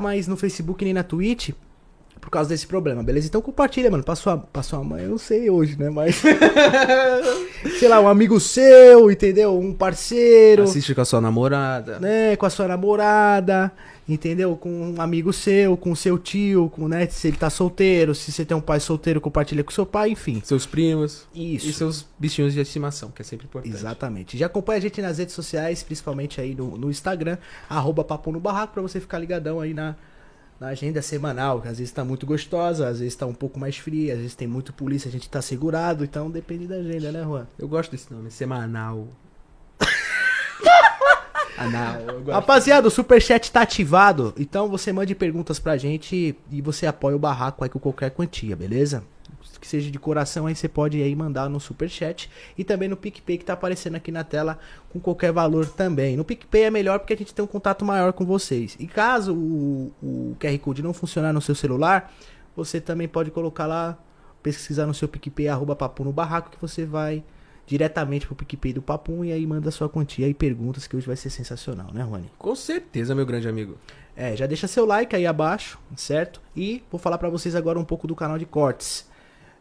mais no Facebook nem na Twitch por causa desse problema, beleza? Então compartilha, mano. Pra sua, pra sua mãe, eu não sei hoje, né? Mas. sei lá, um amigo seu, entendeu? Um parceiro. Assiste com a sua namorada. Né? Com a sua namorada, entendeu? Com um amigo seu, com seu tio, com, né? Se ele tá solteiro, se você tem um pai solteiro, compartilha com seu pai, enfim. Seus primos. Isso. E seus bichinhos de estimação, que é sempre importante. Exatamente. Já acompanha a gente nas redes sociais, principalmente aí no, no Instagram, arroba Papo no Barraco, pra você ficar ligadão aí na, na agenda semanal, que às vezes tá muito gostosa, às vezes tá um pouco mais fria, às vezes tem muito polícia, a gente tá segurado, então depende da agenda, né, Juan? Eu gosto desse nome, semanal. Anal. Rapaziada, o superchat tá ativado, então você mande perguntas pra gente e você apoia o barraco aí com qualquer quantia, beleza? Que seja de coração aí, você pode aí mandar no superchat e também no PicPay que tá aparecendo aqui na tela com qualquer valor também. No PicPay é melhor porque a gente tem um contato maior com vocês. E caso o, o QR Code não funcionar no seu celular, você também pode colocar lá, pesquisar no seu PicPay, arroba papo no barraco, que você vai diretamente pro PicPay do Papum e aí manda sua quantia e perguntas que hoje vai ser sensacional, né, Rony? Com certeza, meu grande amigo. É, já deixa seu like aí abaixo, certo? E vou falar pra vocês agora um pouco do canal de cortes.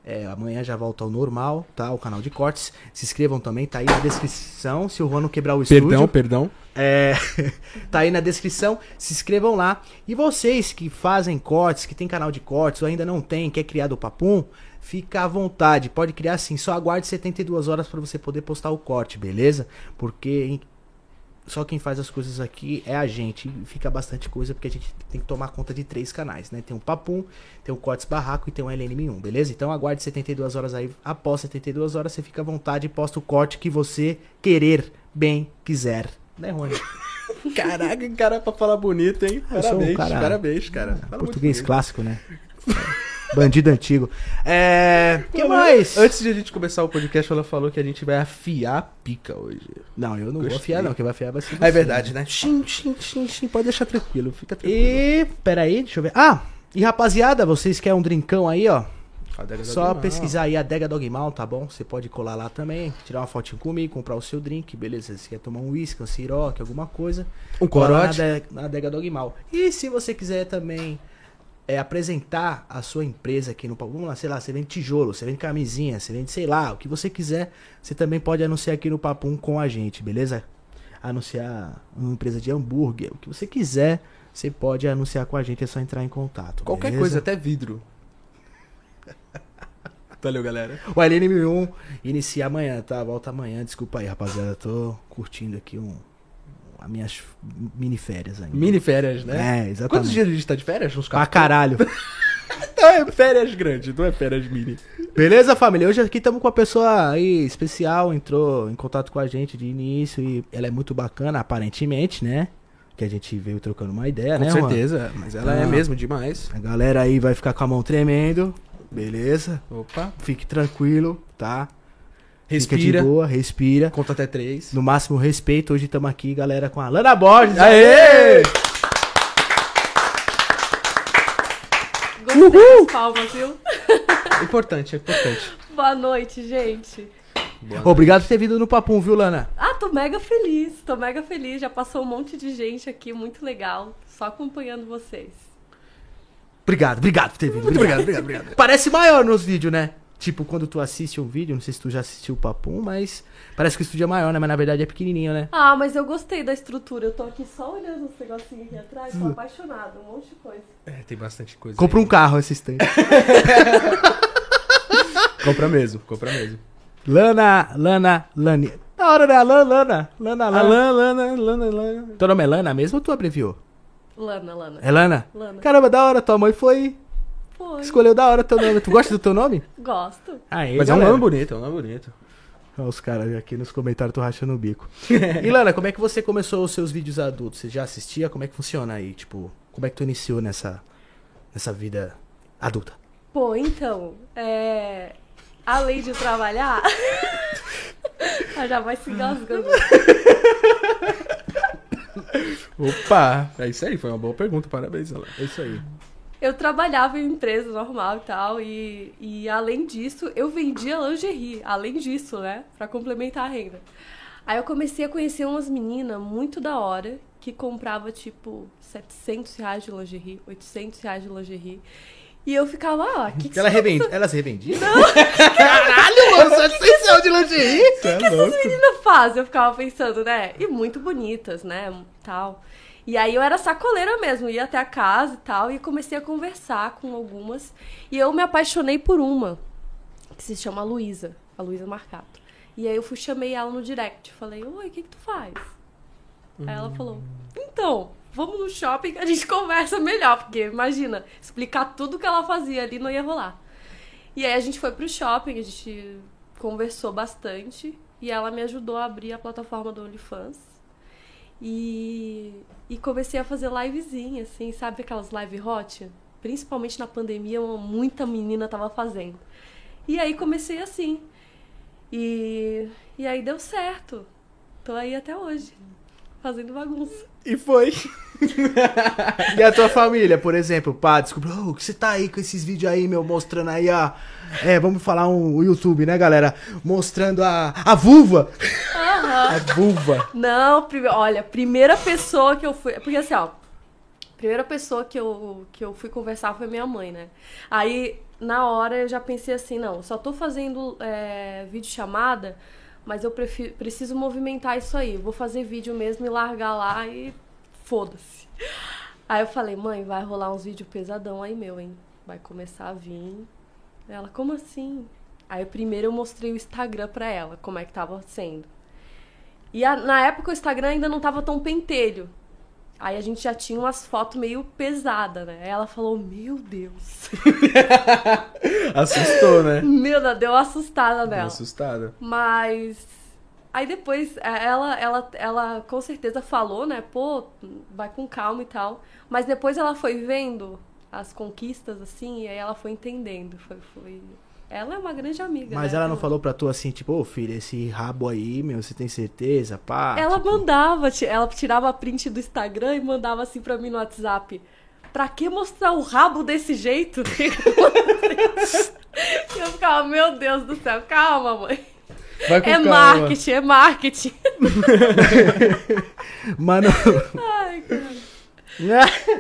É, amanhã já volta ao normal, tá? O canal de cortes. Se inscrevam também, tá aí na descrição. Se o Juan não quebrar o Perdão, estúdio. perdão. É, tá aí na descrição, se inscrevam lá. E vocês que fazem cortes, que tem canal de cortes ou ainda não tem, quer criar do Papum, fica à vontade, pode criar sim, só aguarde 72 horas para você poder postar o corte, beleza? Porque só quem faz as coisas aqui é a gente, e fica bastante coisa porque a gente tem que tomar conta de três canais, né? Tem o Papum, tem o Cortes Barraco e tem o LNM1, beleza? Então aguarde 72 horas aí, após 72 horas você fica à vontade e posta o corte que você querer, bem quiser. Né, Rony? Caraca, que cara pra falar bonito, hein? Sou um Parabéns, cara- parabéns, cara. Português clássico, né? Bandido antigo. É. que mais? Antes de a gente começar o podcast, ela falou que a gente vai afiar a pica hoje. Não, eu não vou Gostei. afiar, não. Quem vai afiar vai ser É você, verdade, né? Xim, xim, xim, xim. Pode deixar tranquilo, fica tranquilo. E. Pera aí, deixa eu ver. Ah! E rapaziada, vocês querem um drinkão aí, ó? Só pesquisar aí a Adega Dogmal, tá bom? Você pode colar lá também, tirar uma fotinho comigo, comprar o seu drink, beleza? Se quer tomar um uísque, um siroque, alguma coisa. Um corote. Na, Ade- na Adega Dogmal. E se você quiser também é, apresentar a sua empresa aqui no palco, vamos lá, sei lá, você vende tijolo, você vende camisinha, você vende, sei lá, o que você quiser, você também pode anunciar aqui no Papum com a gente, beleza? Anunciar uma empresa de hambúrguer, o que você quiser, você pode anunciar com a gente, é só entrar em contato. Qualquer beleza? coisa, até vidro. Valeu, galera. O LNM1 inicia amanhã, tá? Volta amanhã. Desculpa aí, rapaziada. Tô curtindo aqui um, as minhas mini férias ainda. Mini férias, né? É, Quantos exatamente. dias a gente tá de férias? Uns Pra 14? caralho. Então é férias grandes, não é férias mini. Beleza, família? Hoje aqui estamos com uma pessoa aí especial. Entrou em contato com a gente de início e ela é muito bacana, aparentemente, né? Que a gente veio trocando uma ideia, Com né, Juan? certeza, mas ela é Ah. mesmo demais. A galera aí vai ficar com a mão tremendo. Beleza? Opa, Fique tranquilo, tá? Fica respira, de boa, respira. conta até três. No máximo respeito, hoje estamos aqui, galera, com a Lana Borges. Aê! Gostei das palmas, viu? Importante, é importante. Boa noite, gente. Boa Obrigado por ter vindo no Papum, viu, Lana? Ah, tô mega feliz, tô mega feliz. Já passou um monte de gente aqui, muito legal. Só acompanhando vocês. Obrigado, obrigado por ter vindo. Muito obrigado, obrigado, obrigado. Parece maior nos vídeos, né? Tipo, quando tu assiste um vídeo, não sei se tu já assistiu o Papum, mas parece que o estúdio é maior, né? Mas na verdade é pequenininho, né? Ah, mas eu gostei da estrutura. Eu tô aqui só olhando os negocinhos aqui atrás, tô apaixonada, um monte de coisa. É, tem bastante coisa. Compra aí. um carro esse instante. Compra mesmo, compra mesmo. Lana, Lana, Lani. Da hora, né? Lana, Lana, Lana, Lana. Alan, Lana, Lana, Lana. Teu nome é Lana mesmo ou tu abreviou? Lana, Lana. É Lana? Lana. Caramba, da hora. Tua mãe foi. Foi. Escolheu da hora teu nome. Tu gosta do teu nome? Gosto. Aí, Mas é um galera. nome bonito, é um nome bonito. Olha os caras aqui nos comentários tô rachando o bico. e Lana, como é que você começou os seus vídeos adultos? Você já assistia? Como é que funciona aí? Tipo, como é que tu iniciou nessa, nessa vida adulta? Pô, então, é... além de trabalhar, ela já vai se engasgando. Opa! É isso aí, foi uma boa pergunta, parabéns, Alan. É isso aí. Eu trabalhava em empresa normal e tal, e, e além disso, eu vendia lingerie, além disso, né? Pra complementar a renda. Aí eu comecei a conhecer umas meninas muito da hora que comprava tipo 700 reais de lingerie, 800 reais de lingerie. E eu ficava, ah, que que Ela, revende, ela se revendia? Caralho, mano, só essencial de lingerie. Você é que louco. essas meninas fazem? Eu ficava pensando, né? E muito bonitas, né? Tal. E aí eu era sacoleira mesmo, ia até a casa e tal, e comecei a conversar com algumas. E eu me apaixonei por uma, que se chama Luísa, a Luísa Marcato. E aí eu fui, chamei ela no direct, falei, oi, o que que tu faz? Aí ela falou, então, vamos no shopping que a gente conversa melhor, porque imagina, explicar tudo que ela fazia ali não ia rolar. E aí a gente foi pro shopping, a gente conversou bastante e ela me ajudou a abrir a plataforma do OnlyFans. E, e comecei a fazer livezinha, assim, sabe aquelas live hot? Principalmente na pandemia, muita menina tava fazendo. E aí comecei assim. E, e aí deu certo. Tô aí até hoje, fazendo bagunça. E foi. e a tua família, por exemplo, pá, descobriu, "Ô, que você tá aí com esses vídeos aí, meu, mostrando aí a. É, vamos falar um, YouTube, né, galera? Mostrando a, a vulva. Aham. A vulva. Não, prime- olha, primeira pessoa que eu fui. Porque assim, ó. Primeira pessoa que eu, que eu fui conversar foi minha mãe, né? Aí, na hora, eu já pensei assim: não, só tô fazendo é, vídeo chamada, mas eu prefi- preciso movimentar isso aí. Vou fazer vídeo mesmo e largar lá e foda-se. Aí eu falei: mãe, vai rolar uns vídeos pesadão aí, meu, hein? Vai começar a vir. Ela, como assim? Aí primeiro eu mostrei o Instagram pra ela, como é que tava sendo. E a- na época o Instagram ainda não tava tão pentelho. Aí a gente já tinha umas fotos meio pesadas, né? Aí ela falou, meu Deus. Assustou, né? Meu Deus, deu assustada Deu nela. Assustada. Mas. Aí depois é, ela, ela, ela com certeza falou, né? Pô, vai com calma e tal. Mas depois ela foi vendo as conquistas, assim, e aí ela foi entendendo. Foi, foi... Ela é uma grande amiga. Mas né? ela não falou pra tu assim, tipo, ô filho, esse rabo aí, meu, você tem certeza? Pá. Ela tipo, mandava, ela tirava a print do Instagram e mandava assim pra mim no WhatsApp. Pra que mostrar o rabo desse jeito? E eu ficava, meu Deus do céu, calma, mãe. Vai com É calma. marketing, é marketing. Mano. Ai, cara.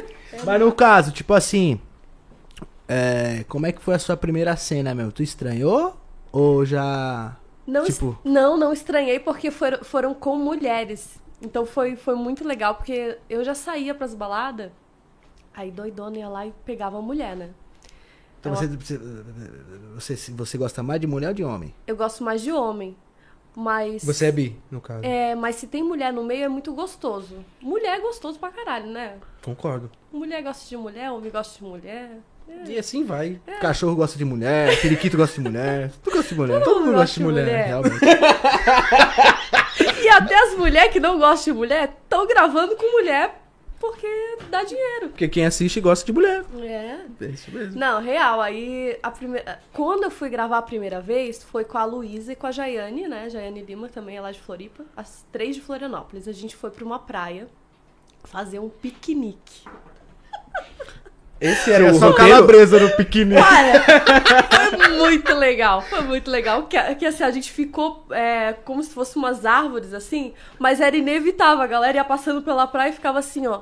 Mas no caso, tipo assim. É, como é que foi a sua primeira cena, meu? Tu estranhou? Ou já. Não, Tipo- não, não estranhei porque foram, foram com mulheres. Então foi, foi muito legal, porque eu já saía pras baladas, aí doidona ia lá e pegava a mulher, né? Então Ela- você, você, você, você gosta mais de mulher ou de homem? Eu gosto mais de homem, mas... Você é bi, no caso. É, mas se tem mulher no meio é muito gostoso. Mulher é gostoso pra caralho, né? Concordo. Mulher gosta de mulher, homem gosta de mulher. É. E assim vai. Cachorro gosta de mulher, periquito gosta de mulher. Tu gosta de mulher. Todo mundo gosta de mulher, Realmente. E até as mulheres que não gostam de mulher estão gravando com mulher porque dá dinheiro. Porque quem assiste gosta de mulher. É. É isso mesmo. Não, real. Aí, a primeira... quando eu fui gravar a primeira vez, foi com a Luísa e com a Jaiane, né? Jaiane Lima também é lá de Floripa. As três de Florianópolis. A gente foi pra uma praia fazer um piquenique. Esse era o só roteiro. calabresa no piquenique. Olha, foi muito legal, foi muito legal. Que, que assim, a gente ficou é, como se fosse umas árvores, assim, mas era inevitável. A galera ia passando pela praia e ficava assim, ó.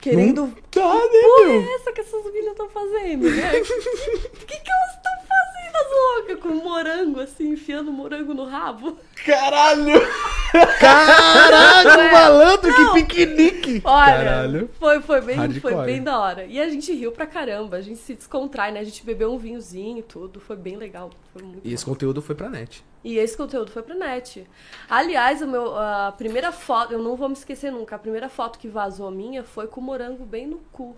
Querendo. Tá, Porra, né, meu? é essa que essas meninas estão fazendo, né? O que, que elas estão fazendo, as loucas, com morango, assim, enfiando morango no rabo? Caralho! Caraca, É. malandro, Não. que piquenique. Olha, Caralho. foi, foi, bem, Hardcore. foi bem da hora. E a gente riu pra caramba, a gente se descontrai, né? A gente bebeu um vinhozinho e tudo, foi bem legal. Foi muito E bom. esse conteúdo foi pra net. E esse conteúdo foi pra net. Aliás, o meu, a primeira foto, eu não vou me esquecer nunca, a primeira foto que vazou minha foi com o morango bem no cu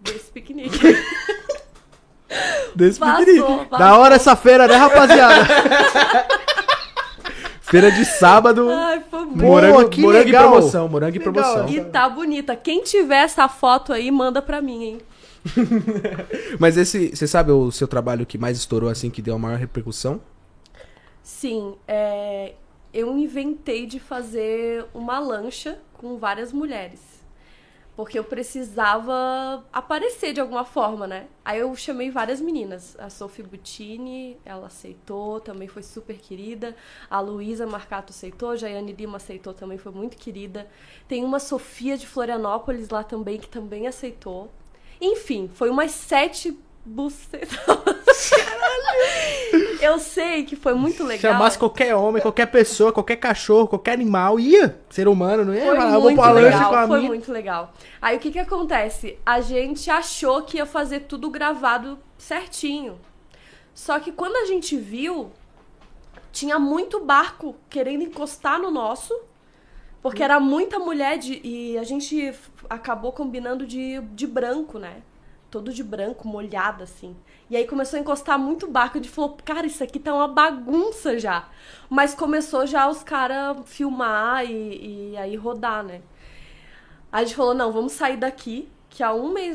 desse piquenique. Desse piquenique. vazou. Da hora essa feira, né, rapaziada? Feira de sábado. Ai, foi muito. morango que morango legal. e promoção. Morango e promoção. E tá bonita. Quem tiver essa foto aí, manda pra mim, hein? Mas esse, você sabe o seu trabalho que mais estourou assim, que deu a maior repercussão? Sim, é, eu inventei de fazer uma lancha com várias mulheres. Porque eu precisava aparecer de alguma forma, né? Aí eu chamei várias meninas. A Sophie Butini, ela aceitou, também foi super querida. A Luísa Marcato aceitou, a Jaiane Lima aceitou, também foi muito querida. Tem uma Sofia de Florianópolis lá também, que também aceitou. Enfim, foi umas sete bucetas. Eu sei que foi muito legal. Chamasse qualquer homem, qualquer pessoa, qualquer cachorro, qualquer animal, ia. Ser humano, não ia? Foi falar, "Eu vou muito lanche legal, com a foi minha." muito legal. Aí o que que acontece? A gente achou que ia fazer tudo gravado certinho. Só que quando a gente viu, tinha muito barco querendo encostar no nosso, porque era muita mulher de, e a gente acabou combinando de, de branco, né? Todo de branco, molhado assim. E aí começou a encostar muito barco. Gente falou, cara, isso aqui tá uma bagunça já. Mas começou já os caras filmar e, e aí rodar, né? Aí a gente falou, não, vamos sair daqui. Que há um mês,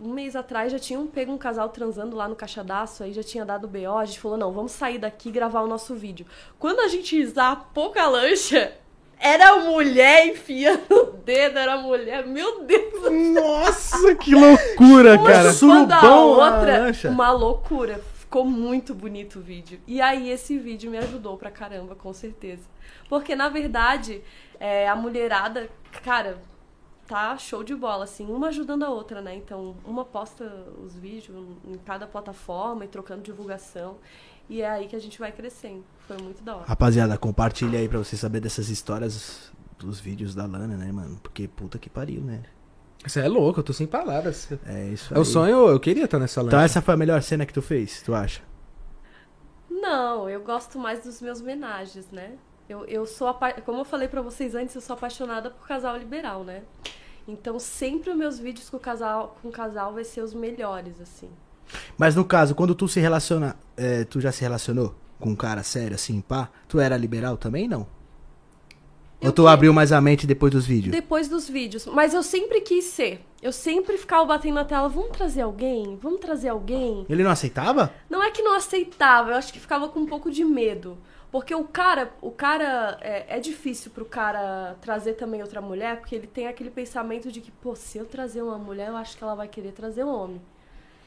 um mês atrás já tinham pego um casal transando lá no Caixadaço, aí já tinha dado BO. A gente falou, não, vamos sair daqui e gravar o nosso vídeo. Quando a gente com a lancha, era mulher enfiando o dedo, era mulher. Meu Deus! Nossa, que loucura, Uma cara. Surubão, a outra, lancha. uma loucura. Ficou muito bonito o vídeo. E aí esse vídeo me ajudou pra caramba, com certeza. Porque, na verdade, é, a mulherada, cara, tá show de bola, assim, uma ajudando a outra, né? Então, uma posta os vídeos em cada plataforma e trocando divulgação. E é aí que a gente vai crescendo. Foi muito da hora. Rapaziada, compartilha aí pra você saber dessas histórias dos vídeos da Lana, né, mano? Porque puta que pariu, né? Você é louco, eu tô sem palavras. É isso É o aí. sonho, eu queria estar nessa lancha. Então essa foi a melhor cena que tu fez, tu acha? Não, eu gosto mais dos meus homenagens, né? Eu, eu sou, apa- como eu falei pra vocês antes, eu sou apaixonada por casal liberal, né? Então sempre os meus vídeos com o casal, com o casal vai ser os melhores, assim. Mas no caso, quando tu se relaciona, é, tu já se relacionou com um cara sério, assim, pá? Tu era liberal também, não? Ou Eu tu que- abriu mais a mente depois dos vídeos? Depois dos vídeos. Mas eu sempre quis ser. Eu sempre ficava batendo na tela, vamos trazer alguém? Vamos trazer alguém? Ele não aceitava? Não é que não aceitava, eu acho que ficava com um pouco de medo. Porque o cara, o cara é, é difícil pro cara trazer também outra mulher, porque ele tem aquele pensamento de que, pô, se eu trazer uma mulher, eu acho que ela vai querer trazer um homem.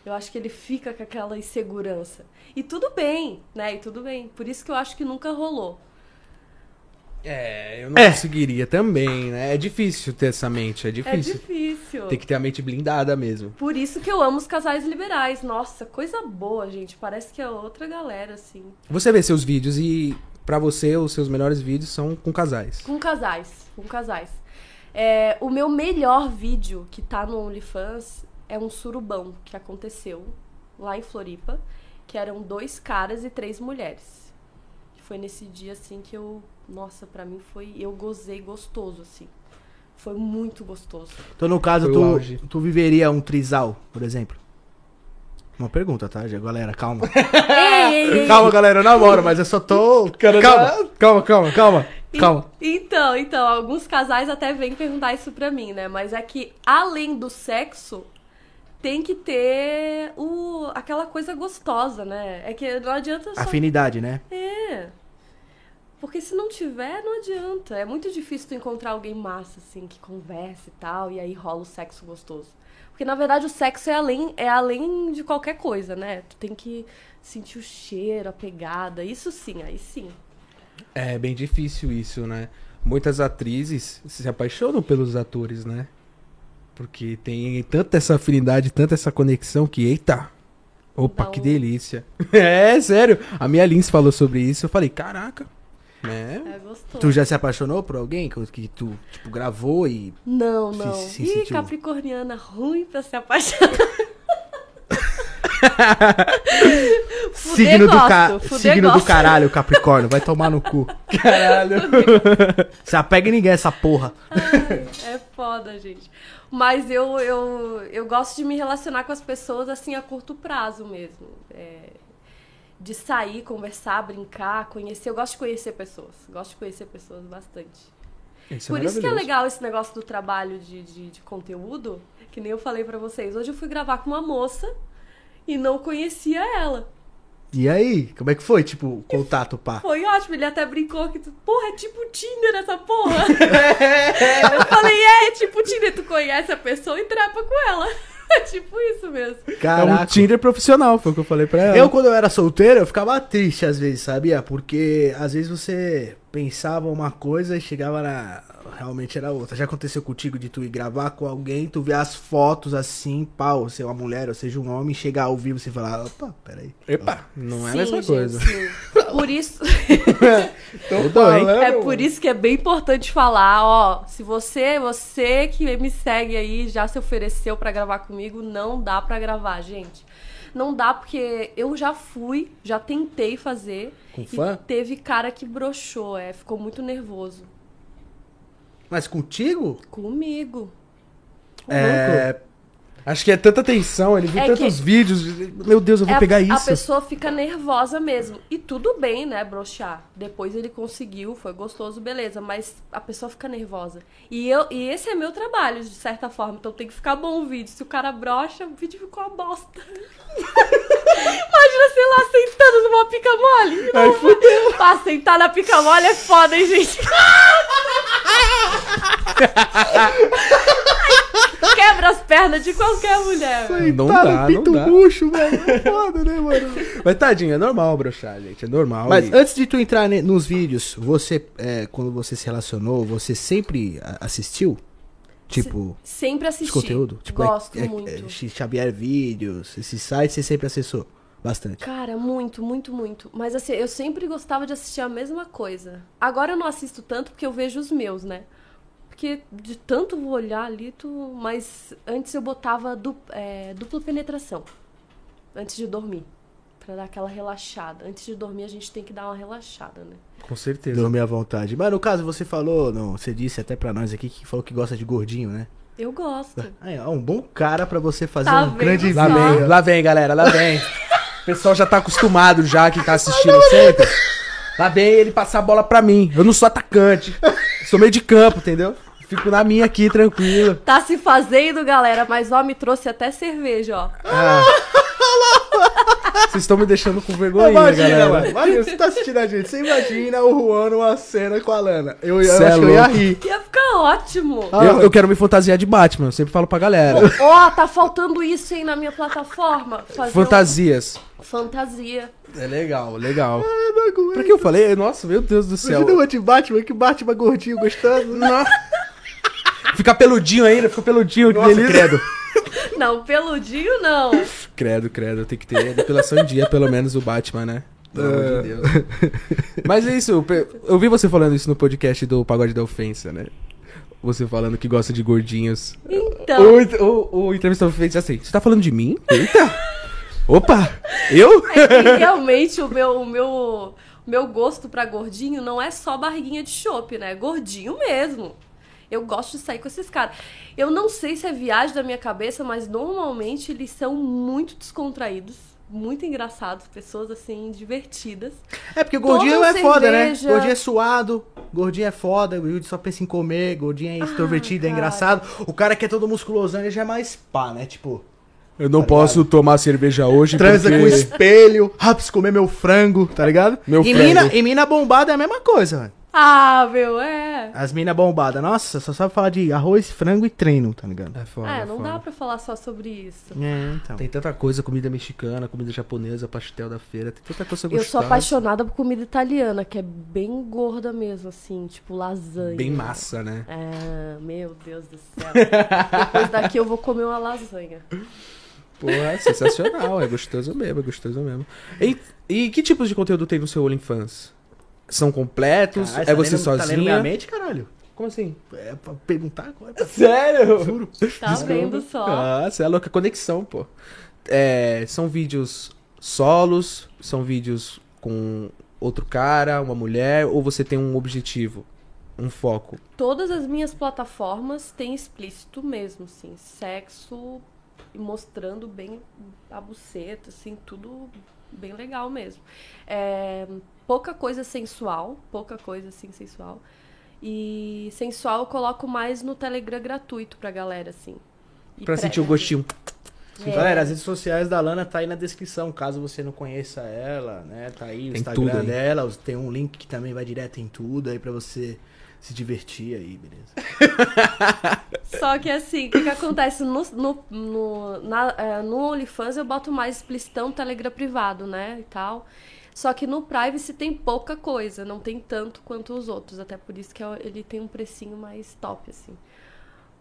Eu acho que ele fica com aquela insegurança. E tudo bem, né? E tudo bem. Por isso que eu acho que nunca rolou. É, eu não É. conseguiria também, né? É difícil ter essa mente, é É difícil. difícil. Tem que ter a mente blindada mesmo. Por isso que eu amo os casais liberais. Nossa, coisa boa, gente. Parece que é outra galera, assim. Você vê seus vídeos e pra você os seus melhores vídeos são com casais. Com casais, com casais. É, o meu melhor vídeo que tá no OnlyFans é um surubão que aconteceu lá em Floripa, que eram dois caras e três mulheres. Foi nesse dia assim que eu, nossa, pra mim foi, eu gozei gostoso assim. Foi muito gostoso. Então no caso, Foi tu, tu viveria um trisal, por exemplo? Uma pergunta, tá? Já, galera, calma. ei, calma, galera, eu namoro, mas eu só tô... Cara, calma, calma, calma, calma, E- calma. Então, então, alguns casais até vêm perguntar isso pra mim, né? Mas é que além do sexo, tem que ter o, aquela coisa gostosa, né? É que não adianta só. Afinidade, né? É. Porque se não tiver, não adianta. É muito difícil tu encontrar alguém massa, assim, que converse e tal, e aí rola o sexo gostoso. Porque na verdade o sexo é além, é além de qualquer coisa, né? Tu tem que sentir o cheiro, a pegada. Isso sim, aí sim. É bem difícil isso, né? Muitas atrizes se apaixonam pelos atores, né? Porque tem tanta essa afinidade, tanta essa conexão que, eita! Opa, Dá que um- delícia. É, sério. A minha Lins falou sobre isso. Eu falei, caraca. É. É gostoso. Tu já se apaixonou por alguém que, que tu, tipo, gravou e... Não, Se- não. se Ih, sentiu- capricorniana ruim pra se apaixonar. Signo do, ca... signo do caralho, Capricórnio. Vai tomar no cu. Caralho. Se apega em ninguém essa porra. Ai, é foda, gente. Mas eu, eu, eu gosto de me relacionar com as pessoas assim a curto prazo mesmo. É, de sair, conversar, brincar, conhecer. Eu gosto de conhecer pessoas. Gosto de conhecer pessoas bastante. Isso é Por isso que é legal esse negócio do trabalho de, de, de conteúdo, que nem eu falei pra vocês. Hoje eu fui gravar com uma moça e não conhecia ela. E aí, como é que foi, tipo, o contato, pá? Foi ótimo, ele até brincou que, tu, porra, é tipo Tinder essa porra. eu falei, é, é tipo Tinder, tu conhece a pessoa e trepa com ela. É tipo isso mesmo. É um Caraca. Tinder profissional, foi o que eu falei pra ela. Eu, quando eu era solteiro, eu ficava triste às vezes, sabia? Porque às vezes você pensava uma coisa e chegava na. Realmente era outra. Já aconteceu contigo de tu ir gravar com alguém, tu ver as fotos assim, pau, ser uma mulher ou seja um homem, chegar ao vivo e você falar, opa, peraí. Epa, não é a Sim, mesma gente, coisa. sim. Por isso. Mudou, hein? É por isso que é bem importante falar, ó, se você, você que me segue aí, já se ofereceu pra gravar comigo, não dá pra gravar, gente. Não dá porque eu já fui, já tentei fazer Com e fã? teve cara que broxou, é, ficou muito nervoso Mas contigo? comigo. É. Acho que é tanta tensão, ele viu É tantos que- vídeos. Meu Deus, eu vou É, pegar A isso. pessoa fica nervosa mesmo. E tudo bem, né, broxar. Depois ele conseguiu, foi gostoso, beleza. Mas a pessoa fica nervosa. E, eu, e esse é meu trabalho, de certa forma. Então tem que ficar bom o vídeo. Se o cara brocha, o vídeo ficou uma bosta. Imagina, sei lá, sentando numa pica mole. Ai, fudeu. Pra sentar na pica mole é foda, hein, gente? Quebra as pernas de qualquer mulher. Não Tá dá, não dá. murcho, velho. É foda, né, mano? Mas tadinho, é normal broxar, gente. É normal. Mas e- antes de tu entrar nos vídeos, você, é, quando você se relacionou, você sempre assistiu? Tipo, Sempre assisti. conteúdo? Tipo, é- Gosto é, muito. é, X- Xavier Vídeos, esses sites você sempre acessou bastante. Cara, muito, muito, muito. Mas assim, eu sempre gostava de assistir a mesma coisa. Agora eu não assisto tanto porque eu vejo os meus, né? Porque de tanto olhar ali, tu... mas antes eu botava du... é, dupla penetração. Antes de dormir. Pra dar aquela relaxada. Antes de dormir, a gente tem que dar uma relaxada, né? Com certeza. Dormir à vontade. Mas no caso, você falou, não, você disse até pra nós aqui que falou que gosta de gordinho, né? Eu gosto. Ah, é um bom cara pra você fazer Tá um grande Lá vem, lá vem, galera, lá vem. O pessoal já tá acostumado já, que tá assistindo sempre. Lá vem ele passar a bola pra mim. Eu não sou atacante. Sou meio de campo, entendeu? Fico na minha aqui, tranquilo. Tá se fazendo, galera, mas ó, me trouxe até cerveja, ó. Ah. Vocês estão me deixando com vergonha, Imagina, galera. mano. Imagina, você tá assistindo a gente. Você imagina o Juan numa cena com a Lana. Eu, eu Cê é acho que eu ia rir. Ia ficar ótimo. Ah, Eu, eu quero me fantasiar de Batman, eu sempre falo pra galera. Ó, tá faltando isso aí na minha plataforma. Fazer um- Fantasias. Fantasia. É legal, legal. Ah, não aguento. Pra que eu falei? Nossa, meu Deus do céu. Imagina uma de Batman, que Batman gordinho gostoso. Não. Fica peludinho ainda, fica peludinho. Nossa, delícia. credo. Não, peludinho não. Credo, credo. Tem que ter depilação em dia, pelo menos o Batman, né? Pelo amor de Deus. Mas é isso, eu- vi você falando isso no podcast do Pagode da Ofensa, né? Você falando que gosta de gordinhos. Então, O, o, o entrevistador fez assim: Você tá falando de mim? Eita! Opa! Eu? é que realmente o meu, o meu, o meu gosto pra gordinho não é só barriguinha de chopp, né? É gordinho mesmo. Eu gosto de sair com esses caras. Eu não sei se é viagem da minha cabeça, mas normalmente eles são muito descontraídos, muito engraçados, pessoas assim, divertidas. É porque gordinho Tomam é foda, né? cerveja. Gordinho é suado, gordinho é foda, o Yudi só pensa em comer, gordinho é extrovertido, é cara. engraçado. O cara que é todo musculosão, ele já é mais pá, né? Tipo, Eu não posso tomar cerveja hoje transa porque... com espelho, rápido comer meu frango, tá ligado? Meu e, frango. mina, e mina bombada é a mesma coisa, mano. Ah, meu, é. As minas bombadas, nossa, só sabe falar de arroz, frango e treino, tá ligado? É foda, É, não foda. dá pra falar só sobre isso. É, então. Tem tanta coisa, comida mexicana, comida japonesa, pastel da feira, tem tanta coisa Eu gostosa. sou apaixonada por comida italiana, que é bem gorda mesmo, assim, tipo lasanha. Bem massa, né? É, meu Deus do céu. Depois daqui eu vou comer uma lasanha. Porra, é sensacional, é gostoso mesmo, é gostoso mesmo. E, e que tipos de conteúdo tem no seu OnlyFans? São completos? Caralho, é tá você Tá lendo minha sozinha? mente, caralho? Como assim? É pra perguntar agora. pra- Sério? Juro. Tá vendo só? Ah, você é louca, conexão, pô. É, são vídeos solos, são vídeos com outro cara, uma mulher, ou você tem um objetivo, um foco? Todas as minhas plataformas têm explícito mesmo, assim. Sexo e mostrando bem a buceta, assim, tudo bem legal mesmo. É, pouca coisa sensual, pouca coisa assim sensual. E sensual eu coloco mais no Telegram gratuito pra galera, assim. E Pra pré- sentir o gostinho. É. Galera, as redes sociais da Lana tá aí na descrição, caso você não conheça ela, né? Tá aí o Tem Instagram tudo dela, tem um link que também vai direto em tudo aí pra você se divertir aí, beleza? Só que assim, o que, que acontece? No, no, no, na, é, no OnlyFans eu boto mais explicitão, Telegram privado, né? E tal. Só que no Privacy tem pouca coisa, não tem tanto quanto os outros. Até por isso que é- ele tem um precinho mais top, assim.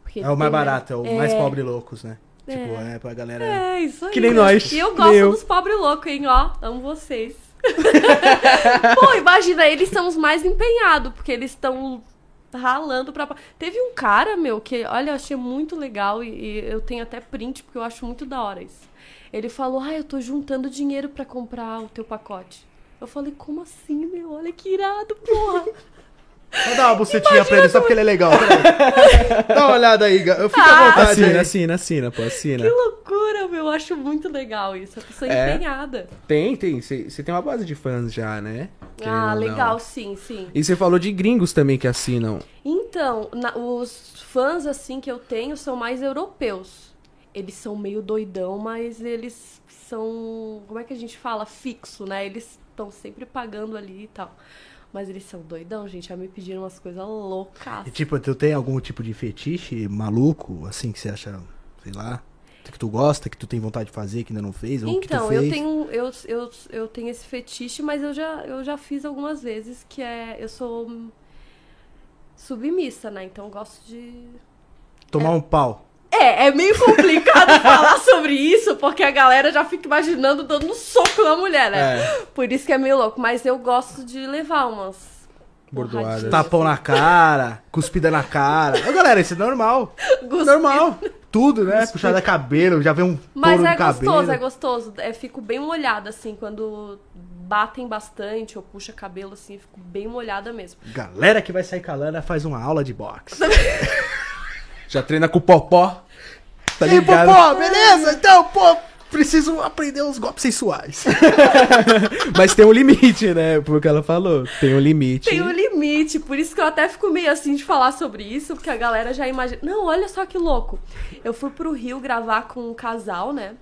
Porque É o mais tem, né? barato, é o mais pobre loucos, né? É. Tipo, é pra galera. É, isso aí. Que nem nós, E eu gosto dos pobres loucos, hein? Ó, amo vocês. Pô, imagina, eles são os mais empenhados, porque eles estão ralando pra. Teve um cara, meu, que, olha, eu achei muito legal e, e eu tenho até print, porque eu acho muito da hora isso. Ele falou: Ah, eu tô juntando dinheiro pra comprar o teu pacote. Eu falei: Como assim, meu? Olha que irado, porra. Vou dar uma bucetinha pra ele só porque ele é legal. Dá uma olhada aí, eu fico Ah, à vontade. Assina, aí. assina, assina, pô, assina. que loucura, meu. Eu acho muito legal isso. A pessoa É. empenhada. Tem, tem. Você tem uma base de fãs já, né? Querendo Ah, legal, sim, sim. E você falou de gringos também que assinam. Então, na- os fãs assim que eu tenho são mais europeus. Eles são meio doidão, mas eles são, como é que a gente fala, fixo, né? Eles estão sempre pagando ali e tal. Mas eles são doidão, gente. Já me pediram umas coisas loucas. E tipo, tu tem algum tipo de fetiche maluco, assim, que você acha, sei lá, que tu gosta, que tu tem vontade de fazer, que ainda não fez, ou que tu Então, fez? eu tenho eu, eu, eu tenho esse fetiche, mas eu já, eu já fiz algumas vezes que é eu sou submissa, né? Então eu gosto de Tomar um pau. É, é meio complicado falar sobre isso, porque a galera já fica imaginando dando um soco na mulher, né? É. Por isso que é meio louco. Mas eu gosto de levar umas. Bordoadas. Tapão na cara, cuspida na cara. Ô, galera, isso é normal. Gosto- Normal. Tudo, né? Puxada cabelo, já vem um Mas é no cabelo. gostoso, é gostoso. É, fico bem molhada, assim, quando batem bastante ou puxa cabelo, assim, eu fico bem molhada mesmo. Galera que vai sair calando faz uma aula de boxe. Já treina com o popó. Tá E aí, ligado? Popó, beleza? Então, pô, preciso aprender os golpes sensuais. Mas tem um limite, né? Porque ela falou. Tem um limite. Tem um limite, por isso que eu até fico meio assim de falar sobre isso, porque a galera já imagina. Não, olha só que louco. Eu fui pro Rio gravar com um casal, né?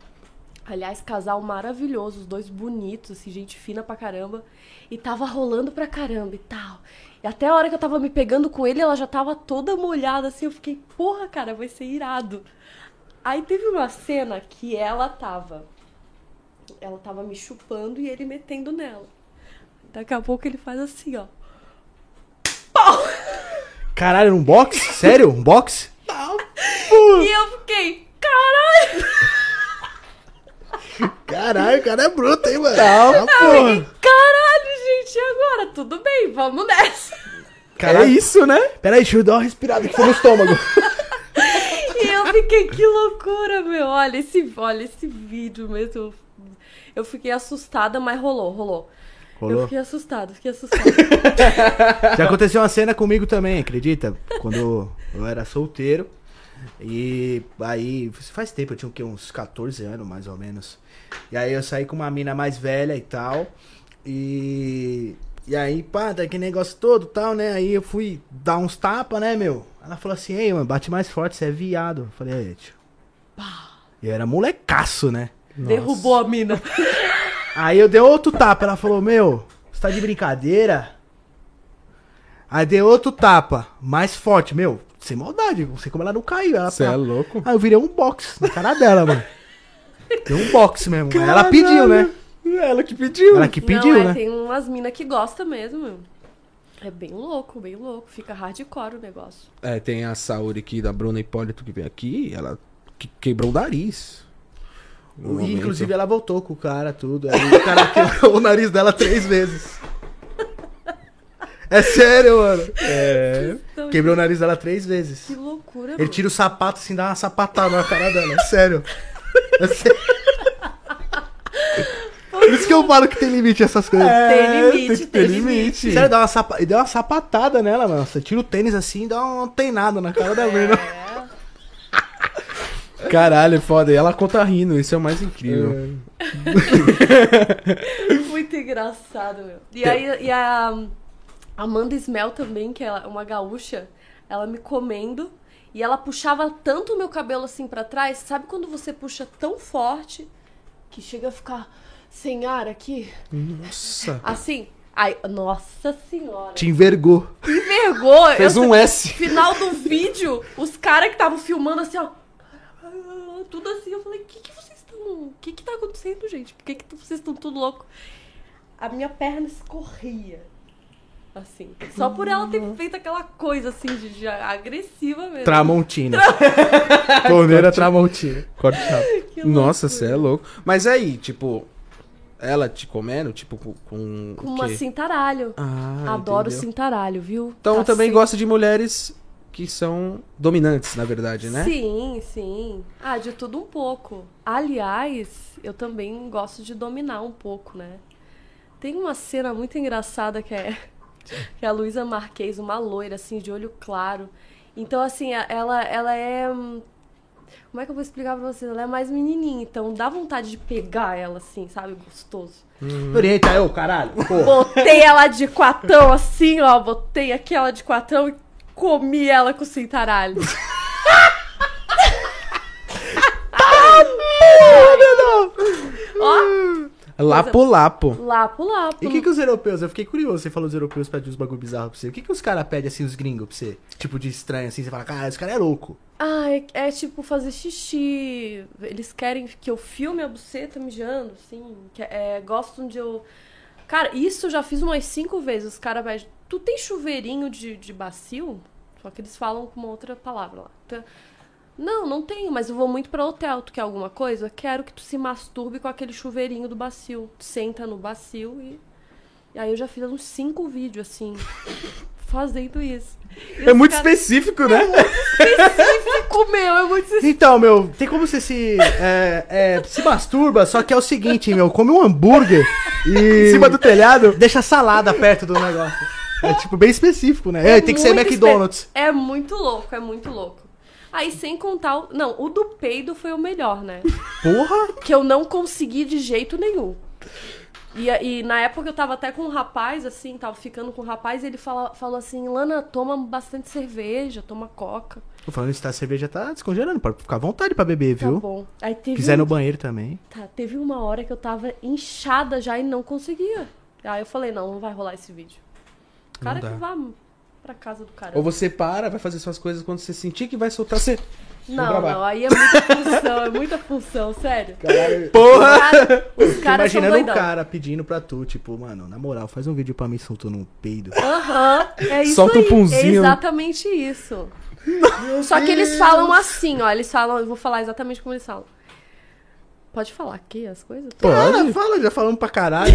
Aliás, casal maravilhoso, os dois bonitos, assim, gente fina pra caramba. E tava rolando pra caramba e tal. E até a hora que eu tava me pegando com ele, ela já tava toda molhada, assim. Eu fiquei, porra, cara, vai ser irado. Aí teve uma cena que ela tava. Ela tava me chupando e ele metendo nela. Daqui a pouco ele faz assim, ó. Caralho, um boxe? Sério? Um boxe? E eu fiquei, caralho! Caralho, o cara é bruto, hein, mano? Não, Ah, porra. Caralho, gente, e agora? Tudo bem, vamos nessa. É Caralho. isso, né? Peraí, deixa eu dar uma respirada aqui no estômago. E eu fiquei, que loucura, meu. Olha esse, olha esse vídeo mesmo. Eu fiquei assustada, mas rolou, rolou. Eu Rolou? fiquei assustada, fiquei assustada. Já aconteceu uma cena comigo também, acredita? Quando eu era solteiro. E aí, faz tempo, eu tinha o quê? uns 14 anos, mais ou menos. E aí eu saí com uma mina mais velha e tal. E. E aí, pá, tá aquele negócio todo e tal, né? Aí eu fui dar uns tapas, né, meu? Ela falou assim, ei, mano, bate mais forte, você é viado. Eu falei, aí, tio. E eu era molecaço, né? Derrubou a mina. Aí eu dei outro tapa, ela falou, meu, você tá de brincadeira? Aí dei outro tapa, mais forte, meu, sem maldade, não sei como ela não caiu. Ela Você é pá. louco? Aí eu virei um box na cara dela, mano. Deu um box mesmo. Aí ela pediu, né? Ela que pediu. Ela que pediu, Não, é, né? tem umas minas que gostam mesmo, meu. É bem louco, bem louco. Fica hardcore o negócio. É, tem a Saúde aqui da Bruna Hipólito que veio aqui, ela que- quebrou o nariz. E, inclusive ela voltou com o cara, tudo. Aí o cara quebrou o nariz dela três vezes. É sério, mano. É. Quebrou o nariz dela três vezes. Que loucura, Ele tira o sapato assim, dá uma sapatada na cara dela. É sério. É sério. Por isso que eu falo que tem limite essas coisas. Tem limite, tem limite. Sério, dá uma, sapa... e deu uma sapatada nela, mano. Você tira o tênis assim e dá uma teinada na cara da menina. Caralho, é foda. E ela conta rindo, isso é o mais incrível. Muito engraçado, meu. E aí, e a Amanda Smell também, que é uma gaúcha, ela me comendo E ela puxava tanto o meu cabelo assim pra trás, sabe quando você puxa tão forte que chega a ficar sem ar aqui? Nossa. Assim. Ai, nossa senhora. Te envergou. Envergou. Fez eu, um S. Final do vídeo, os caras que estavam filmando assim, ó. Tudo assim, eu falei, o que, que vocês estão. O que, que tá acontecendo, gente? Por que, que vocês estão tudo louco? A minha perna escorria. Assim. Só por ela ter feito aquela coisa assim de, de agressiva mesmo. Tramontina. Torneira Tramontina. Corte rápido. Nossa, você é louco. Mas aí, tipo, ela te comendo, tipo, com. Com, uma cintaralho. Ah, Adoro entendeu. cintaralho, viu? Então Tá também gosta de mulheres que são dominantes, na verdade, né? Sim, sim. Ah, de tudo um pouco. Aliás, eu também gosto de dominar um pouco, né? Tem uma cena muito engraçada que é, que é a Luísa Marquez, uma loira, assim, de olho claro. Então, assim, ela, ela é. hum, Como é que eu vou explicar pra vocês? Ela é mais menininha, então dá vontade de pegar ela, assim, sabe? Gostoso. Orienta eu, caralho. Botei ela de quatão, assim, ó. Botei aqui ela de quatão e comi ela com cintaralho. Ó, Lapo Lapo. lapo, lapo. E o que, que os europeus, eu fiquei curioso, você falou dos europeus pedem uns bagulho bizarro pra você. O que, que os caras pedem assim, os gringos pra você? Tipo de estranho assim, você fala, cara, esse cara é louco. Ah, é, é tipo fazer xixi. Eles querem que eu filme a buceta mijando, assim. Que, é, gostam de eu. Cara, isso eu já fiz umas cinco vezes. Os caras pedem. Tu tem chuveirinho de, de bacio? Só que eles falam com uma outra palavra lá. Então, Não, não tenho, mas eu vou muito pra hotel. Tu quer alguma coisa? Quero que tu se masturbe com aquele chuveirinho do bacio. Tu senta no bacio e. E aí eu já fiz uns cinco vídeos, assim, fazendo isso. E É muito caras- específico, né? específico, meu, é muito específico. Então, meu, tem como você se. É, é, se masturba, só que é o seguinte, meu, come um hambúrguer e. Em cima do telhado. Deixa salada perto do negócio. É tipo bem específico, né? É, tem que ser muito McDonald's. espe- É muito louco, é muito louco. Aí, sem contar. O... Não, o do peido foi o melhor, né? Porra! que eu não consegui de jeito nenhum. E, e na época eu tava até com um rapaz, assim, tava ficando com um rapaz, e ele fala, falou assim: Lana, toma bastante cerveja, toma coca. Tô falando isso, tá, a cerveja tá descongelando, pode ficar à vontade pra beber, Tá viu? bom. Aí teve, Quiser um- no banheiro também. tá, teve uma hora que eu tava inchada já e não conseguia. Aí eu falei: não, não vai rolar esse vídeo. O cara que vá pra casa do cara. Ou você para, vai fazer suas coisas quando você sentir que vai soltar, você. Não, não, aí é muita função, é muita função, sério. Caralho. Porra! Os caras- Os imaginando um cara pedindo pra tu, tipo, mano, na moral, faz um vídeo pra mim soltando um peido. Aham, é isso Solta um aí. punzinho. É exatamente isso. Só que eles falam assim, ó. Eles falam, eu vou falar exatamente como eles falam. Pode falar aqui as coisas? Fala, fala, já falamos pra caralho.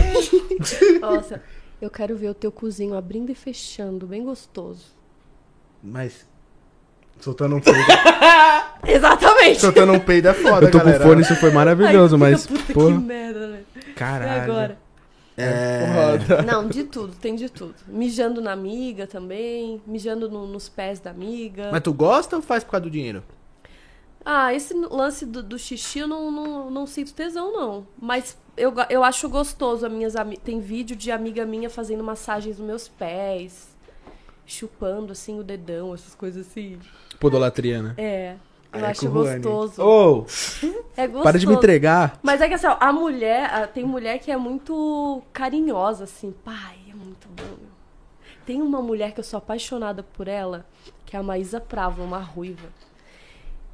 Nossa, eu quero ver o teu cozinho abrindo e fechando, bem gostoso. Mas. Soltando um peido. Exatamente! soltando um peido é foda, Eu tô galera. com fone, isso foi maravilhoso, Ai, mas. puta, que Porra. merda, né? E Caralho. agora? É. Foda. Não, de tudo, tem de tudo. Mijando na amiga também, mijando no- nos pés da amiga. Mas tu gosta ou faz por causa do dinheiro? Ah, esse lance do, do xixi eu não, não, não sinto tesão, não. Mas eu, eu acho gostoso. As minhas Tem vídeo de amiga minha fazendo massagens nos meus pés, chupando assim o dedão, essas coisas assim. Podolatria, né? É. Eu é acho gostoso. Ô, É gostoso. para de me entregar. Mas é que assim, ó, a mulher, tem mulher que é muito carinhosa, assim. Pai, é muito bom. Tem uma mulher que eu sou apaixonada por ela, que é a Maísa Prava, uma ruiva.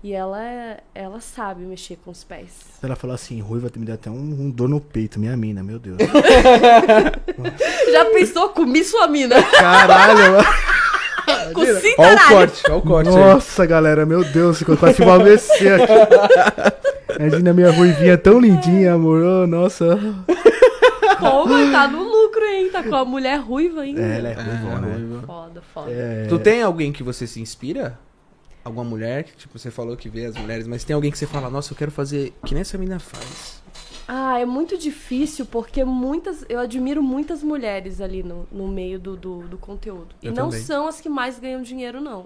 E ela, é- ela sabe mexer com os pés. Ela falou assim, ruiva, me deu até um, um dor no peito, minha mina, meu Deus. Já pensou comi sua mina? Caralho, mano. com Ó o corte, ó o corte aí. Nossa, galera, meu Deus, eu quase tive um AVC aqui. Imagina minha ruivinha tão lindinha, amor. Oh, nossa. Pô, mas tá no lucro, hein? Tá com a mulher ruiva ainda. É, ela é É, ruivona, né? ruiva. Foda, foda. É. Tu tem alguém que você se inspira? Alguma mulher? que, Tipo, você falou que vê as mulheres, mas tem alguém que você fala, nossa, eu quero fazer que nem essa menina faz. Ah, é muito difícil porque muitas. Eu admiro muitas mulheres ali no, no meio do, do, do conteúdo. Eu e não também. são as que mais ganham dinheiro, não.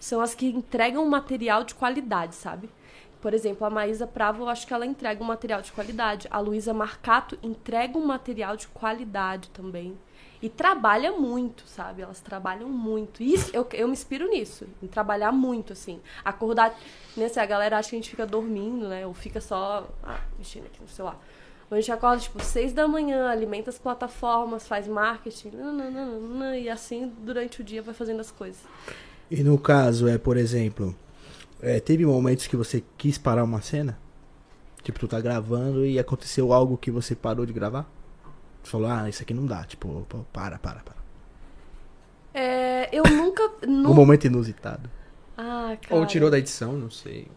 São as que entregam material de qualidade, sabe? por exemplo, a Maísa Pravo, eu acho que ela entrega um material de qualidade. A Luísa Marcato entrega um material de qualidade também. E trabalha muito, sabe? Elas trabalham muito. Isso, eu, eu me inspiro nisso, em trabalhar muito, assim. Acordar. Nesse, a galera acha que a gente fica dormindo, né? Ou fica só ah, mexendo aqui no celular. A gente acorda, tipo, seis da manhã, alimenta as plataformas, faz marketing, nananana, e assim durante o dia vai fazendo as coisas. E no caso, é, por exemplo, é, teve momentos que você quis parar uma cena? Tipo, tu tá gravando e aconteceu algo que você parou de gravar? Falou, ah, isso aqui não dá. Tipo, para, para, para. É, eu nunca. nu- Um momento inusitado. Ah, cara. Ou tirou da edição, não sei.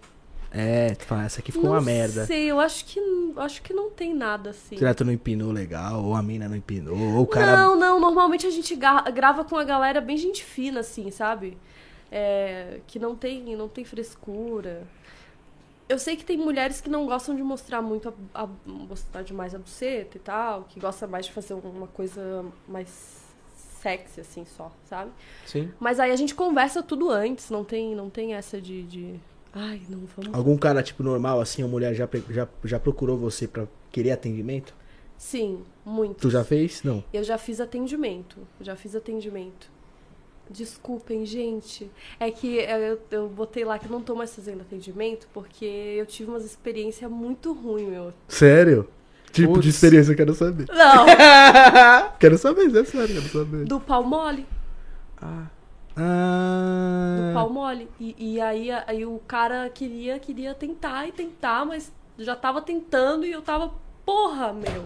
É, tu fala, essa aqui ficou não uma merda. sei, eu acho que, acho que não tem nada assim. Será que tu não empinou legal? Ou a mina não empinou? Ou o cara. Não, não, normalmente a gente grava com a galera bem gente fina, assim, sabe? É, que não tem, não tem frescura. Eu sei que tem mulheres que não gostam de mostrar muito, a, a, mostrar demais a buceta e tal, que gosta mais de fazer uma coisa mais sexy, assim, só, sabe? Sim. Mas aí a gente conversa tudo antes, não tem, não tem essa de, de... Ai, não, vamos... Algum cara, tipo, normal, assim, a mulher já, já, já procurou você pra querer atendimento? Sim, muito. Tu já fez? Não. Eu já fiz atendimento. Já fiz atendimento. Desculpem, gente. É que eu, eu botei lá que eu não tô mais fazendo atendimento porque eu tive umas experiências muito ruins, meu. Sério? Tipo Putz. de experiência eu quero saber. Não! Quero saber, é sério, quero saber. do pau mole. Ah, Ah. Do pau mole. E, e aí, aí o cara queria, queria tentar e tentar, mas já tava tentando e eu tava, porra, meu.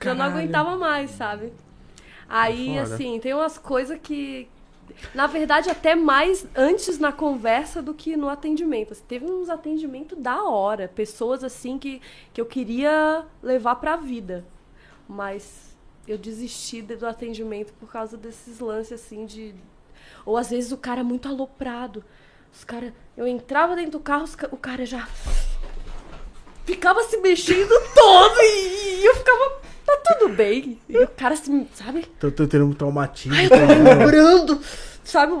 Já não Caralho. aguentava mais, sabe? Aí, Foda. assim, tem umas coisas que. Na verdade, até mais antes na conversa do que no atendimento. Assim, teve uns atendimentos da hora. Pessoas, assim, que, que eu queria levar pra vida. Mas eu desisti de- do atendimento por causa desses lances, assim, de. Ou às vezes o cara é muito aloprado. Os cara, eu entrava dentro do carro, ca- o cara já ficava se mexendo todo e eu ficava, tá tudo bem. E o cara se, sabe? Tô, tô tendo um traumatismo. Ai, eu tô lembrando. Sabe,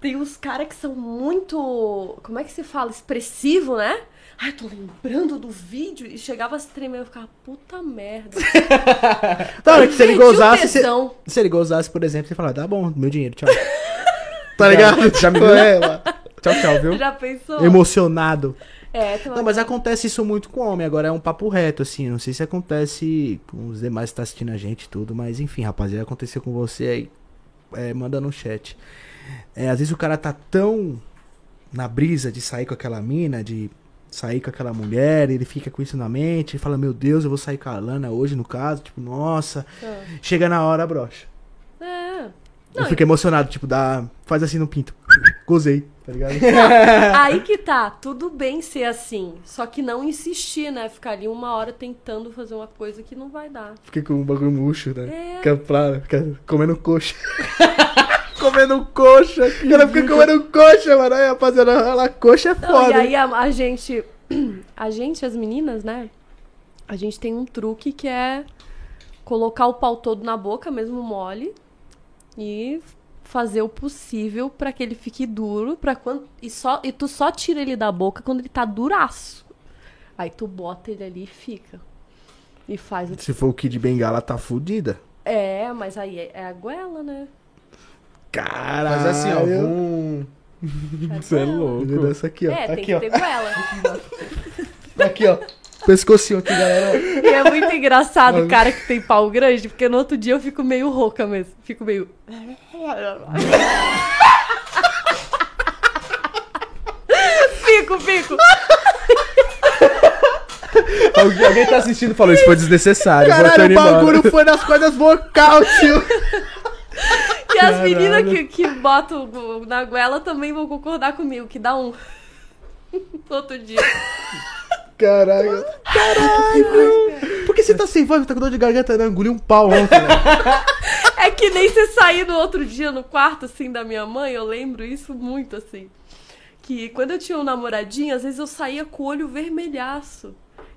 tem uns caras que são muito, como é que se fala? Expressivo, né? Ai, eu tô lembrando do vídeo e chegava a se tremer, eu ficava, puta merda. Tá, é que se ele gozasse, se, se ele gozasse, por exemplo, você fala, tá bom, meu dinheiro, tchau. tá ligado? Já me Tipo, viu? é, lá, tchau, tchau, viu? Já pensou? emocionado. É, uma Não, mas acontece isso muito com homem. Agora é um papo reto, assim. Não sei se acontece com os demais que tá assistindo a gente e tudo, mas enfim, rapaziada, aconteceu com você aí. É, manda no chat. É, às vezes o cara tá tão na brisa de sair com aquela mina, de sair com aquela mulher, ele fica com isso na mente, ele fala, meu Deus, eu vou sair com a Lana hoje, no caso, tipo, nossa. Ah. Chega na hora, brocha. É. Eu Não, fico emocionado, tipo, dá. Faz assim no pinto. Gozei, tá ligado? Aí que tá, tudo bem ser assim. Só que não insistir, né? Ficar ali uma hora tentando fazer uma coisa que não vai dar. Fiquei com um bagulho murcho, né? É. Fica, pra, fica comendo coxa. comendo coxa. O cara fica comendo coxa, mano. Aí, rapaziada, ela coxa é Não, foda. e aí a, a gente. A gente, as meninas, né? A gente tem um truque que é colocar o pau todo na boca, mesmo mole, e fazer o possível pra que ele fique duro, para quando e só e tu só tira ele da boca quando ele tá duraço. Aí tu bota ele ali e fica. E faz o Se for o Kid Bengala, tá fudida. É, mas aí é, é a goela, né? Caralho. Mas assim, ó, vum. É Você é louco. Essa aqui, ó. É, tem aqui, que ó. ter goela. Aqui, ó. Pescocinho aqui, galera. E é muito engraçado o cara que tem pau grande, porque no outro dia eu fico meio rouca mesmo. Fico meio. Fico, fico. Alguém, alguém tá assistindo e falou, isso foi desnecessário. Caralho, o bagulho foi nas cordas vocal, tio. E as meninas que, que botam na goela também vão concordar comigo, que dá um. outro dia. Caralho. Caralho. Por que você tá sem voz? Tá com dor de garganta? Não, engoliu um pau ontem. né? É que nem você sair no outro dia no quarto, assim, da minha mãe, eu lembro isso muito, assim. Que quando eu tinha um namoradinho, às vezes eu saía com o olho vermelhaço.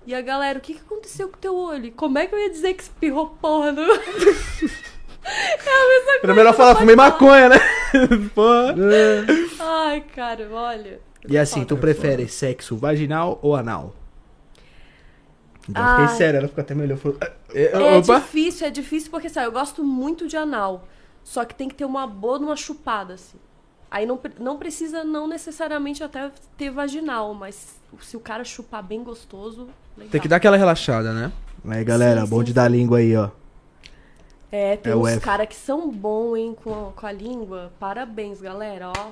E a galera, o que, que aconteceu com o teu olho? Como é que eu ia dizer que espirrou porra no... É a mesma Era melhor falar, fumei maconha, né? Porra. Ai, cara, olha. E assim, Foda. tu prefere sexo vaginal ou anal? Então, Ah. fiquei sério, ela ficou até melhor. Falou, "Ah, É Opa! difícil, é difícil porque, sabe, eu gosto muito de anal. Só que tem que ter uma boa numa chupada, assim. Aí não, não precisa, não necessariamente até ter vaginal, mas se o cara chupar bem gostoso, legal. Tem que dar aquela relaxada, né? Aí, galera, Sim, bonde sim, da língua aí, ó. É, tem É uns caras que são bons, hein, com a, com a língua. Parabéns, galera, ó.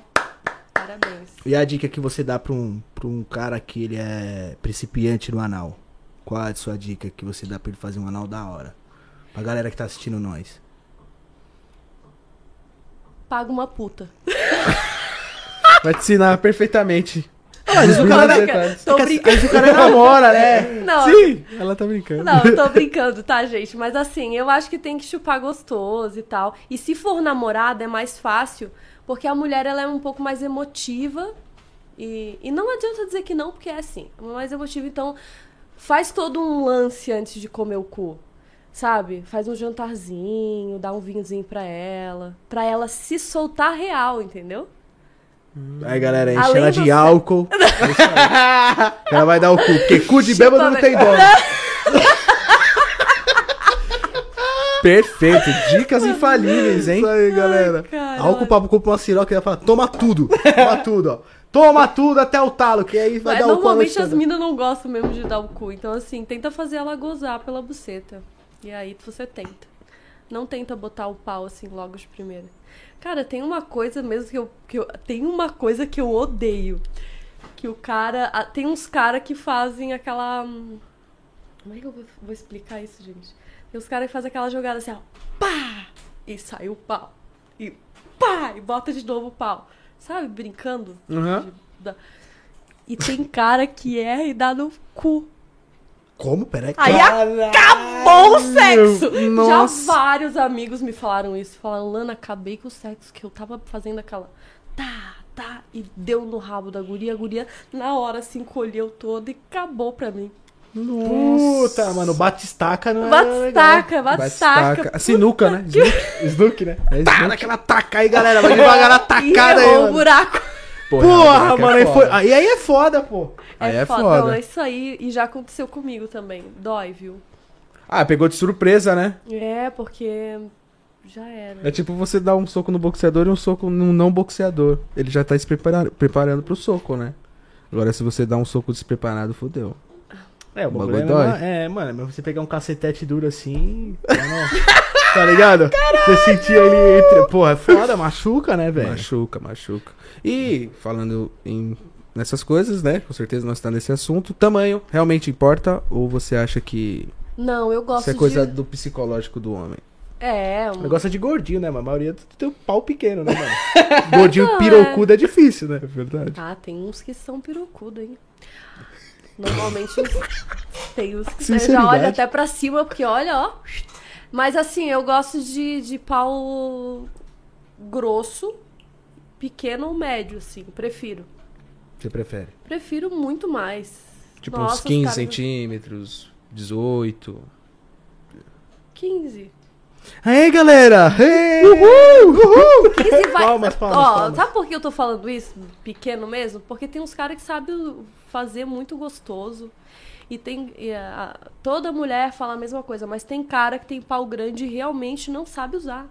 Parabéns. E a dica que você dá pra um, pra um cara que ele é principiante no anal? Qual é a sua dica que você dá pra ele fazer um anal da hora? Pra galera que tá assistindo nós. Paga uma puta. Vai te ensinar perfeitamente. Mas o Os cara, Tô. Às brincando. o cara namora, né? Não, Sim, ela tá brincando. Não, eu tô brincando, tá, gente? Mas assim, eu acho que tem que chupar gostoso e tal. E se for namorada, é mais fácil, porque a mulher ela é um pouco mais emotiva. E, e não adianta dizer que não, porque é assim, é mais emotiva. Então, faz todo um lance antes de comer o cu. Sabe? Faz um jantarzinho, dá um vinhozinho pra ela. Pra ela se soltar real, entendeu? Aí, galera, enche Além ela de álcool. É ela vai dar o cu, porque cu de Chupa, bêbado não tem dono. Perfeito. Dicas infalíveis, hein? Isso aí, galera. cara, Álcool papo com uma siroca e ela fala, toma tudo. Toma tudo, ó. Toma tudo até o talo, que aí vai Mas dar o cu normalmente as minas não gostam mesmo de dar o cu. Então, assim, tenta fazer ela gozar pela buceta. E aí você tenta. Não tenta botar o pau assim logo de primeira. Cara, tem uma coisa mesmo que eu. Que eu tem uma coisa que eu odeio. Que o cara. Tem uns caras que fazem aquela. hum, Como é que eu vou, vou explicar isso, gente? Tem uns caras que fazem aquela jogada assim, ó. Pá! E sai o pau. E pá! E bota de novo o pau. Sabe? Brincando. Uhum. de- da- E tem cara que erra e dá no cu. Como? Peraí. Aí acabou o sexo! Nossa. Já vários amigos me falaram isso. Falaram, Lana, acabei com o sexo, que eu tava fazendo aquela. Tá, tá. E deu no rabo da guria. A guria, na hora, se encolheu toda e acabou pra mim. Puta, mano, batistaca não é Batistaca, Batistaca. batistaca. Sinuca, né? legal. Snook, né? É Tá, Snook. naquela taca aí, galera. Vai devagar na E tacada aí, mano. buraco. Porra, moleque, é mano, aí, foda. foi... aí aí é foda, pô. Aí é foda. foda. Não, é isso aí. E já aconteceu comigo também. Dói, viu? Ah, pegou de surpresa, né? É, porque já era. É tipo você dar um soco no boxeador e um soco no não boxeador. Ele já tá se preparando, preparando pro soco, né? Agora se você dá um soco despreparado, fodeu. É, o bagulho bagulho dói. é, é, mano, mas você pegar um cacetete duro assim. tá, não- tá ligado? Você sentir ele entre. Porra, é foda, machuca, né, velho? Machuca, machuca. E falando em nessas coisas, né? Com certeza nós estamos nesse assunto. Tamanho realmente importa? Ou você acha que Não, eu gosto isso é coisa de... do psicológico do homem? É, um... O negócio é de gordinho, né? Mas a maioria tem um pau pequeno, né, mano? Gordinho pirocudo é difícil, né? É verdade. Ah, tem uns que são pirocudo, hein? Normalmente os- tem uns que já olha até pra cima, porque olha, ó. Mas assim, eu gosto de, de pau grosso, pequeno ou médio, assim. Prefiro. Você prefere? Prefiro muito mais. Tipo Nossa, uns os 15 caras- centímetros, 18. 15. Aí, galera! Hey! Uhul! Uhul! 15 vai. Palmas, palmas, Ó, palmas. sabe por que eu tô falando isso? Pequeno mesmo? Porque tem uns caras que sabem fazer muito gostoso. E tem. e a- toda mulher fala a mesma coisa, mas tem cara que tem pau grande e realmente não sabe usar.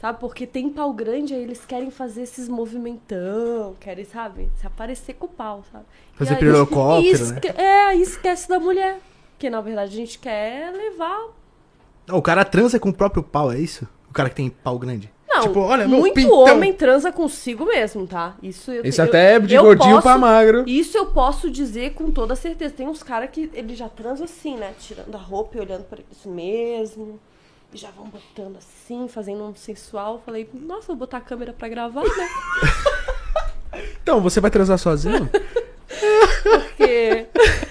Sabe? Porque tem pau grande, aí eles querem fazer esses movimentão, querem, sabe? Se aparecer com o pau, sabe? Fazer pirocóptero, né? É, aí esquece da mulher. Porque na verdade a gente quer levar O cara transa com o próprio pau, é isso? O cara que tem pau grande? Não, Tipo, olha, meu muito pintão. homem transa consigo mesmo, tá? Isso eu Isso eu- até é de gordinho posso- pra magro. Isso eu posso dizer com toda certeza. Tem uns caras que ele já transa assim, né? Tirando a roupa e olhando pra isso mesmo. E já vão botando assim, fazendo um sensual. Falei, nossa, vou botar a câmera pra gravar, né? Então, você vai transar sozinho? Porque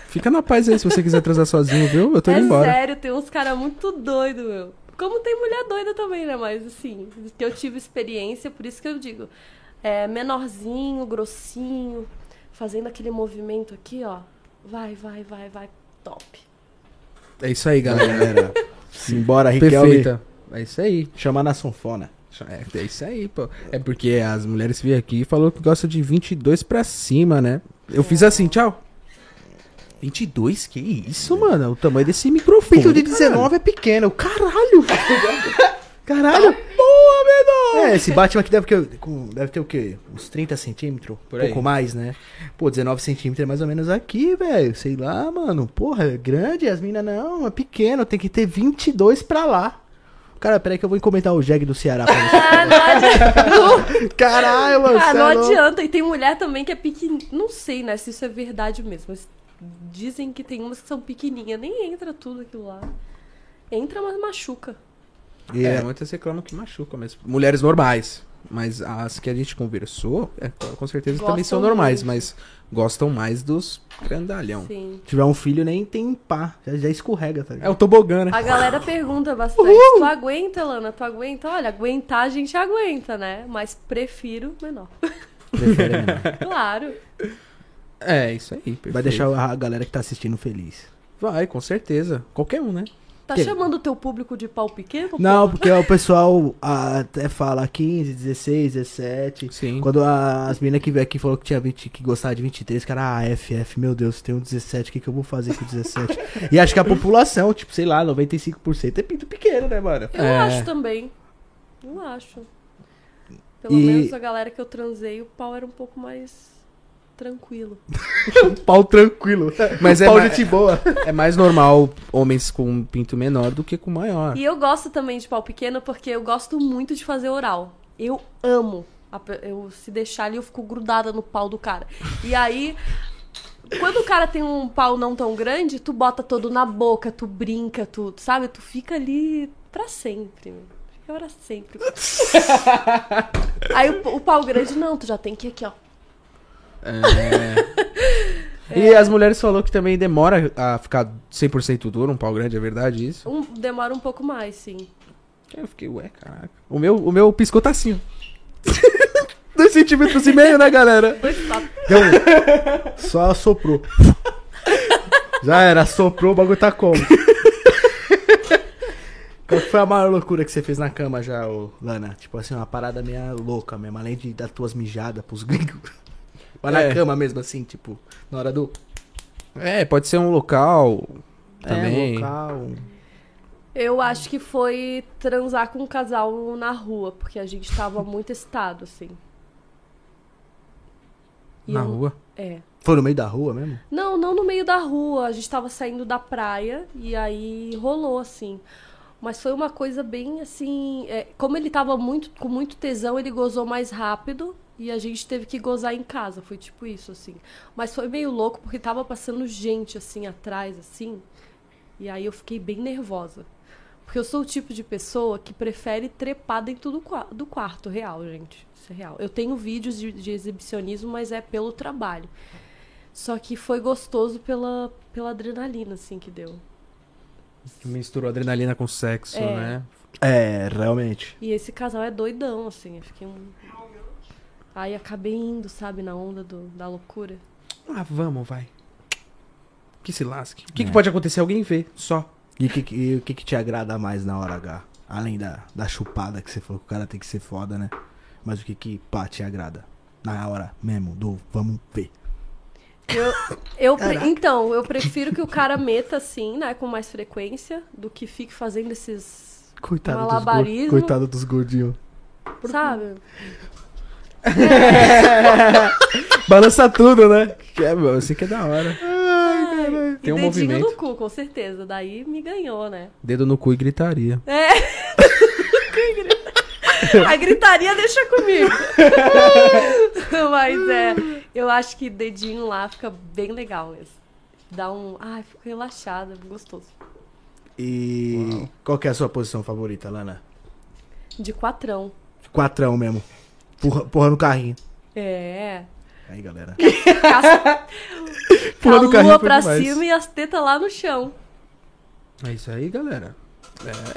Fica na paz aí se você quiser transar sozinho, viu? Eu tô é indo embora. sério, tem uns caras muito doidos, meu. Como tem mulher doida também, né? Mas assim, que eu tive experiência, por isso que eu digo. É menorzinho, grossinho, fazendo aquele movimento aqui, ó. Vai, vai, vai, vai. Top. É isso aí, galera. Simbora, Riquelme. Perfeita. É isso aí. Chamar na sanfona. É, é isso aí, pô. É porque as mulheres vêm aqui e falou que gosta de 22 pra cima, né? Eu fiz assim, tchau. 22? Que isso, mano? O tamanho desse microfone. Pinto de 19 é pequeno. Caralho! Caralho! Boa, menor! É, esse Batman aqui deve, deve ter o quê? Uns 30 centímetros? Um aí. pouco mais, né? Pô, 19 centímetros é mais ou menos aqui, velho. Sei lá, mano. Porra, é grande. As minas não, é pequeno. Tem que ter 22 pra lá. Cara, peraí que eu vou comentar o Jeg do Ceará pra você. Ah, não adianta. Caralho, mano. Ah, não é adianta. E tem mulher também que é pequenininha. Não sei, né, se isso é verdade mesmo. Mas dizem que tem umas que são pequenininhas. Nem entra tudo aquilo lá. Entra, mas machuca. E É, é, muitas reclamam que machuca mesmo. Mulheres normais. Mas as que a gente conversou, é, com certeza também Gostam são normais, muito. mas gostam mais dos grandalhão. Sim. Se tiver um filho, nem tem pá. Já, já escorrega, tá É ligado? o tobogã, né? A galera pergunta bastante. Tu aguenta, Lana? Tu aguenta? Olha, aguentar a gente aguenta, né? Mas prefiro menor. Prefere menor. Claro. É, isso aí. Perfeito. Vai deixar a galera que tá assistindo feliz. Vai, com certeza. Qualquer um, né? Tá Que- chamando o teu público de pau pequeno? Não, pô? porque o pessoal ah, até fala 15, 16, 17. Sim. Quando a- as meninas que veio aqui falou que tinha 20, que gostava de 23, cara, ah, FF, meu Deus, tem um 17, o que, que eu vou fazer com 17? e acho que a população, tipo, sei lá, 95% é pinto pequeno, né, mano? Eu É. acho também. Eu acho. Pelo E- menos a galera que eu transei, o pau era um pouco mais tranquilo. Um pau tranquilo. Mas é pau gente boa. É mais normal homens com um pinto menor do que com maior. E eu gosto também de pau pequeno porque eu gosto muito de fazer oral. Eu amo. Eu se deixar ali, eu fico grudada no pau do cara. E aí, quando o cara tem um pau não tão grande, tu bota todo na boca, tu brinca, tu, sabe? Tu fica ali pra sempre. Fica pra sempre. aí o, o pau grande, não, tu já tem que ir aqui, ó. É. E as mulheres falou que também demora a ficar 100% duro, um pau grande, é verdade isso? Um, demora um pouco mais, sim. Eu fiquei, ué, caraca. O meu, o meu piscou tá assim, ó. Dois centímetros e meio, né, galera? Deu um. Só assoprou. Já era, assoprou, o bagulho tá como? Qual foi a maior loucura que você fez na cama já, ô Lana? Tipo assim, uma parada meio louca mesmo, além de dar tuas mijadas pros gringos. Na É. cama mesmo, assim, tipo, na hora do. É, pode ser um local também. É, local. Eu acho que foi transar com um casal na rua, porque a gente tava muito excitado, assim. E Na eu- rua. É. Foi no meio da rua mesmo? Não, não no meio da rua. A gente tava saindo da praia e aí rolou, assim. Mas foi uma coisa bem assim. é, como ele tava muito, com muito tesão, ele gozou mais rápido e a gente teve que gozar em casa. Foi tipo isso, assim. Mas foi meio louco porque tava passando gente assim atrás, assim. E aí eu fiquei bem nervosa. Porque eu sou o tipo de pessoa que prefere trepar dentro do, do quarto real, gente. Isso é real. Eu tenho vídeos de, de exibicionismo, mas é pelo trabalho. Só que foi gostoso pela, pela adrenalina, assim, que deu. Misturou adrenalina com sexo, É. né? É, realmente. E esse casal é doidão, assim. Eu fiquei um. Aí acabei indo, sabe, na onda do, da loucura. Ah, vamos, vai. Que se lasque. O que, É. que pode acontecer? Alguém vê, só. E o que, que- o que, que te agrada mais na hora H? Além da, da chupada que você falou que o cara tem que ser foda, né? Mas o que que, pá, te agrada? Na hora mesmo, do vamos ver. Eu, eu pre- então, eu prefiro que o cara meta assim, né, com mais frequência, do que fique fazendo esses. Coitado dos, coitado dos gordinhos. Sabe? Balança tudo, né? Que é, meu, assim que é da hora. Ai, Tem e um dedinho movimento. no cu, com certeza. Daí me ganhou, né? Dedo no cu e gritaria. É. A gritaria deixa comigo. Mas é, eu acho que dedinho lá fica bem legal mesmo. Dá um. Ai, fico relaxada, gostoso. E qual que é a sua posição favorita, Lana? De quatrão. Quatrão mesmo. Porra, porra no carrinho. É. Aí, galera. Porra a do carrinho lua foi pra demais. cima e as tetas lá no chão. É isso aí, galera.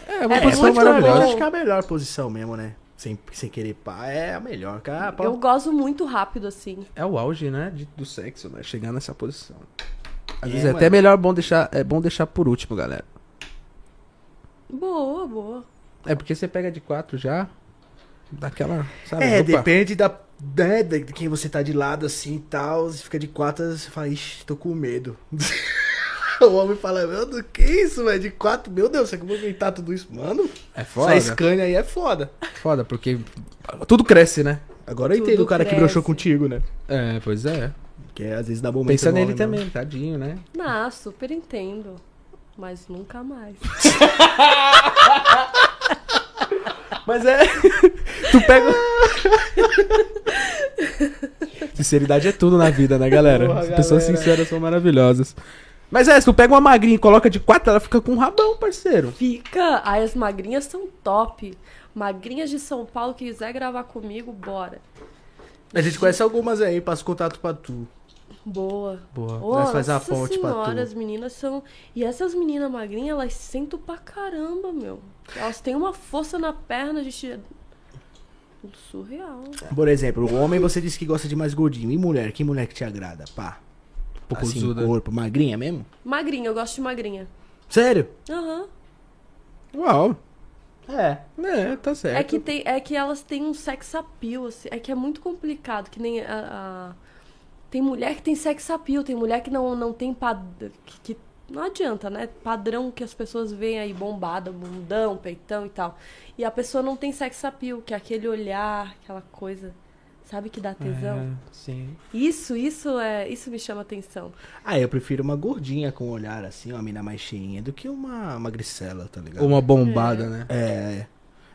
É, é uma É, posição muito maravilhosa. bom. Acho que é a melhor posição mesmo, né? Sem, sem querer pá, é a melhor. Cara, Eu gozo muito rápido, assim. É o auge, né, de- do sexo, né? Chegar nessa posição. Às É, vezes é mano. até melhor bom deixar, é bom deixar por último, galera. Boa, boa. É porque você pega de quatro já. Daquela, sabe? É, opa. depende da, né, de quem você tá de lado assim e tal. Você fica de quatro, você fala, ixi, tô com medo. o homem fala, meu Deus, que isso, velho? De quatro, meu Deus, você como inventar tudo isso? Mano, É foda. essa Scania aí é foda. Foda, porque tudo cresce, né? Agora eu Tudo entendo o cara que cresce. broxou contigo, né? É, pois é. Que às vezes dá momento Pensa nele homem, mano. também, tadinho, né? Não, super entendo. Mas nunca mais. Mas é. tu pega. Sinceridade é tudo na vida, né, galera? Porra, As pessoas galera. sinceras são maravilhosas. Mas é, se tu pega uma magrinha e coloca de quatro, ela fica com um rabão, parceiro. Fica! Aí as magrinhas são top. Magrinhas de São Paulo que quiser gravar comigo, bora. A gente conhece algumas aí, passa contato pra tu. Boa. Boa. Ô, Nós faz a ponte pra senhora, tu. as meninas são. E essas meninas magrinhas, elas sentam pra caramba, meu. Elas têm uma força na perna de. te- Surreal. Por exemplo, o homem você disse que gosta de mais gordinho. E mulher? Que mulher que te agrada? Pá. Pouco assim, zuda. corpo, magrinha mesmo? Magrinha, eu gosto de magrinha. Sério? Aham. Uau. É. É, tá certo. É que, tem, é que elas têm um sex appeal, assim. É que é muito complicado, que nem a... a- Tem mulher que tem sex appeal, tem mulher que não, não tem padrão... Que, que- Não adianta, né? Padrão que as pessoas veem aí, bombada, bundão, peitão e tal. E a pessoa não tem sex appeal, que é aquele olhar, aquela coisa... Sabe que dá tesão? É, sim. Isso, isso é... Isso me chama atenção. Ah, eu prefiro uma gordinha com um olhar assim, uma mina mais cheinha, do que uma magricela, tá ligado? Ou uma bombada, né? É.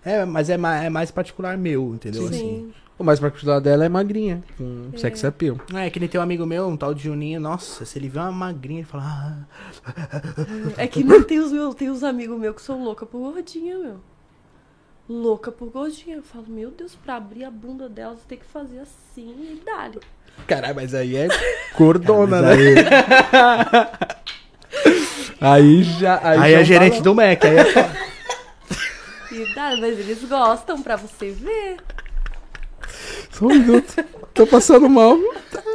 É, mas é mais, é mais particular meu, entendeu? Assim. O mais particular dela é magrinha, com É. sex appeal. Não, é que nem tem um amigo meu, um tal de Juninho, nossa, se ele vê uma magrinha, ele fala, ah, É que nem tem os, meus, tem os amigos meus que são louca por gordinha, meu. Louca por gordinha. Eu falo, meu Deus, pra abrir a bunda dela, você tem que fazer assim e dá-lhe. Caralho, mas aí é cordona, Mas né? Aí já. Aí, Aí já é gerente do Mac, aí é. E dá, mas eles gostam pra você ver. Só um minuto. Tô passando mal.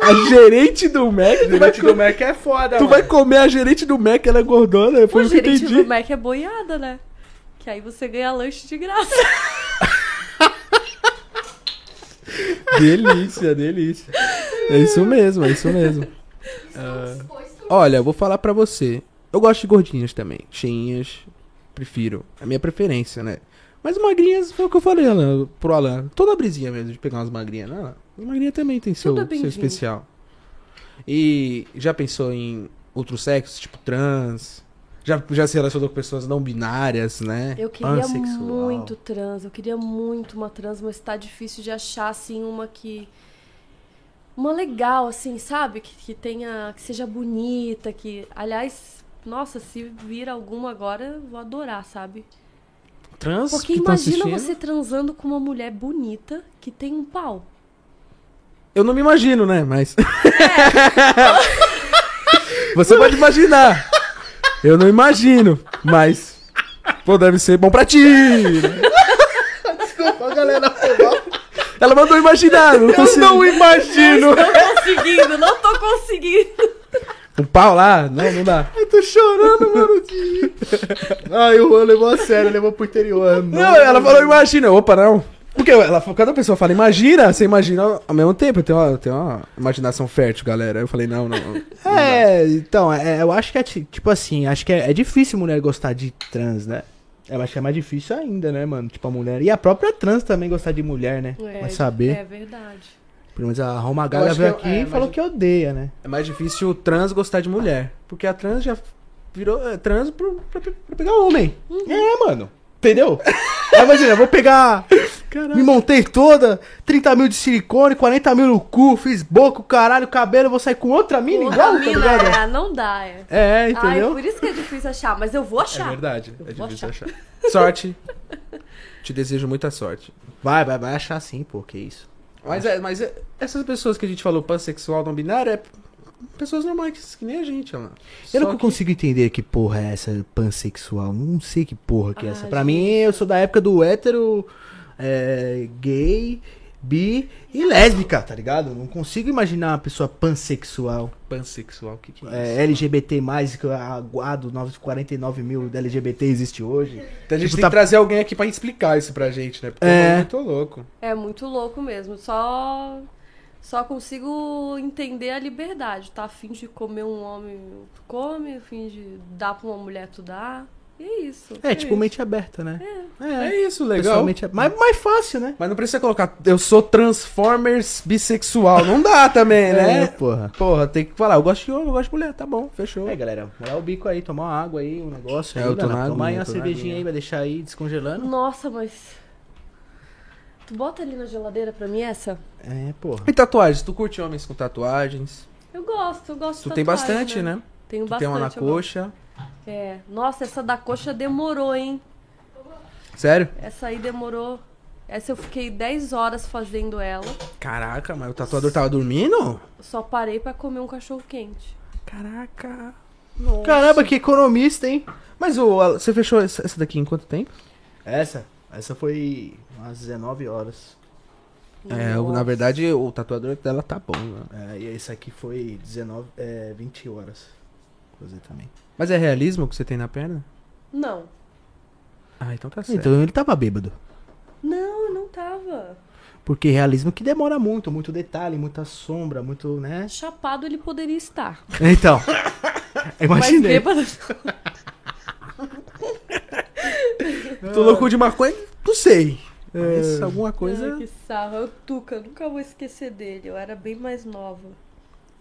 A gerente do Mac. Tu, vai, gerente do Mac é foda, tu vai comer a gerente do Mac, ela é gordona. Foi O o que eu gerente entendi. do Mac é boiada, né? Que aí você ganha lanche de graça. Delícia, delícia. É isso mesmo, é isso mesmo. Ah, olha, eu vou falar pra você. Eu gosto de gordinhas também. Cheinhas, prefiro. É a minha preferência, né? Mas magrinhas foi o que eu falei Alan, pro Alan. Toda brisinha mesmo de pegar umas magrinhas. Não, não. magrinha também tem seu, é seu especial. E já pensou em outros sexos, tipo trans? Já, já se relacionou com pessoas não binárias, né? Eu queria Pansexual. muito trans, eu queria muito uma trans, mas tá difícil de achar, assim, uma que... Uma legal, assim, sabe? Que, que tenha... Que seja bonita, que... Aliás, nossa, se vir alguma agora, eu vou adorar, sabe? Trans Porque imagina assistindo? você transando com uma mulher bonita que tem um pau. Eu não me imagino, né? Mas. Você pode imaginar. Eu não imagino, mas. Pô, deve ser bom pra ti. Desculpa, galera. Ela mandou imaginar, não Eu consigo. não imagino. Não tô conseguindo, não tô conseguindo. Um pau lá? Não, não dá. Eu tô chorando, mano. de- Ai, o Juan levou a sério, levou pro interior. Não, ela falou imagina. Opa, não. Porque ela, cada pessoa fala imagina, você imagina ao mesmo tempo. Tem uma, tem uma imaginação fértil, galera. Eu falei, não, não. não É, então, é, eu acho que é ti- tipo assim, acho que é, é difícil mulher gostar de trans, né? Eu acho que é mais difícil ainda, né, mano? Tipo, a mulher. E a própria trans também gostar de mulher, né? Vai saber. É verdade. Pelo menos a Roma Gaga veio aqui é- é, e falou que odeia, né? É mais difícil o trans gostar de mulher. Porque a trans já virou é, trans pro, pra, pra pegar homem. É, mano. Entendeu? Aí, imagina, eu vou pegar. Me montei toda, 30 mil de silicone, 40 mil no cu, fiz boca, caralho, cabelo, vou sair com outra mina Outra igual, tá mina, ligado? é, não dá, é. É, Ai, entendeu? por isso que é difícil achar, mas eu vou achar. É verdade. É Eu vou difícil achar. Sorte. Te desejo muita sorte. Vai, vai, vai achar sim, pô, que isso. Mas, é, mas é- essas pessoas que a gente falou, pansexual, não binário, é pessoas normais, que nem a gente, Alan. Eu Só não que- consigo entender que porra é essa pansexual. Não sei que porra que é Ah, essa. Pra gente. mim, eu sou da época do hétero, é, gay, bi e lésbica, tá ligado? Não consigo imaginar uma pessoa pansexual. Pansexual, o que, que é isso? É, LGBT, que a guado 49 mil da LGBT existe hoje. Então a gente Tipo, tem tá- que trazer alguém aqui pra explicar isso pra gente, né? Porque É. é muito louco. É muito louco mesmo. Só só consigo entender a liberdade, tá? Afim de comer um homem, tu come, afim de dar pra uma mulher, tu dá. E é isso. É, tipo isso. mente aberta, né? É, É isso, legal. é mais, mais fácil, né? Mas não precisa colocar, eu sou Transformers bissexual. Não dá também, É, né? porra. Porra, tem que falar, eu gosto de homem, eu gosto de mulher, tá bom, fechou. É, galera, molhar o bico aí, tomar uma água aí, um negócio. É, aí, eu tô na Tomar aí uma cervejinha aí, vai deixar aí descongelando. Nossa, mas. Tu bota ali na geladeira pra mim essa? É, porra. E tatuagens? Tu curte homens com tatuagens? Eu gosto, eu gosto Tu de tem tatuagem, bastante, né? Tenho Tu bastante. tem uma na eu gosto. É. Nossa, essa da coxa demorou, hein? Sério? Essa aí demorou. Essa eu fiquei 10 horas fazendo ela. Caraca, mas o tatuador tava dormindo? Só parei pra comer um cachorro quente. Caraca. Caramba, que economista, hein? Mas o, a- você fechou essa daqui em quanto tempo? Essa? Essa foi umas 19 horas. É, na Nossa. verdade, o tatuador dela tá bom, né? É, e esse aqui foi 19, é, 20 horas. Fazer também. Mas é realismo que você tem na perna? Não. Ah, então tá certo. Então ele tava bêbado. Não, não tava. Porque realismo que demora muito, muito detalhe, muita sombra, muito, né? Chapado ele poderia estar. Então. Mas Imaginei. bêbado. Tô louco de maconha? Não sei. Mas alguma coisa... Ai, que sarro. Eu Tuca, nunca vou esquecer dele. Eu era bem mais nova.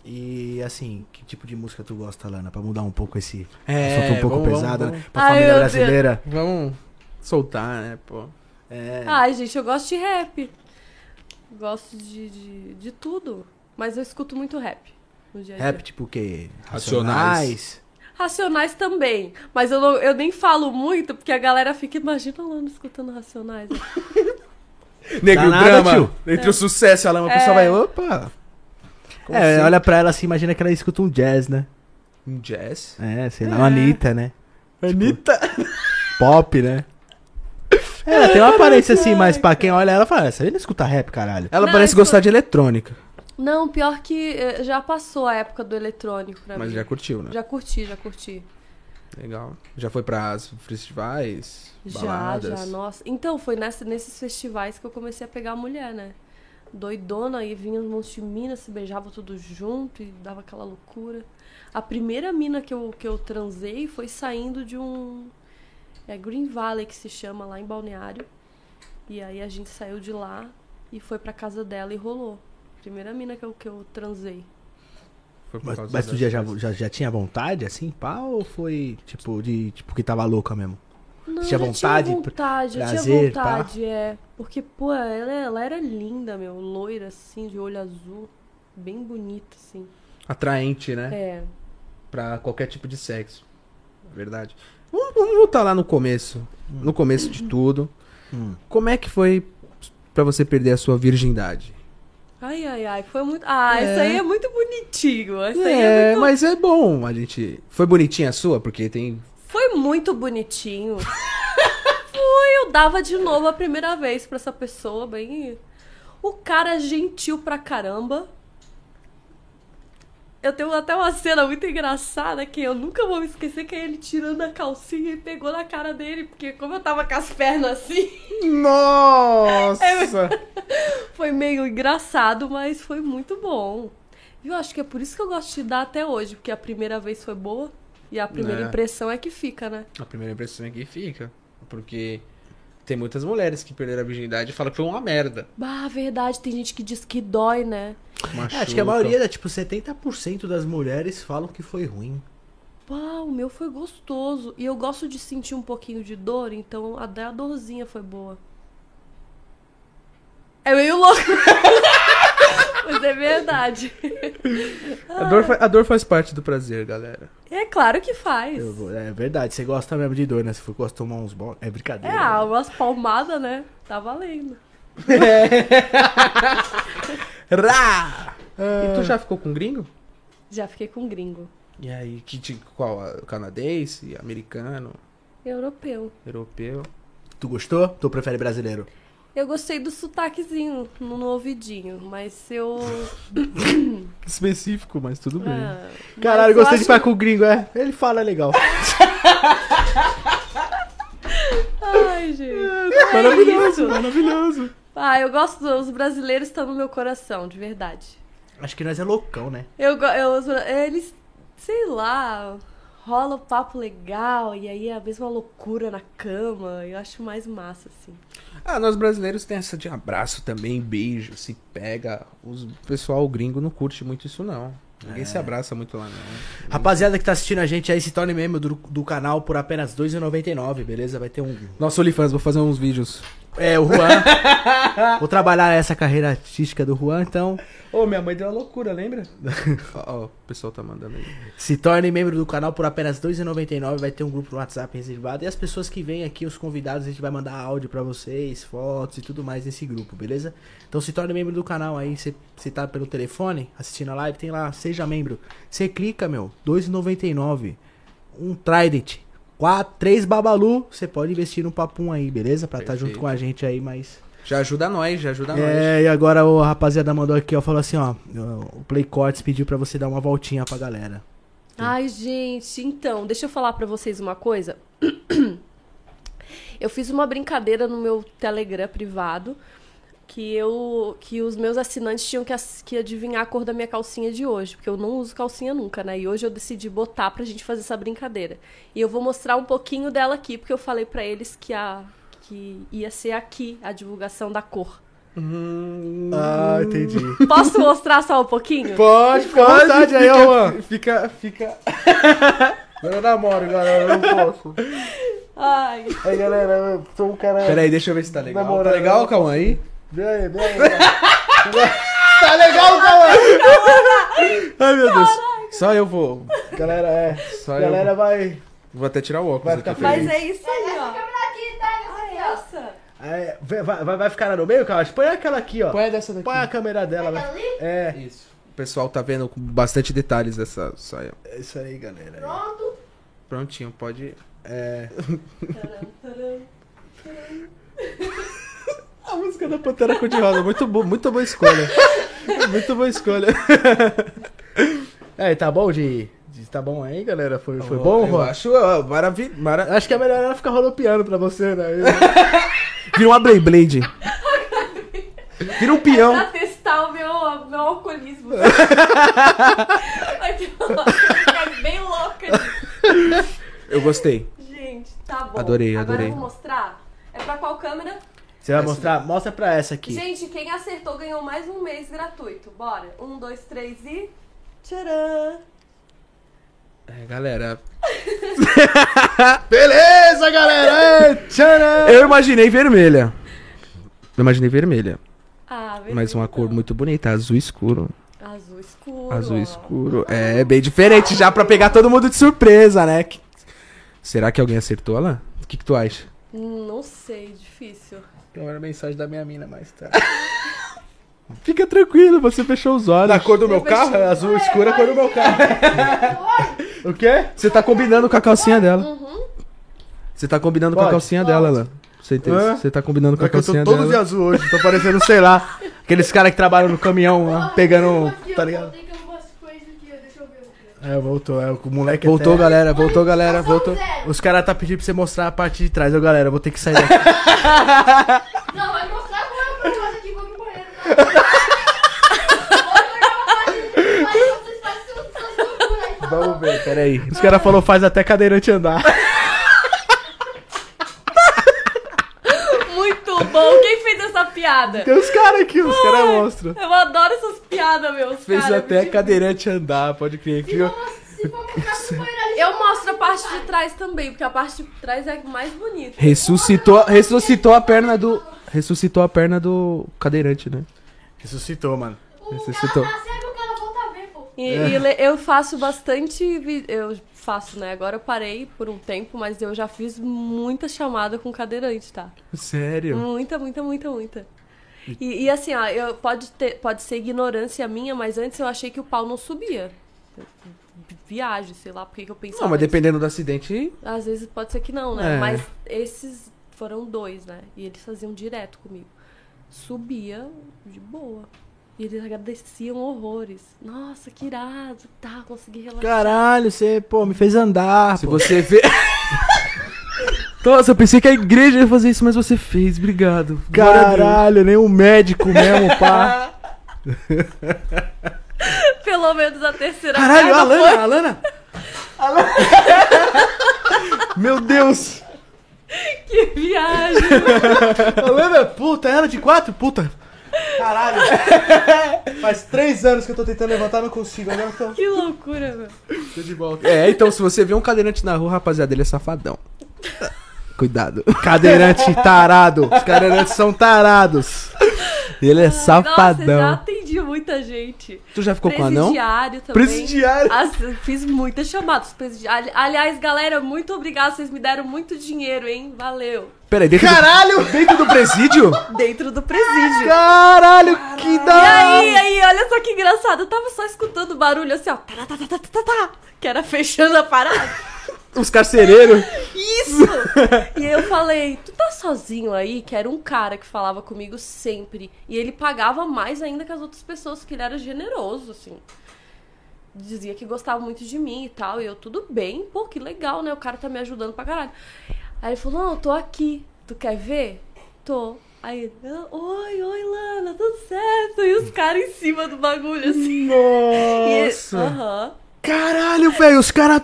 E assim, que tipo de música tu gosta, Lana? Pra mudar um pouco esse É, assunto um pouco vamos- pesado, vamos- né? Pra Ai, família meu Deus. brasileira. Vamos soltar, né, pô? É. Ai, gente, eu gosto de rap. Gosto de, de, de tudo. Mas eu escuto muito rap. No dia a dia. Rap tipo o quê? Racionais. Racionais também. Mas eu, não- eu nem falo muito, porque a galera fica, imagina a Lana escutando Racionais. Negro nada, drama. tio. Entre o sucesso e a lama, o É. pessoal vai, opa. Como É, assim? olha pra ela assim, imagina que ela escuta um jazz, né? Um jazz. É, sei lá, uma Anitta, né? Anitta. Pop, né? É, ela tem uma aparência assim, mas pra quem olha ela fala, essa aí não escuta rap, caralho. Ela Não, parece gostar de eletrônica. Não, pior que eh, já passou a época do eletrônico pra Mas mim. já curtiu, né? Já curti, já curti. Legal. Já foi pras festivais, Já, baladas. já, nossa. Então, foi nessa, nesses festivais que eu comecei a pegar a mulher, né? Doidona, e vinha um monte de minas, se beijava tudo junto e dava aquela loucura. A primeira mina que eu, que eu transei foi saindo de um. É Green Valley que se chama, lá em Balneário. E aí a gente saiu de lá e foi pra casa dela e rolou. Primeira mina que eu, que eu transei. Mas, mas tu já, já, já tinha vontade, assim, pá? Ou foi, tipo, de tipo que tava louca mesmo? Não, Tinha eu vontade, tinha vontade, eu prazer, tinha vontade, é. Porque, pô, ela, ela era linda, meu. Loira, assim, de olho azul. Bem bonita, assim. Atraente, né? É. Pra qualquer tipo de sexo. É verdade. Vamos, vamos voltar lá no começo. No começo de tudo. Hum. Como é que foi pra você perder a sua virgindade? Ai, ai, ai. Foi muito. Ah, É. isso aí é muito bonitinho. Isso aí é É, muito... mas é bom a gente. Foi bonitinha a sua? Porque tem. Foi muito bonitinho. Foi, eu dava de novo a primeira vez pra essa pessoa, bem. O cara é gentil pra caramba. Eu tenho até uma cena muito engraçada que eu nunca vou me esquecer, que é ele tirando a calcinha e pegou na cara dele, porque como eu tava com as pernas assim, Nossa! foi meio engraçado, mas foi muito bom. Viu? Acho que é por isso que eu gosto de dar até hoje, porque a primeira vez foi boa e a primeira É. impressão é que fica, né? A primeira impressão é que fica. Porque tem muitas mulheres que perderam a virgindade e falam que foi uma merda. Bah, verdade, tem gente que diz que dói, né? É, acho que a maioria, tipo, 70% das mulheres falam que foi ruim. Pá, o meu foi gostoso. E eu gosto de sentir um pouquinho de dor, então até a dorzinha foi boa. É meio louco. Mas é verdade. A dor, a dor faz parte do prazer, galera. É claro que faz. Eu é verdade, você gosta mesmo de dor, né? Se for gosta de tomar uns bons. É É, brincadeira. ah, umas palmadas, né? Tá valendo. Rá! E tu já ficou com gringo? Já fiquei com gringo. E aí, que, ti- qual? Canadense, americano, Europeu. europeu? Tu gostou? Tu prefere brasileiro? Eu gostei do sotaquezinho no, no ouvidinho, mas eu. Específico, mas tudo bem. Ah, Caralho, mas gostei eu de acho- falar com o gringo, é. Ele fala legal. Ai, gente. É Maravilhoso, isso. maravilhoso. Ah, eu gosto dos brasileiros, estão no meu coração, de verdade. Acho que nós é loucão, né? Eu, eu, eles, sei lá, rola um papo legal e aí é a mesma loucura na cama. Eu acho mais massa, assim. Ah, nós brasileiros tem essa de abraço também, beijo, se pega. Os- O pessoal gringo não curte muito isso, não. Ninguém se abraça muito lá, não. Rapaziada que tá assistindo a gente aí, se torne membro do, do canal por apenas R$ 2,99, beleza? Vai ter um. Nosso OnlyFans, vou fazer uns vídeos. É, o Juan. Vou trabalhar essa carreira artística do Juan, então. Ô, minha mãe deu uma loucura, lembra? Ó, ó, o pessoal tá mandando aí. Se torne membro do canal por apenas R$ 2,99. Vai ter um grupo no WhatsApp reservado. E as pessoas que vêm aqui, os convidados, a gente vai mandar áudio pra vocês, fotos e tudo mais nesse grupo, beleza? Então se torne membro do canal aí. Você você tá pelo telefone assistindo a live, tem lá, seja membro. Você clica, meu, R$ 2,99. Um Trident. Quatro, três Babalu. Você pode investir no papum aí, beleza? Pra estar junto Perfeito. com a gente aí, mas. Já ajuda nós, já ajuda nós. É, e agora o rapaziada mandou aqui, ó, falou assim, ó, o Play Cortes pediu pra você dar uma voltinha pra galera. Ai, gente, então, deixa eu falar pra vocês uma coisa. Eu fiz uma brincadeira no meu Telegram privado que eu que os meus assinantes tinham que, que adivinhar a cor da minha calcinha de hoje, porque eu não uso calcinha nunca, né? E hoje eu decidi botar pra gente fazer essa brincadeira. E eu vou mostrar um pouquinho dela aqui, porque eu falei pra eles que a que ia ser aqui a divulgação da cor. Hum, Ah, entendi. Posso mostrar só um pouquinho? Pode, fica à vontade aí, ó, Juan. Fica, fica. Eu namoro, galera, eu não posso. Ai, Aí, galera, eu sou um cara... Pera aí, deixa eu ver se tá legal. Namorando. Tá legal, Cauã, aí? Vem aí, vem aí. tá legal, galera? Ai, meu Deus. Só eu vou. Galera, é. Só galera eu vai... vou até tirar o óculos Vai aqui. ficar peraí. mas é isso aí, ó. câmera aqui, tá? É, vai, vai, vai ficar no meio, cara? Põe aquela aqui, ó. Põe dessa daqui. Põe a câmera dela, vai. ali? É, Isso. O pessoal tá vendo com bastante detalhes essa saia. é isso aí, galera. Pronto. Prontinho, pode. É. A música da Pantera Cor-de-Rosa, muito, bo muito boa escolha. muito boa escolha. É, tá bom de... de- Tá bom aí, galera? Foi, foi bom, Eu acho ó, maravilha. Mara... Acho que é melhor ela ficar rodopiando pra você, né? Vira uma Beyblade. Vira um peão. Pra testar o meu, meu alcoolismo. Vai ter uma ficar bem louca. Eu gostei. Gente, tá bom. Adorei, Agora adorei. eu vou mostrar. É pra qual câmera? Você vai Essa mostrar? Mostra pra essa aqui. Gente, quem acertou ganhou mais um mês gratuito. Bora. Um, dois, três e. Tcharam! É, galera. Beleza, galera! Tcharam! Eu imaginei vermelha. Eu imaginei vermelha. Ah, beleza. Mas uma cor muito bonita, azul escuro. Azul escuro. Azul ó. escuro. É bem diferente já pra pegar todo mundo de surpresa, né? Será que alguém acertou lá? O que, que tu acha? Não sei, difícil. Tem uma mensagem da minha mina, mas tá. Fica tranquilo, você fechou os olhos. Da cor do meu carro? É azul escura a cor do meu carro. o quê? Você tá combinando com a calcinha dela. Uhum. Você tá combinando com a Pode, calcinha pode. dela lá. Você? Hã? Você tá combinando com a É que eu tô calcinha todo de dela. azul hoje, tô parecendo, sei lá, aqueles caras que trabalham no caminhão, lá, pegando, tá ligado? Tem que eu não gosto de coisa aqui, ó. Deixa eu ver. É, voltou, é, o moleque Voltou, até- galera, voltou, galera, voltou. zero. Os caras tá pedindo pra você mostrar a parte de trás, ô galera, eu vou ter que sair daqui. Não, vai mostrar como eu vou fazer aqui, vou no banheiro. Vamos ver, peraí. Os caras falaram faz até cadeirante andar. Muito bom. Quem fez essa piada? Tem os caras aqui, os caras mostram. Eu adoro essas piadas, meus. Fez cara, até me cadeirante andar, pode crer. Ali, Eu mostro a parte de trás também, porque a parte de trás é mais bonita. Ressuscitou, ressuscitou a perna do. Ressuscitou a perna do cadeirante, né? Ressuscitou, mano. o E, e le- eu faço bastante. Eu faço, né? Agora eu parei por um tempo, mas eu já fiz muita chamada com cadeirante, tá? Sério? Muita, muita, muita, muita. E, e assim, ó, eu, pode, ter, pode ser ignorância minha, mas antes eu achei que o pau não subia. Viagem, sei lá, porque que eu pensava. Não, mas isso. dependendo do acidente. Às vezes pode ser que não, né? É. Mas esses foram dois, né? E eles faziam direto comigo. subia de boa. E eles agradeciam horrores. Nossa, que irado, tá, consegui relaxar. Caralho, você, pô, me fez andar. Se pô. você vê. Nossa, eu pensei que a igreja ia fazer isso, mas você fez, obrigado. Caralho, nem um médico mesmo, pá. Pelo menos a terceira Caralho, Alana, Alana. Alana. Meu Deus. Que viagem! Alana, puta, ela de quatro? Puta. Caralho. Faz três anos que eu tô tentando levantar, não consigo. Agora eu tô, que loucura, meu. tô de volta. É, então se você vê um cadeirante na rua, rapaziada, ele é safadão. Cuidado. Cadeirante tarado. Os cadeirantes são tarados. Ele é Nossa, já safadão. atendi muita gente. Tu já ficou com anão? Presidiário também. Presidiário. As- fiz muitas chamadas. presidiário. Aliás, galera, muito obrigada. Vocês me deram muito dinheiro, hein? Valeu. Peraí, dentro Caralho! do, dentro do presídio? Dentro do presídio. Caralho, que da E aí, aí, olha só que engraçado. Eu tava só escutando o barulho assim, ó. Tá, tá, tá, tá, que era fechando a parada. Os carcereiros. Isso! e eu falei, tu tá sozinho aí? Que era um cara que falava comigo sempre. E ele pagava mais ainda que as outras pessoas, porque ele era generoso, assim. Dizia que gostava muito de mim e tal. E eu, tudo bem, pô, que legal, né? O cara tá me ajudando pra caralho. Aí ele falou, não, eu tô aqui. Tu quer ver? Tô. Aí ele, "Ah, oi, oi, Lana, tudo certo? E os caras em cima do bagulho, assim. E- Nossa. Aham. Caralho, velho, os caras.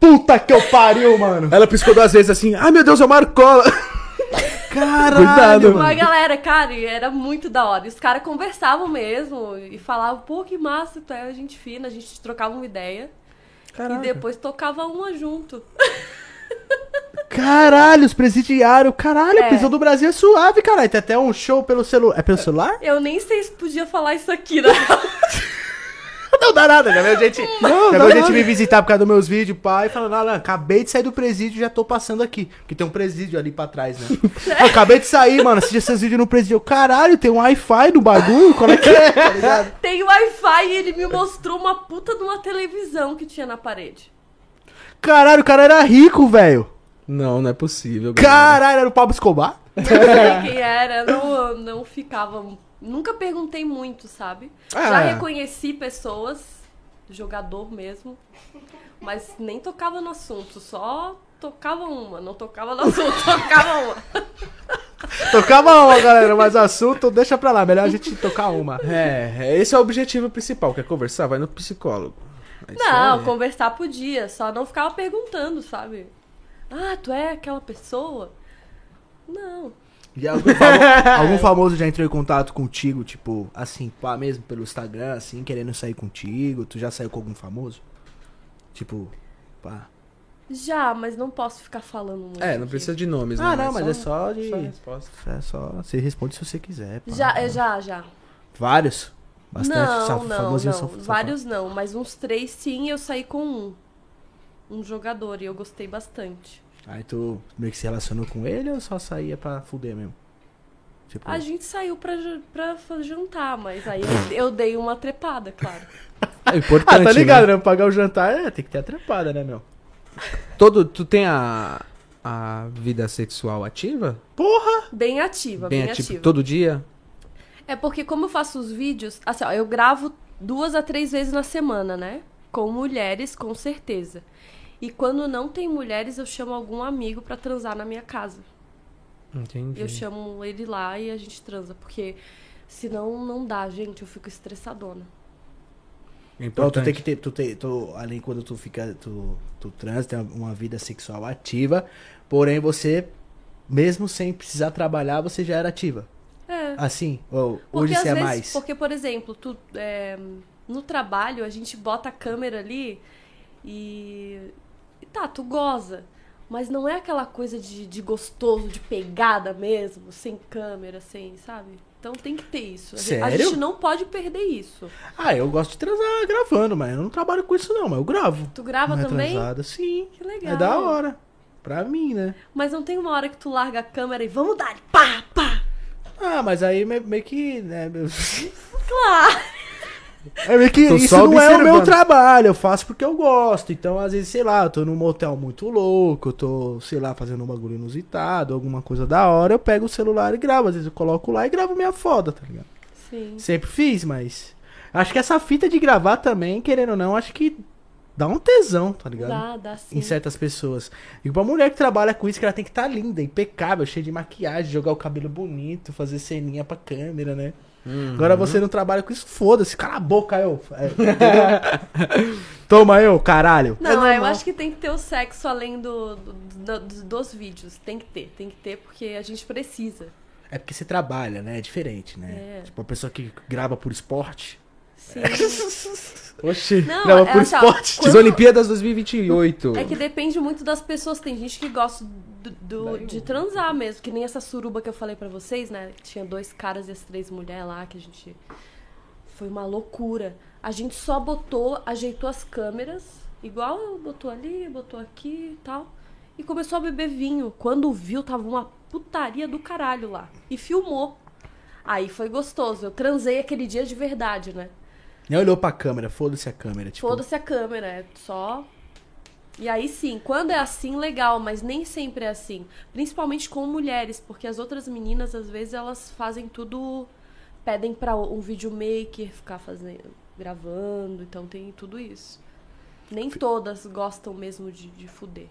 Puta que eu pariu, mano. Ela piscou duas vezes assim, ai meu Deus, é o Marcola. Caralho, Cuidado, mano. Uma galera, cara, e era muito da hora. E os caras conversavam mesmo e falavam, pô, que massa, tu é gente fina, a gente trocava uma ideia. E depois tocava uma junto. Caralho, os presidiários. Caralho, É. a prisão do Brasil é suave, caralho. Tem até um show pelo celular. É pelo celular? Eu nem sei se podia falar isso aqui, né? Não dá nada, já veio gente, Não, já veio gente nada. me visitar por causa dos meus vídeos, pai, falando, Alan, acabei de sair do presídio e já tô passando aqui. Porque tem um presídio ali pra trás, né? Eu acabei de sair, mano, assisti seus vídeos no presídio. Eu, Caralho, tem um Wi-Fi no bagulho? Como é que é? Tá ligado? Tem Wi-Fi e ele me mostrou uma puta de uma televisão que tinha na parede. Caralho, o cara era rico, velho. Não, não é possível. galera. Caralho, era o Pablo Escobar? Não sei quem era, não, não ficava. Nunca perguntei muito, sabe? Já Ah. reconheci pessoas, jogador mesmo, mas nem tocava no assunto, só tocava uma, não tocava no assunto, tocava uma. Tocava uma, galera, mas assunto deixa pra lá. Melhor a gente tocar uma. É, é, esse é o objetivo principal. Quer conversar? Vai no psicólogo. É Não, conversar podia, só não ficava perguntando, sabe? Ah, tu é aquela pessoa? Não. E algum, famo- algum famoso já entrou em contato contigo, tipo, assim, pá, mesmo pelo Instagram, assim, querendo sair contigo? Tu já saiu com algum famoso? Tipo, pá. Já, mas não posso ficar falando muito. É, não aqui. precisa de nomes, Ah, né? não, mas é só de. só resposta. É só. Você responde se você quiser. pá. Já, é, já, já. Vários? Bastante não, saf- não, não. saf-. Vários não, mas uns três sim eu saí com um. Um jogador e eu gostei bastante. Aí tu meio que se relacionou com ele ou só saía pra fuder mesmo? Tipo, A gente saiu pra, pra jantar, mas aí eu, eu dei uma trepada, claro. É importante, ah, tá ligado, né? né? Pagar o jantar, é, tem que ter a trepada, né, meu? Todo, tu tem a, a vida sexual ativa? Porra! Bem ativa, Bem bem, ativa. ativa. Todo dia? É porque como eu faço os vídeos, assim, ó, eu gravo duas a três vezes na semana, né? Com mulheres, com certeza. E quando não tem mulheres, eu chamo algum amigo pra transar na minha casa. Entendi. Eu chamo ele lá e a gente transa, porque senão não dá, gente, eu fico estressadona. É Então tu tem que ter, tu tem, tu, além quando tu fica, tu, tu trans, tem uma vida sexual ativa, porém você, mesmo sem precisar trabalhar, você já era ativa. É. Assim, ou Porque hoje você é vezes, mais. porque por exemplo, tu, é, no trabalho a gente bota a câmera ali e tá, tu goza, mas não é aquela coisa de, de gostoso, de pegada mesmo, sem câmera, sem, sabe? Então tem que ter isso. A gente- A Sério? gente não pode perder isso. Ah, eu gosto de transar gravando, mas eu não trabalho com isso não, mas eu gravo. Tu grava Não é também? transada, sim. Que legal. É da hora. Pra mim, né? Mas não tem uma hora que tu larga a câmera e vamos dar, pá, pá. Ah, mas aí me- meio que, né, Claro. É meio que Tô isso não é o meu trabalho, eu faço porque eu gosto. Então, às vezes, sei lá, eu tô num motel muito louco, eu tô, sei lá, fazendo um bagulho inusitado, alguma coisa da hora, eu pego o celular e gravo. Às vezes eu coloco lá e gravo minha foda, tá ligado? Sim. Sempre fiz, mas. Acho que essa fita de gravar também, querendo ou não, acho que dá um tesão, tá ligado? Dá, dá sim. Em certas pessoas. E pra mulher que trabalha com isso, que ela tem que estar linda, impecável, cheia de maquiagem, jogar o cabelo bonito, fazer ceninha pra câmera, né? Uhum. Agora você não trabalha com isso, foda-se, cala a boca, eu. É? Toma eu, caralho. Não, É eu acho que tem que ter o sexo além do, do- do- dos, vídeos. Tem que ter, tem que ter, porque a gente precisa. É porque você trabalha, né? É diferente, né? É. Tipo, uma pessoa que grava por esporte. Sim. Oxi, Não, grava é por assim, esporte. quando- As Olimpíadas 2028. É que depende muito das pessoas. Tem gente que gosta do, do- de transar mesmo. Que nem essa suruba que eu falei pra vocês, né? Tinha dois caras e as três mulheres lá, que a gente. Foi uma loucura. A gente só botou, ajeitou as câmeras, igual botou ali, botou aqui e tal. E começou a beber vinho. Quando viu, tava uma putaria do caralho lá. E filmou. Aí foi gostoso. Eu transei aquele dia de verdade, né? Nem olhou pra câmera, foda-se a câmera. Tipo, Foda-se a câmera, é só. E aí sim, quando é assim, legal, mas nem sempre é assim. Principalmente com mulheres, porque as outras meninas, às vezes, elas fazem tudo. Pedem pra um videomaker ficar fazendo, gravando, então tem tudo isso. Nem todas gostam mesmo de, de fuder.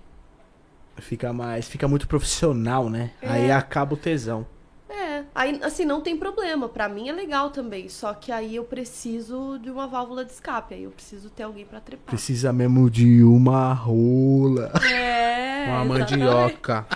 Fica mais. Fica muito profissional, né? É. Aí acaba o tesão. É, aí assim, não tem problema. Pra mim é legal também. Só que aí eu preciso de uma válvula de escape. Aí eu preciso ter alguém pra trepar. Precisa mesmo de uma rola. É. Uma mandioca.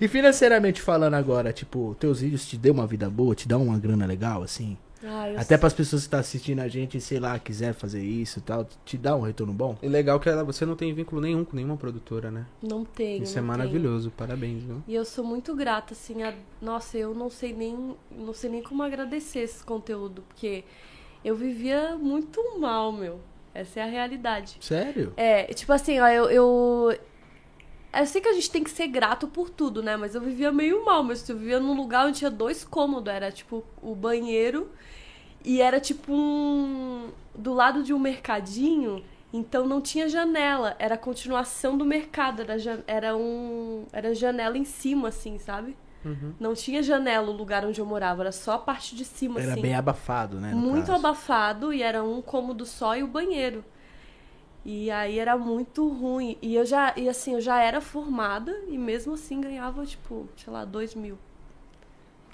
E financeiramente falando agora, tipo, teus vídeos te deu uma vida boa, te dá uma grana legal, assim? Ah, Até pras pessoas que estão assistindo a gente, sei lá, quiser fazer isso e tal, te dá um retorno bom? E legal que ela- você não tem vínculo nenhum com nenhuma produtora, né? Não tenho. Isso é não tenho. maravilhoso. Parabéns, viu? E eu sou muito grata, assim, a... nossa, eu não sei nem, não sei nem como agradecer esse conteúdo, porque eu vivia muito mal, meu. Essa é a realidade. Sério? É, tipo assim, ó, eu, eu. Eu sei que a gente tem que ser grato por tudo, né? Mas eu vivia meio mal, mas eu vivia num lugar onde tinha dois cômodos. Era tipo o banheiro e era tipo um. Do lado de um mercadinho, então não tinha janela. Era a continuação do mercado. Era, ja- era um. Era janela em cima, assim, sabe? Uhum. Não tinha janela o lugar onde eu morava, era só a parte de cima, Era assim bem abafado, né? muito caso. abafado e era um cômodo só e o banheiro. E aí era muito ruim. E eu já, e assim, eu já era formada e mesmo assim ganhava, tipo, sei lá, dois mil.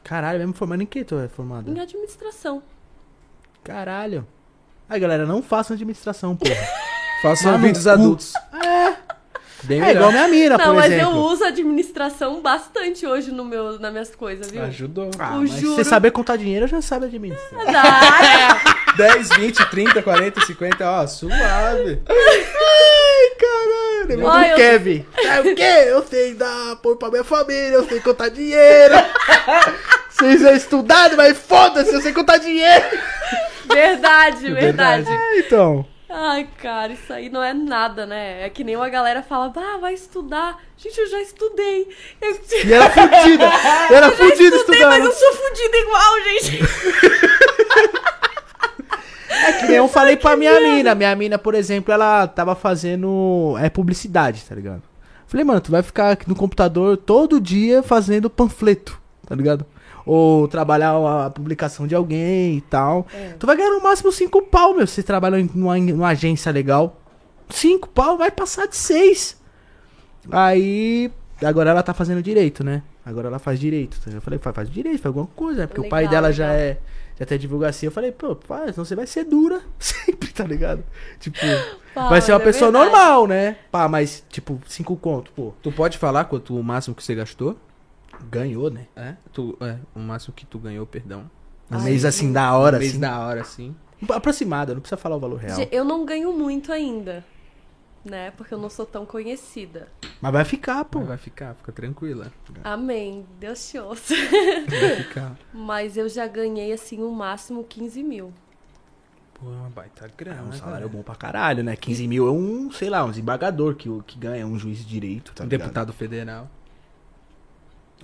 Caralho, mesmo formando em que tu é formada? Em administração. Caralho. Aí, galera, não façam administração, porra. Façam no vídeos cu. adultos. Bem é melhor. igual minha mina, Não, por mas eu exemplo. uso administração bastante hoje no meu, nas minhas coisas, viu? Ajudou. Ah, eu mas juro. você saber contar dinheiro, já sabe administrar. Ah, 10, 20, 30, 40, 50, ó, suave. Ai, caralho. É Ai, eu- Kevin. É o quê? Eu sei dar apoio pra minha família, eu sei contar dinheiro. Vocês são estudados, mas foda-se, eu sei contar dinheiro. verdade, verdade. É, então. Ai, cara, isso aí não é nada, né? É que nem uma galera fala, ah, vai estudar. Gente, eu já estudei. Eu, E era fudida. Era eu fudida estudando. mas eu sou fudida igual, gente. É que nem eu falei pra minha mina. Minha mina, por exemplo, ela tava fazendo é, publicidade, tá ligado? Falei, mano, tu vai ficar aqui no computador todo dia fazendo panfleto, tá ligado? Ou trabalhar a publicação de alguém e tal. É. Tu vai ganhar no máximo cinco pau, meu. Se você trabalha em numa, numa agência legal. Cinco pau vai passar de seis. Aí. Agora ela tá fazendo direito, né? Agora ela faz direito. Eu falei, faz, faz direito, faz alguma coisa, né? Porque o pai Legal, dela já legal. é. Já tem advocacia. Eu falei, pô, pai, senão você vai ser dura. Sempre, tá ligado? Tipo, Pá, vai ser uma é pessoa verdade. normal, né? Pá, mas, tipo, cinco conto, pô. Tu pode falar quanto o máximo que você gastou? Ganhou, né? É? Tu, é, o máximo que tu ganhou, perdão. Um Ai, mês assim, da hora, um mês assim. da hora, assim. Aproximada, não precisa falar o valor real. Eu não ganho muito ainda, né? Porque eu não sou tão conhecida. Mas vai ficar, pô. Mas vai ficar, fica tranquila. Amém. Deus te ouça. Vai ficar. Mas eu já ganhei, assim, o máximo 15 mil. Pô, é uma baita grana. É um né, salário cara? bom pra caralho, né? 15 mil é um, sei lá, um desembargador que, que ganha um juiz de direito, tá Um ligado? deputado federal.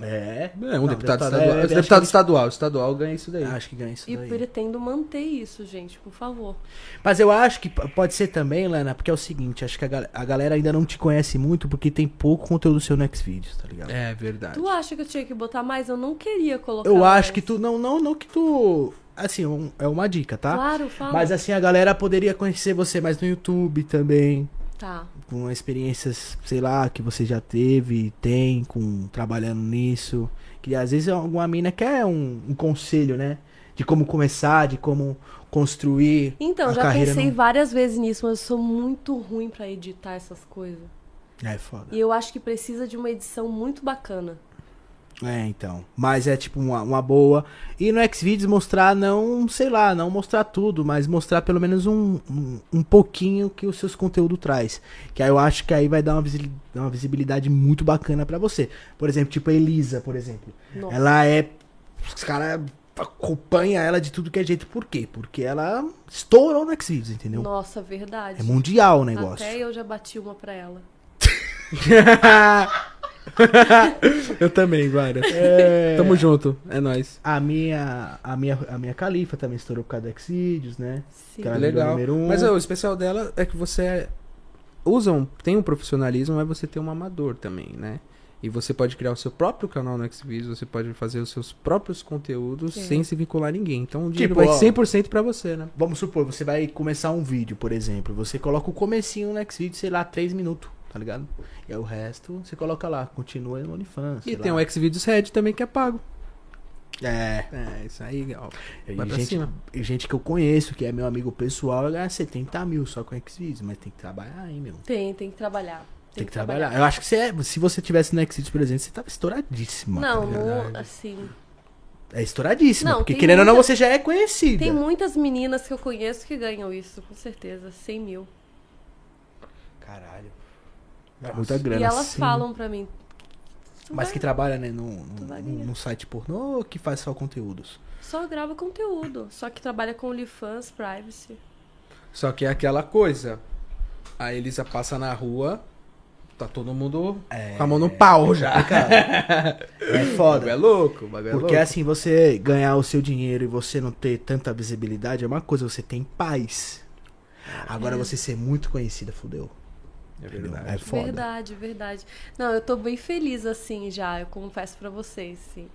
É. É, um Não, deputado, deputado, estadual. é, deputado que- estadual. Estadual ganha isso daí. Acho que ganha isso E daí. pretendo manter isso, gente, por favor. Mas eu acho que pode ser também, Lana, porque é o seguinte, acho que a, gal- a galera ainda não te conhece muito porque tem pouco conteúdo seu no Xvideos, tá ligado? É verdade. Tu acha que eu tinha que botar mais? Eu não queria colocar eu mais. acho que tu. Não, não, não que tu. Assim, um- é uma dica, tá? Claro, fala. Mas assim, a galera poderia conhecer você mais no YouTube também. Tá. Com experiências, sei lá, que você já teve, tem, com trabalhando nisso. Que às vezes alguma mina quer um, um conselho, né? De como começar, de como construir. Então, já pensei no- várias vezes nisso, mas eu sou muito ruim pra editar essas coisas. É foda. E eu acho que precisa de uma edição muito bacana. É, então. Mas é tipo uma, uma boa. E no Xvideos mostrar, não, sei lá, não mostrar tudo, mas mostrar pelo menos um, um, um pouquinho que os seus conteúdos traz. Que aí eu acho que aí vai dar uma, visi- uma visibilidade muito bacana pra você. Por exemplo, tipo a Elisa, por exemplo. Nossa. Ela é. Os caras acompanham ela de tudo que é jeito. Por quê? Porque ela estourou no Xvideos, entendeu? Nossa, verdade. É mundial o negócio. Até eu já bati uma pra ela. eu também, várias. Tamo junto. É nóis. A minha, a minha, a minha califa também estourou por causa do Xvideos, né? Sim. Cara, virou Legal. número um. Mas ó, o especial dela é que você é- usa um, tem um profissionalismo, mas você tem um amador também, né? E você pode criar o seu próprio canal no Xvideos, você pode fazer os seus próprios conteúdos Sim. sem se vincular a ninguém. Então o dinheiro Tipo, vai ó. 100% pra você, né? Vamos supor, você vai começar um vídeo, por exemplo. Você coloca o comecinho no Xvideos, sei lá, 3 minutos, tá ligado? E aí o resto você coloca lá, continua no OnlyFans. E tem lá. o Xvideos Red também que é pago. É. É, isso aí, ó. E Vai gente, cima. gente que eu conheço, que é meu amigo pessoal, ganha 70 mil só com Xvideos, mas tem que trabalhar aí, meu. Tem, tem que trabalhar. Tem, que, trabalhar. Eu acho que você é, se você tivesse no Xvideos, por exemplo, você tava estouradíssima. Não, tá não, assim. É estouradíssima, Não, porque tem querendo ou não, muita- você já é conhecida. Tem muitas meninas que eu conheço que ganham isso, com certeza. 100 mil. Caralho. É Nossa. muita grana. e elas sim. falam pra mim. "Tu Mas vai- que trabalha, né, ganhar." no site pornô ou que faz só conteúdos? Só grava conteúdo. Só que trabalha com OnlyFans, privacy. Só que é aquela coisa. A Elisa passa na rua, tá todo mundo É. com a mão no pau já. É O bagulho foda. é louco, é Porque louco. assim, você ganhar o seu dinheiro e você não ter tanta visibilidade é uma coisa, você tem paz. Agora você ser muito conhecida, fudeu. É verdade. É foda. Verdade, verdade. Não, eu tô bem feliz assim já, eu confesso pra vocês, assim.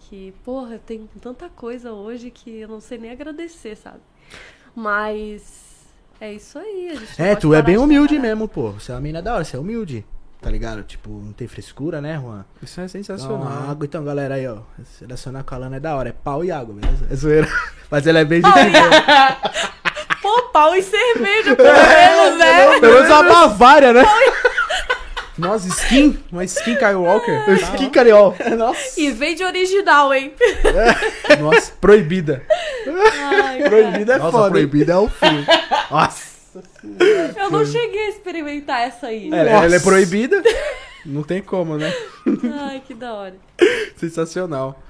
Que, porra, eu tenho tanta coisa hoje que eu não sei nem agradecer, sabe? Mas é isso aí, a gente É, tu é parar bem de humilde trabalhar. mesmo, pô. Você é uma mina da hora, você é humilde. Tá ligado? Tipo, não tem frescura, né, Juan? Isso é sensacional. água, então, galera, aí, ó. Selecionar com a lana é da hora. É pau e água, beleza? É zoeira. Mas ela é bem gente boa. Pau e cerveja, pelo menos, né? Pelo menos uma Bavária, né? Nossa, skin? Uma skin Skywalker? Skin carioca. Nossa. E vem de original, hein? Nossa, proibida. Ai. Proibida é Nossa, foda. hein? proibida é o fim. Nossa. Eu não cheguei a experimentar essa aí. Ela, ela é proibida? Não tem como, né? Ai, que da hora. Sensacional.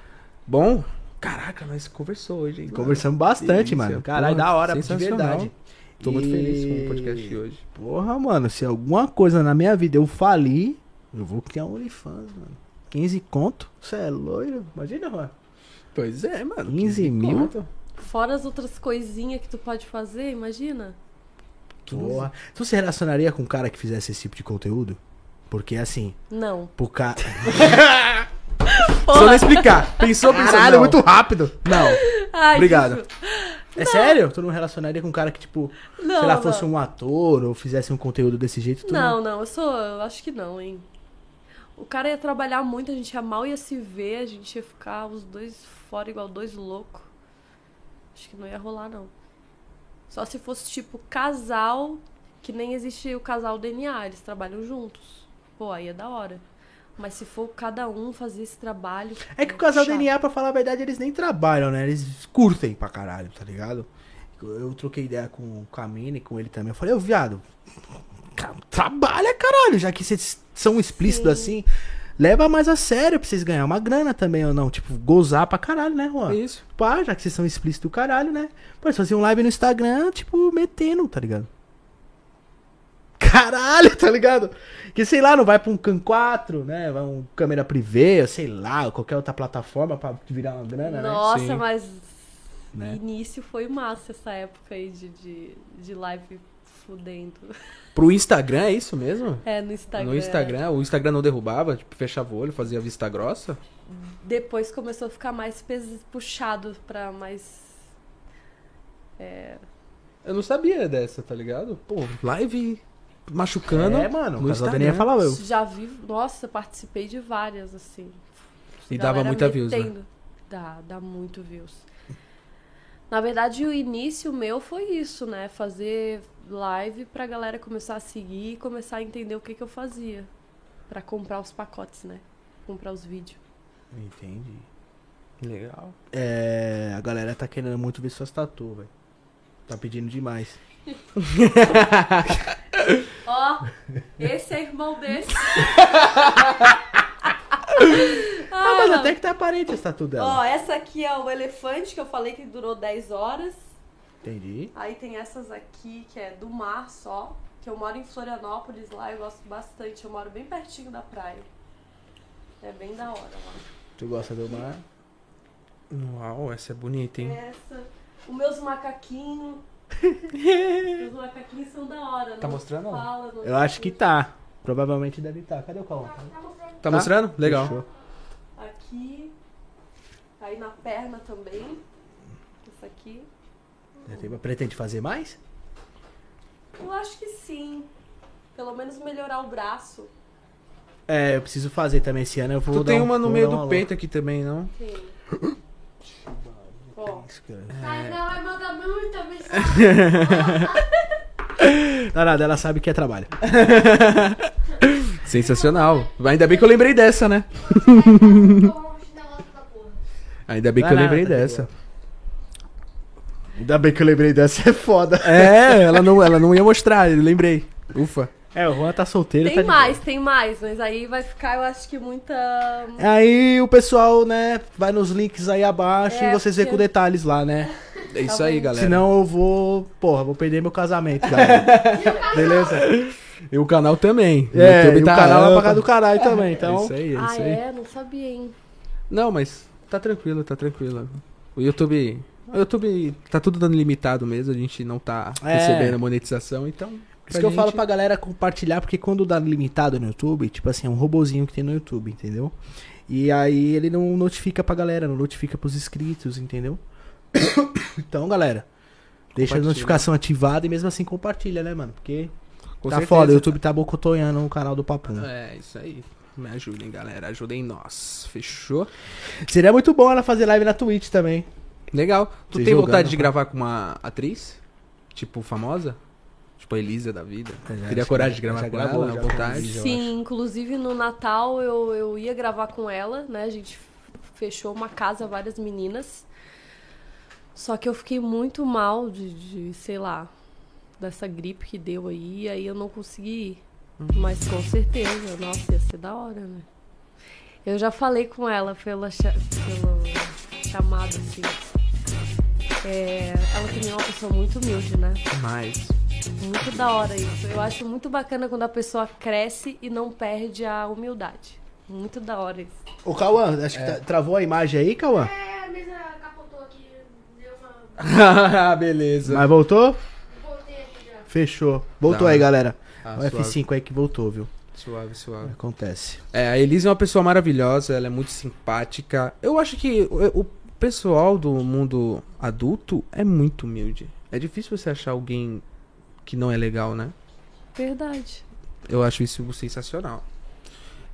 Bom, caraca, nós conversou hoje, hein? Conversamos bastante, Delícia. mano. Caralho, da hora, de verdade. Tô muito E- feliz com o podcast de hoje. Porra, mano, se alguma coisa na minha vida eu falir, eu vou criar um OnlyFans, mano. 15 conto? Você é loiro? Imagina, mano. Pois é, mano. 15 mil? conto. Fora as outras coisinhas que tu pode fazer, imagina. Porra. Tu se relacionaria com um cara que fizesse esse tipo de conteúdo? Porque assim, Não. pro cara. Só não explicar. Pensou, pensou. Caralho, não. muito rápido. Não. Ai, Obrigado. É sério? Tu não relacionaria com um cara que, tipo, Não, sei lá, não. fosse um ator ou fizesse um conteúdo desse jeito? Tu Não, não, eu sou. Eu acho que não, hein? O cara ia trabalhar muito, a gente ia mal ia se ver, a gente ia ficar os dois fora igual dois loucos. Acho que não ia rolar, não. Só se fosse tipo casal, que nem existe o casal DNA, eles trabalham juntos. Pô, aí é da hora. Mas se for cada um fazer esse trabalho. É que o casal chato. DNA, pra falar a verdade, eles nem trabalham, né? Eles curtem pra caralho, tá ligado? Eu, eu troquei ideia com, com a Mina e com ele também. Eu falei, ô viado, trabalha, caralho, já que vocês são explícitos assim. Leva mais a sério pra vocês ganhar uma grana também ou não. Tipo, gozar pra caralho, né, Juan? Isso. Pá, já que vocês são explícitos do caralho, né? Pode fazer um live no Instagram, tipo, metendo, tá ligado? Caralho, tá ligado? Que sei lá, não vai pra um Can 4, né? Vai um câmera privê, sei lá, qualquer outra plataforma pra virar uma grana, né? Nossa, mas Né? início foi massa essa época aí de, de, de live fudendo. Pro Instagram é isso mesmo? É, no Instagram. No Instagram, o Instagram não derrubava, tipo, fechava o olho, fazia vista grossa? Depois começou a ficar mais puxado pra mais. É, Eu não sabia dessa, tá ligado? Pô, live machucando. É, mano, o no casal da Instagram. Aninha falava eu. Já vi. Nossa, participei de várias, assim. E dava muita views, né? Dá, dá muito views. Na verdade, o início meu foi isso, né? Fazer live pra galera começar a seguir e começar a entender o que, que eu fazia. Pra comprar os pacotes, né? Comprar os vídeos. Entendi. Legal. É, a galera tá querendo muito ver suas tatu, velho. Tá pedindo demais. Ó, esse é irmão desse. Ah, mas não. até que tá aparente essa tatu dela. Ó, essa aqui é o elefante que eu falei que durou 10 horas. Entendi. Aí tem essas aqui que é do mar só. Que eu moro em Florianópolis lá, eu gosto bastante. Eu moro bem pertinho da praia. É bem da hora lá. Tu gosta do mar? Uau, essa é bonita, hein? Essa. Os meus macaquinhos. Os macaquinhos são da hora. Tá não mostrando? Fala, não Eu acho que tá. Provavelmente deve estar. Tá. Cadê o Cauã? Tá, mostrando? Legal. Fechou. Aqui. Aí na perna também. Essa aqui. Pretende fazer mais? Eu acho que sim. Pelo menos melhorar o braço. É, eu preciso fazer também esse ano. Eu vou Tu dar tem um- uma no meio do peito aqui também, não? Tem. Ó. vai mandar muita mensagem. Não, nada, ela sabe que é trabalho. Sensacional. Ainda bem que eu lembrei dessa, né? Ainda bem que eu lembrei de dessa. Ainda bem que eu lembrei dessa, é foda. É, ela não, ela não ia mostrar, eu lembrei. Ufa. É, o Juan tá solteiro. Tem tá mais, tem mais, mas aí vai ficar, eu acho que muita. boa. Aí o pessoal, né, vai nos links aí abaixo É, e vocês vê porque- com detalhes lá, né? É isso Tá aí, galera. Senão eu vou, porra, vou perder meu casamento, galera. Beleza? E o canal também. O É, YouTube e tá o canal vai amplo. pagar do caralho também, então. É isso aí, é ah, isso aí. é? Não sabia, hein? Não, mas tá tranquilo, tá tranquilo. O YouTube. O YouTube tá tudo dando limitado mesmo, a gente não tá É. recebendo monetização, então. Isso que eu falo pra galera compartilhar, porque quando dá limitado no YouTube, tipo assim, é um robozinho que tem no YouTube, entendeu? E aí ele não notifica pra galera, não notifica pros inscritos, entendeu? então, galera, deixa a notificação ativada e mesmo assim compartilha, né, mano? Porque Com tá certeza. foda, o YouTube tá bocotoiando o canal do Papum. É, isso aí. Me ajudem, galera. Ajudem nós. Fechou? Seria muito bom ela fazer live na Twitch também. Legal. Tu tem jogando, vontade de né? gravar com uma atriz? Tipo, famosa? Tipo a Elisa da vida? É, já- Teria coragem de gravar com gravou, ela? à vontade? Sim, inclusive no Natal eu, eu ia gravar com ela, né? A gente fechou uma casa, várias meninas. Só que eu fiquei muito mal de, de, sei lá, dessa gripe que deu aí, aí eu não consegui ir. Mas com certeza, nossa, ia ser da hora, né? Eu já falei com ela pela, cha- pelo chamado, assim. É, ela também é uma pessoa muito humilde, né? Mais. Muito da hora isso. Eu acho muito bacana quando a pessoa cresce e não perde a humildade. Muito da hora isso. Ô, Cauã, acho que tá- travou a imagem aí, Cauã? É, a mesa capotou aqui. Deu uma. Beleza. Mas voltou? Voltei aqui já. Fechou. Voltou Tá. aí, galera. Ah, o suave. F5 aí que voltou, viu? Suave, suave. Acontece. É, a Elisa é uma pessoa maravilhosa, ela é muito simpática. Eu acho que o, o pessoal do mundo adulto é muito humilde. É difícil você achar alguém que não é legal, né? Verdade. Eu acho isso sensacional.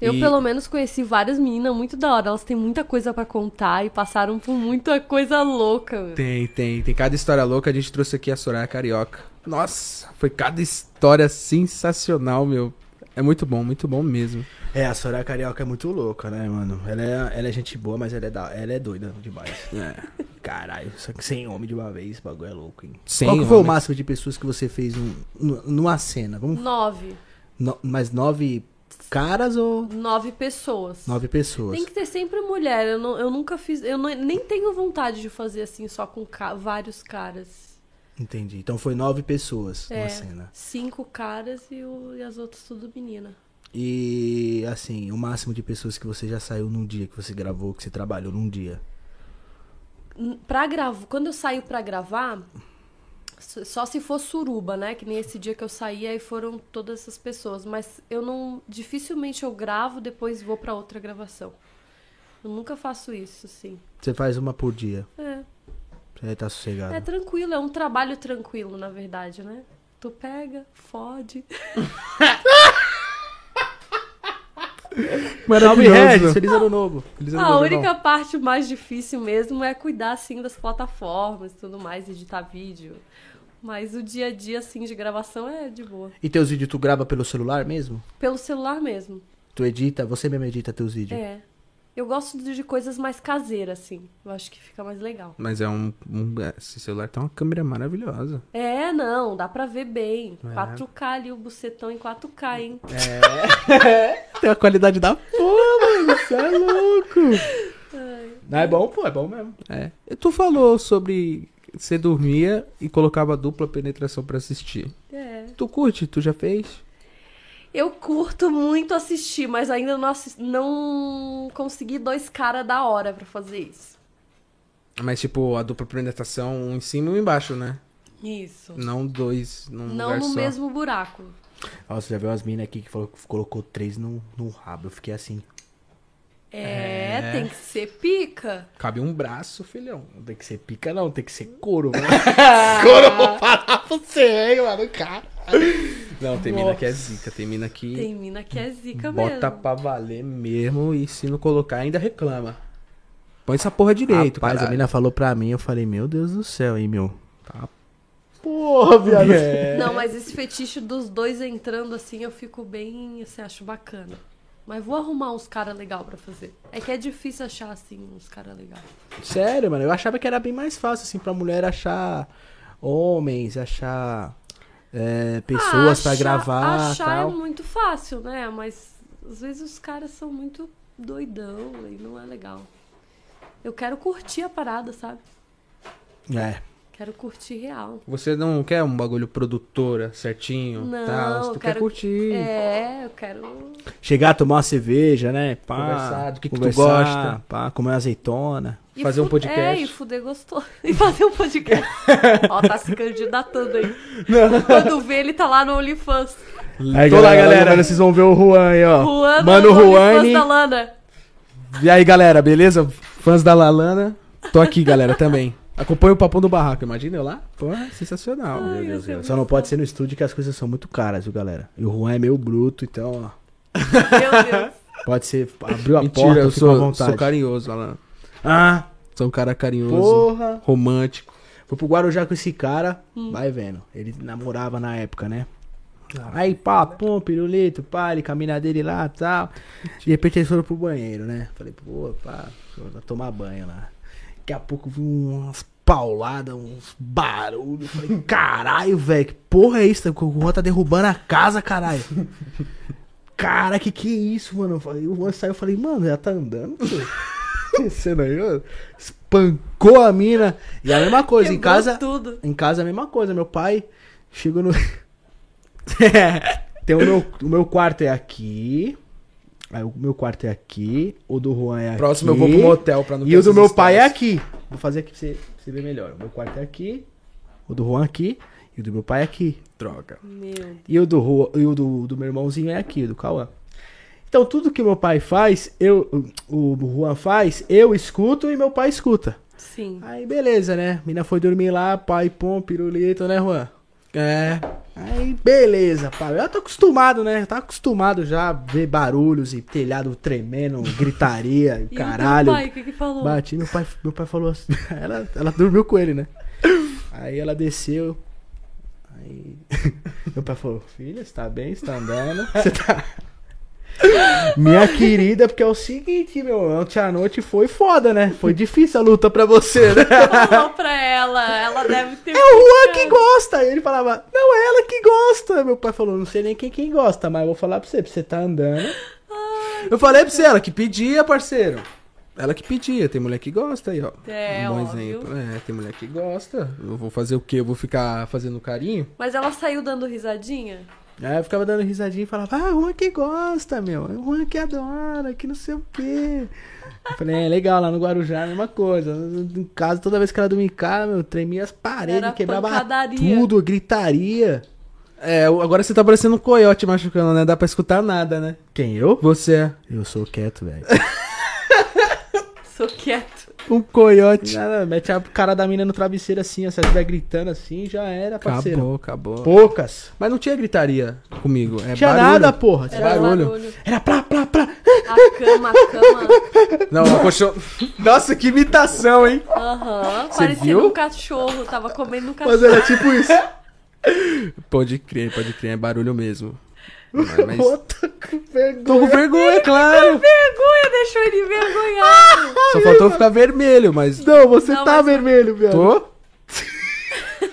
Eu, E- pelo menos, conheci várias meninas muito da hora. Elas têm muita coisa pra contar e passaram por muita coisa louca. meu. Tem, tem. Tem cada história louca. A gente trouxe aqui a Soraya Carioca. Nossa, foi cada história sensacional, meu. É muito bom, muito bom mesmo. É, a Soraya Carioca é muito louca, né, mano? Ela é, ela é gente boa, mas ela é, da, ela é doida demais. É. Caralho, só que sem homem de uma vez, o bagulho é louco, hein? Sem Qual que foi o máximo de pessoas que você fez num- num- numa cena? Vamos, Nove. no, mais nove caras ou Nove pessoas. nove pessoas? Tem que ter sempre mulher. Eu, não- eu nunca fiz. Eu não- nem tenho vontade de fazer assim, só com ca- vários caras. Entendi. Então foi nove pessoas É. na cena. Cinco caras e, o- e as outras tudo menina. E assim, o máximo de pessoas que você já saiu num dia que você gravou, que você trabalhou num dia. Pra gravar, quando eu saio pra gravar, só se for suruba, né? Que nem esse dia que eu saí, aí foram todas essas pessoas. Mas eu não. Dificilmente eu gravo, depois vou pra outra gravação. Eu nunca faço isso, assim. Você faz uma por dia. É. Você tá sossegado. É tranquilo, é um trabalho tranquilo, na verdade, né? Tu pega, fode. Maravilhoso. Regis, feliz ano novo. Feliz ano A novo, única irmão. parte mais difícil mesmo é cuidar, assim, das plataformas e tudo mais, editar vídeo. Mas o dia a dia, assim, de gravação é de boa. E teus vídeos tu grava pelo celular mesmo? Pelo celular mesmo. Tu edita, você mesmo edita teus vídeos? É. Eu gosto de coisas mais caseiras, assim. Eu acho que fica mais legal. Mas é um, um- Esse celular tem uma câmera maravilhosa. É, não, dá pra ver bem. É. 4K ali, o bucetão em 4K, hein? Tem a qualidade da porra, mano. Você é louco. Não, é bom, pô, é bom mesmo. É. E tu falou sobre. Você dormia e colocava dupla penetração pra assistir. É. Tu curte? Tu já fez? Eu curto muito assistir, mas ainda não, assis- não consegui dois caras da hora pra fazer isso. Mas, tipo, a dupla penetração um em cima e um embaixo, né? Isso. Não dois num Não lugar no só. mesmo buraco. Nossa, já viu umas minas aqui que falou que colocou três no, no rabo. Eu fiquei assim. É, É. tem que ser pica. Cabe um braço, filhão. Não tem que ser pica, não, tem que ser couro, mano. couro, vou falar pra você, hein, mano, cara. Não, tem mina que é zica. Tem mina que Tem mina que é zica bota mesmo. pra valer mesmo e se não colocar ainda reclama. Põe essa porra direito, Rapaz, a mina falou pra mim, eu falei, meu Deus do céu, hein, meu. Tá. Porra, viado. Não, mas esse fetiche dos dois entrando assim, eu fico bem, assim, acho bacana. Mas vou arrumar uns caras legal pra fazer. É que é difícil achar, assim, uns caras legais. Sério, mano, eu achava que era bem mais fácil, assim, pra mulher achar homens, achar é, pessoas Ah, pra achar- gravar Achar tal. é muito fácil, né? Mas às vezes os caras são muito doidão e não é legal. Eu quero curtir a parada, sabe? É. Quero curtir real. Você não quer um bagulho produtora certinho? Não, tal, eu tu quero- quer curtir. É, eu quero. Chegar a tomar uma cerveja, né? Pá, Conversar do que que tu gosta. Pá, comer uma azeitona. e Fazer um podcast. É, e fuder gostoso. E fazer um podcast. Ó, tá se candidatando aí. Quando vê, ele tá lá no OnlyFans. Aí, Tô lá, galera. agora vocês vão ver o Juan aí, ó. Juan Mano, no OnlyFans Juane. da Lana. E aí, galera, beleza? Fãs da Lalana, tô aqui, galera, também. Acompanha o Papão do Barraco, imagina eu lá? Pô, sensacional. Ai, Meu Deus, ser Só não pode ser no estúdio que as coisas são muito caras, viu, galera? E o Juan é meio bruto, então, ó. Meu Deus. Pode ser. Abriu a Mentira, porta, eu à sou, vontade. sou carinhoso, Alan. Ah, Sou um cara carinhoso, porra. romântico. Fui pro Guarujá com esse cara, Hum. vai vendo. Ele namorava na época, né? Aí, pá, pum, pirulito, pá, ele caminha dele lá e tal. De repente eles foram pro banheiro, né? Falei, pô, pá, vou tomar banho lá. Daqui a pouco vi umas pauladas, uns barulhos. Falei, caralho, velho, que porra é isso? O Juan tá derrubando a casa, caralho. Cara, que que é isso, mano? Eu falei, o Juan saiu, eu falei, mano, já tá andando, tio? Descendo aí, ó. Espancou a mina. E a mesma coisa, em casa. tudo. Em casa é a mesma coisa. Meu pai chegou no. Tem o meu, o meu quarto é aqui. Aí o meu quarto é aqui. O do Juan é aqui. Próximo eu vou pro motel pra não E o do meu pai é aqui. Vou fazer aqui pra você, pra você ver melhor. O meu quarto é aqui. O do Juan aqui. E o do meu pai é aqui. Droga. Meu Deus. E o do, Ru- e o do, do meu irmãozinho é aqui, o do Cauã. Então tudo que meu pai faz, eu, o, o Juan faz, eu escuto e meu pai escuta. Sim. Aí beleza, né? Mina foi dormir lá, pai, pom, pirulito, né, Juan? É, Aí beleza, pai. Eu tô acostumado, né? Tá acostumado já a ver barulhos e telhado tremendo, gritaria, E caralho. teu pai, o que que falou? Bati, meu pai, meu pai falou assim. Ela, ela dormiu com ele, né? Aí ela desceu. Aí. Meu pai falou: Filha, você tá bem? Você tá andando? Você tá. Minha querida, porque é o seguinte, meu. Ontem à noite foi foda, né? Foi difícil a luta pra você, né? Falou pra ela. Ela deve ter. É o Juan que gosta. Ele falava, não, é ela que gosta. Meu pai falou, não sei nem quem, quem gosta, mas eu vou falar pra você, pra você tá andando. eu falei pra você, ela que pedia, parceiro. Ela que pedia, tem mulher que gosta aí, ó. É, um bom óbvio. exemplo. É, tem mulher que gosta. Eu vou fazer o quê? Eu vou ficar fazendo carinho? Mas ela saiu dando risadinha? Aí eu ficava dando risadinha e falava, ah, o Juan que gosta, meu. O Juan que adora, que não sei o quê. Eu falei, é legal, lá no Guarujá, a mesma coisa. Em casa, toda vez que ela dormia em casa, meu, tremia as paredes, Era quebrava pancadaria. tudo, gritaria. É, agora você tá parecendo um coiote machucando, né? Dá pra escutar nada, né? Quem, eu? Você Eu sou quieto, velho. Sou quieto. um coiote. Nada, mete a cara da mina no travesseiro assim, ó, se ela estiver gritando assim, já era, parceiro. Acabou, acabou. Poucas. Mas não tinha gritaria comigo. É Tinha barulho. nada, porra. Era barulho. barulho. Era plá, plá, plá. A cama, a cama. Não, o colchão. Nossa, que imitação, hein? Aham. Parecendo viu? um cachorro. Tava comendo um Mas cachorro. era tipo isso. Pode crer, pode crer. É barulho mesmo. Mas, mas- Puta, com vergonha. Tô com vergonha, claro. Vergonha, deixou ele envergonhado. Só faltou ficar vermelho, mas. Não, você Não, tá mas- vermelho, viado. Tô?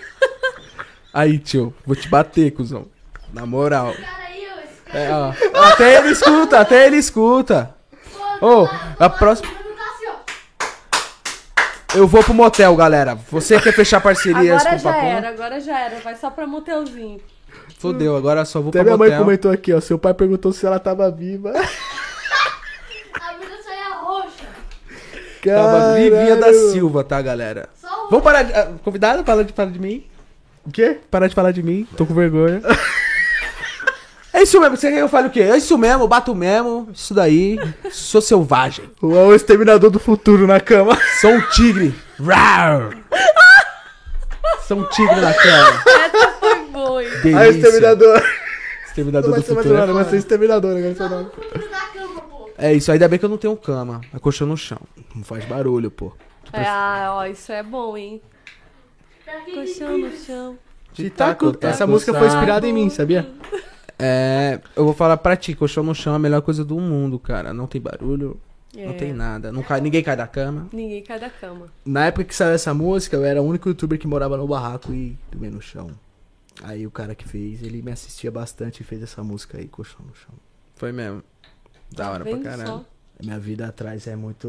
Aí, tio, vou te bater, cuzão. Na moral. Cara aí, ó, esse cara É, ó. Até ele escuta, até ele escuta. Ô, a próxima. Eu vou pro motel, galera. Você quer fechar parcerias Agora com o já Papão? era, agora já era. Vai só pra motelzinho. Fodeu, agora só vou Até pra minha mãe comentou aqui, ó. Seu pai perguntou se ela tava viva. A mina só é roxa. Tava Vivinha da. Silva, tá, galera? Só Vamos parar de. ah, Convidado, para de falar de mim. O quê? Parar de falar de mim. Tô com vergonha. É isso mesmo, você quer que eu fale o quê? É isso mesmo, bato mesmo, isso daí. Sou selvagem. O o exterminador do futuro na cama. Sou um tigre. Rar. Sou um tigre na cama. Essa? Delícia. Aí, exterminador. Exterminador Vai do futuro. nada, vai ser exterminador agora. seu Só nome. o fundo da cama, pô. É isso, ainda bem que eu não tenho cama. A colchão no chão. Não faz barulho, pô. É, ah, ó, isso é bom, hein? Colchão no chão. Titaco, Essa música foi inspirada em mim, sabia? É, eu vou falar pra ti, colchão no chão é a melhor coisa do mundo, cara. Não tem barulho, É. não tem nada. Não cai, ninguém cai da cama. Ninguém cai da cama. Na época que saiu essa música, eu era o único youtuber que morava no barraco e dormia no chão. Aí o cara que fez, ele me assistia bastante e fez essa música aí, colchão no chão. Foi mesmo. Da hora pra caralho. só? Minha vida atrás é muito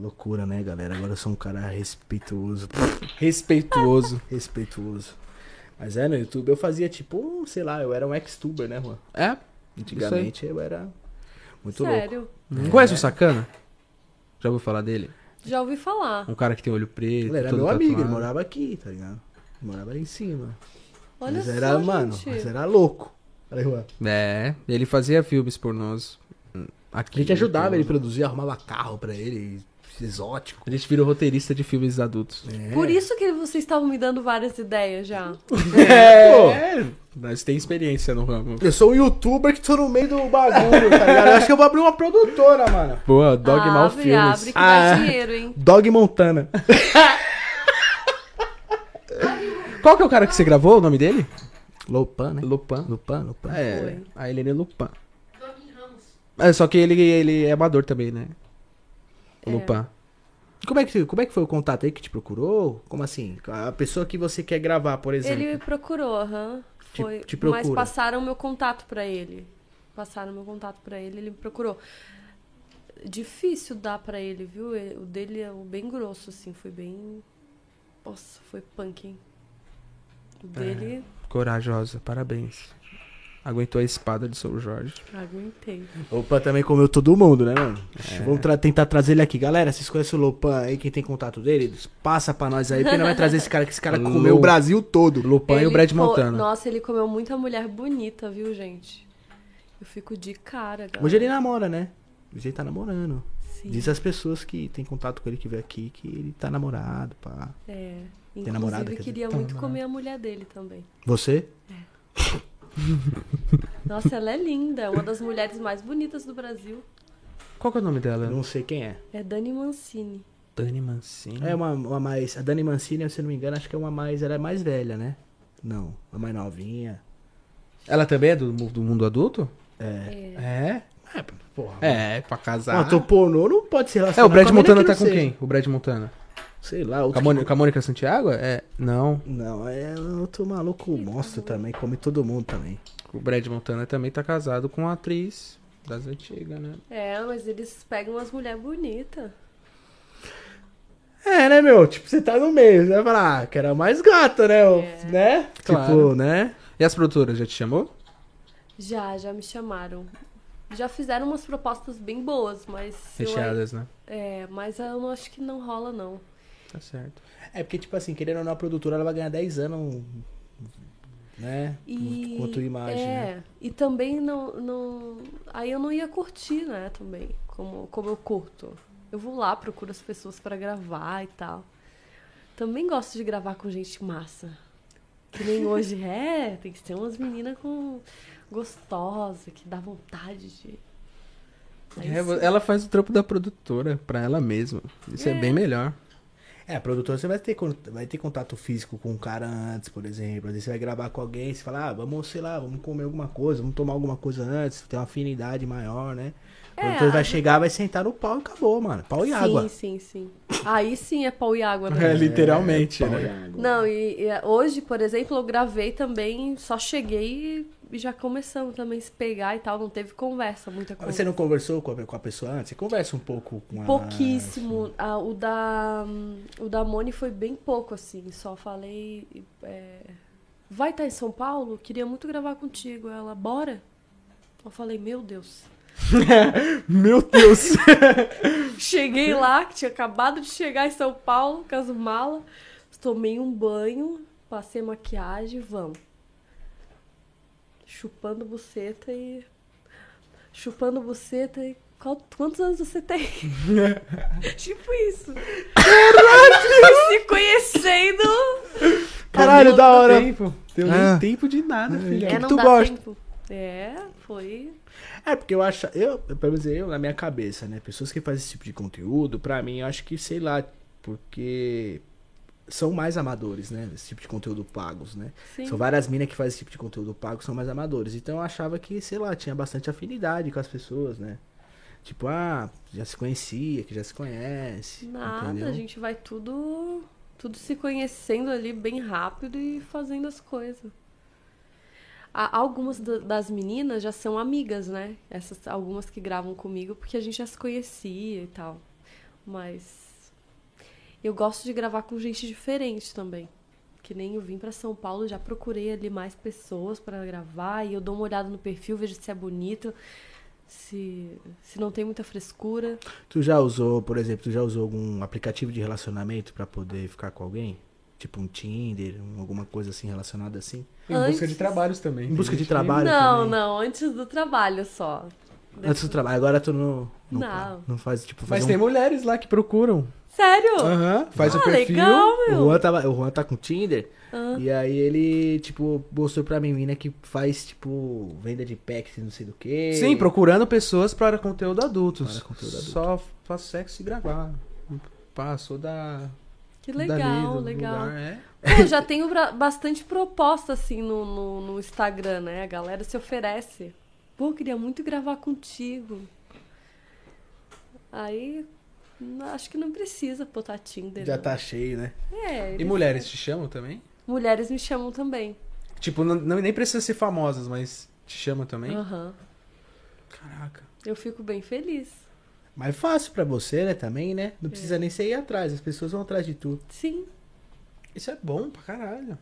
loucura, né, galera? Agora eu sou um cara respeituoso. Respeituoso. respeituoso. Mas é, no YouTube eu fazia tipo, sei lá, eu era um ex-tuber, né, Juan? É? Antigamente eu era muito louco. Sério. Hum. Conhece o Sacana? Já ouviu falar dele? Já ouvi falar. Um cara que tem olho preto. Ele era todo meu amigo, ele tatuado. morava aqui, tá ligado? Ele morava ali em cima. Olha mas só, era, mano, gente. mas era louco. Aí, Juan. É, ele fazia filmes pornôs. Aqui, A gente ajudava ele, pornô. produzia, arrumava carro pra ele, exótico. A gente virou roteirista de filmes adultos. É. Por isso que vocês estavam me dando várias ideias já. É, nós tem experiência no ramo. Eu sou um youtuber que tô no meio do bagulho, tá ligado? Eu acho que eu vou abrir uma produtora, mano. Boa, Dogmal abre, Filmes. abre que Ah. dá dinheiro, hein? Dog Montana. Qual que é o cara que você gravou, o nome dele? Lopan, né? Lupan. Lupan, Lupan. É, Foi. a Helene Lupan. Dog Ramos. É, só que ele, ele é amador também, né? O É. Lupan. Como é, que, como é que foi o contato aí que te procurou? Como assim? A pessoa que você quer gravar, por exemplo. Ele me procurou, aham. Te- Foi, te mas procura. passaram meu contato pra ele. Passaram meu contato pra ele, ele me procurou. Difícil dar pra ele, viu? Ele- O dele é o bem grosso, assim, foi bem. Nossa, foi punk, hein? O dele, Corajosa, parabéns. Aguentou a espada de São Jorge. aguentei. Lopan também comeu todo mundo, né, mano? É. Vamos tra- tentar trazer ele aqui. Galera, vocês conhecem o Lopan aí? Quem tem contato dele? Passa pra nós aí, porque não vai trazer esse cara, que esse cara comeu o Brasil todo. Lupan e o Brad Montana. Nossa, ele comeu muita mulher bonita, viu, gente? Eu fico de cara, galera. Hoje ele namora, né? Hoje ele tá namorando. Sim. Diz as pessoas que tem contato com ele que veio aqui que ele tá namorado, pá. É. Tem namorada, Inclusive, quer queria dizer? muito comer a mulher dele também. Você? Nossa, ela é linda. É uma das mulheres mais bonitas do Brasil. Qual que é o nome dela? Eu não sei quem é. É Dani Mancini. Dani Mancini. É uma, uma mais. A Dani Mancini, se eu não me engano, acho que é uma mais. Ela é mais velha, né? Não, a mais novinha. Ela também é do, do mundo adulto? É. É? É, porra. É, pra casar. Um ator pornô não pode se É, relacionar o Brad a Montana que tá com seja. quem? O Brad Montana. Sei lá, outro a, Mônica, com a Mônica Santiago? É. Não. Não, é outro maluco monstro também, come todo mundo também. O Brad Montana também tá casado com uma atriz das antigas, né? É, mas eles pegam umas mulheres bonitas. É, né, meu? Tipo, você tá no meio, você vai falar, ah, que era mais gata, né? o- É. Né? Claro. Tipo, né? E as produtoras, já te chamou? Já, já me chamaram. Já fizeram umas propostas bem boas, mas. eu- Recheadas, né? é, mas eu não acho que não rola, não. Tá certo. É porque, tipo assim, querendo ou não, a produtora ela vai ganhar 10 anos, né? E, Quanto imagem, é, né? e também não, não. Aí eu não ia curtir, né, também, como, como eu curto. Eu vou lá, procuro as pessoas pra gravar e tal. Também gosto de gravar com gente massa. Que nem hoje é, tem que ser umas meninas com gostosa, que dá vontade de. É, ela faz o trampo da produtora pra ela mesma. Isso é, É. bem melhor. É, a produtora você vai ter, vai ter contato físico com o cara antes, por exemplo. Às vezes você vai gravar com alguém, você fala, ah, vamos, sei lá, vamos comer alguma coisa, vamos tomar alguma coisa antes, ter uma afinidade maior, né? O É, produtor vai a- chegar, vai sentar no pau e acabou, mano. Pau e água. Sim, sim, sim. Aí sim é pau e água, É, né? literalmente, pau e né? água. Não, e, e hoje, por exemplo, eu gravei também, só cheguei e já começamos também a se pegar e tal, não teve conversa, muita conversa. Você não conversou com a, com a pessoa antes? Você conversa um pouco com a... Pouquíssimo. Ah, o da o da Moni foi bem pouco, assim. Só falei. é, vai estar em São Paulo? Queria muito gravar contigo. Ela, bora? Eu falei, meu Deus. Meu Deus! Cheguei lá, que tinha acabado de chegar em São Paulo, com as malas. Tomei um banho, passei maquiagem, vamos. Chupando buceta e. Chupando buceta e. Qual- quantos anos você tem? tipo isso. Caralho! Se conhecendo. Caralho, da hora. Tempo. Deu Ah. nem tempo de nada, filha. É, que não tu dá gosta? tempo. É, foi. É, porque eu acho, eu, pelo menos eu, na minha cabeça, né? Pessoas que fazem esse tipo de conteúdo, pra mim, eu acho que, sei lá, porque são mais amadores, né? Esse tipo de conteúdo pagos, né? Sim. São várias minas que fazem esse tipo de conteúdo pago, são mais amadores. Então eu achava que, sei lá, tinha bastante afinidade com as pessoas, né? Tipo, ah, já se conhecia, que já se conhece. Nada, entendeu? a gente vai tudo. Tudo se conhecendo ali bem rápido e fazendo as coisas. Algumas da- das meninas já são amigas, né? Essas, algumas que gravam comigo, porque a gente já se conhecia e tal. Mas eu gosto de gravar com gente diferente também. Que nem eu vim pra São Paulo, já procurei ali mais pessoas pra gravar e eu dou uma olhada no perfil, vejo se é bonito, se, se não tem muita frescura. Tu já usou, por exemplo, tu já usou algum aplicativo de relacionamento pra poder ficar com alguém? Tipo um Tinder, um- alguma coisa assim relacionada assim? Em busca Antes- de trabalhos também. Em busca Tem de trabalho? Não, também. não, antes do trabalho só. Antes do trabalho, agora tu não. Não, Não. não faz, tipo, Mas um- tem mulheres lá que procuram. Sério? Aham. Faz ah, o perfil. legal, O meu. Juan, tava, o Juan tá com Tinder. Ah. E aí ele, tipo, mostrou pra mim, mina que faz, tipo, venda de packs e não sei do que. Sim, procurando pessoas para conteúdo adultos. Para conteúdo adulto. Só faço sexo e gravar. Passou da. Que legal, legal. lugar, é. Pô, já tenho bastante proposta, assim, no, no, no Instagram, né? A galera se oferece. Pô, queria muito gravar contigo. Aí, acho que não precisa botar Tinder. Já não. tá cheio, né? É, E mulheres te chamam também? mulheres me chamam também. Tipo, não, nem precisa ser famosas, mas te chamam também? Aham. Caraca. Eu fico bem feliz. Mais fácil pra você, né, também, né? Não É. precisa nem você ir atrás, as pessoas vão atrás de tu. Sim. Isso é bom pra caralho.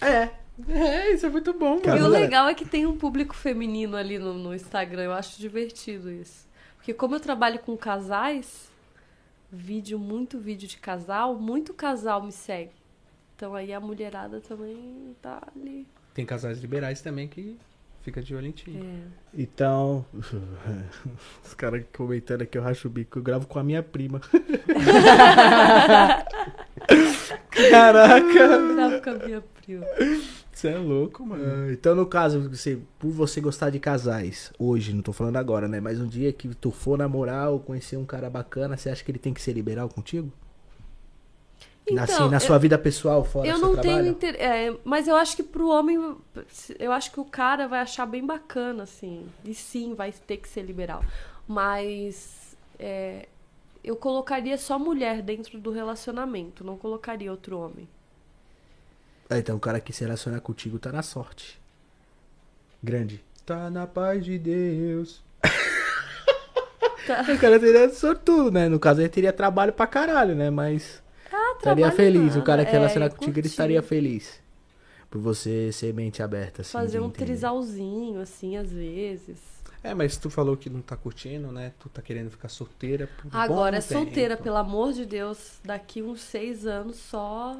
É. É, isso é muito bom, Cara, e o legal é que tem um público feminino ali no, no Instagram. Eu acho divertido isso. Porque como eu trabalho com casais, vídeo, muito vídeo de casal, muito casal me segue. Então aí a mulherada também tá ali. Tem casais liberais também que fica de olho em ti. É. Então. Os caras comentando aqui, eu racho o bico. Eu gravo com a minha prima. Caraca! Eu gravo com a minha prima. Você é louco, mano. Ah, Então, no caso, você, por você gostar de casais, hoje, não tô falando agora, né? Mas um dia que tu for namorar ou conhecer um cara bacana, você acha que ele tem que ser liberal contigo? Assim, na eu- sua vida pessoal, fora Eu do seu não trabalho? tenho inter... é, mas eu acho que pro homem, eu acho que o cara vai achar bem bacana, assim. E sim, vai ter que ser liberal. Mas é, eu colocaria só mulher dentro do relacionamento, não colocaria outro homem. Ah, então o cara que se relacionar contigo tá na sorte. Grande. Tá na paz de Deus. Tá. O cara teria sortudo, né? No caso, ele teria trabalho pra caralho, né? Mas estaria feliz. O cara que É, relacionar eu contigo, ele estaria feliz. Por você ser mente aberta, assim. Fazer um entender. trisalzinho, assim, às vezes. É, mas tu falou que não tá curtindo, né? Tu tá querendo ficar solteira por um Agora é solteira, tempo. pelo amor de Deus. Daqui uns seis anos só.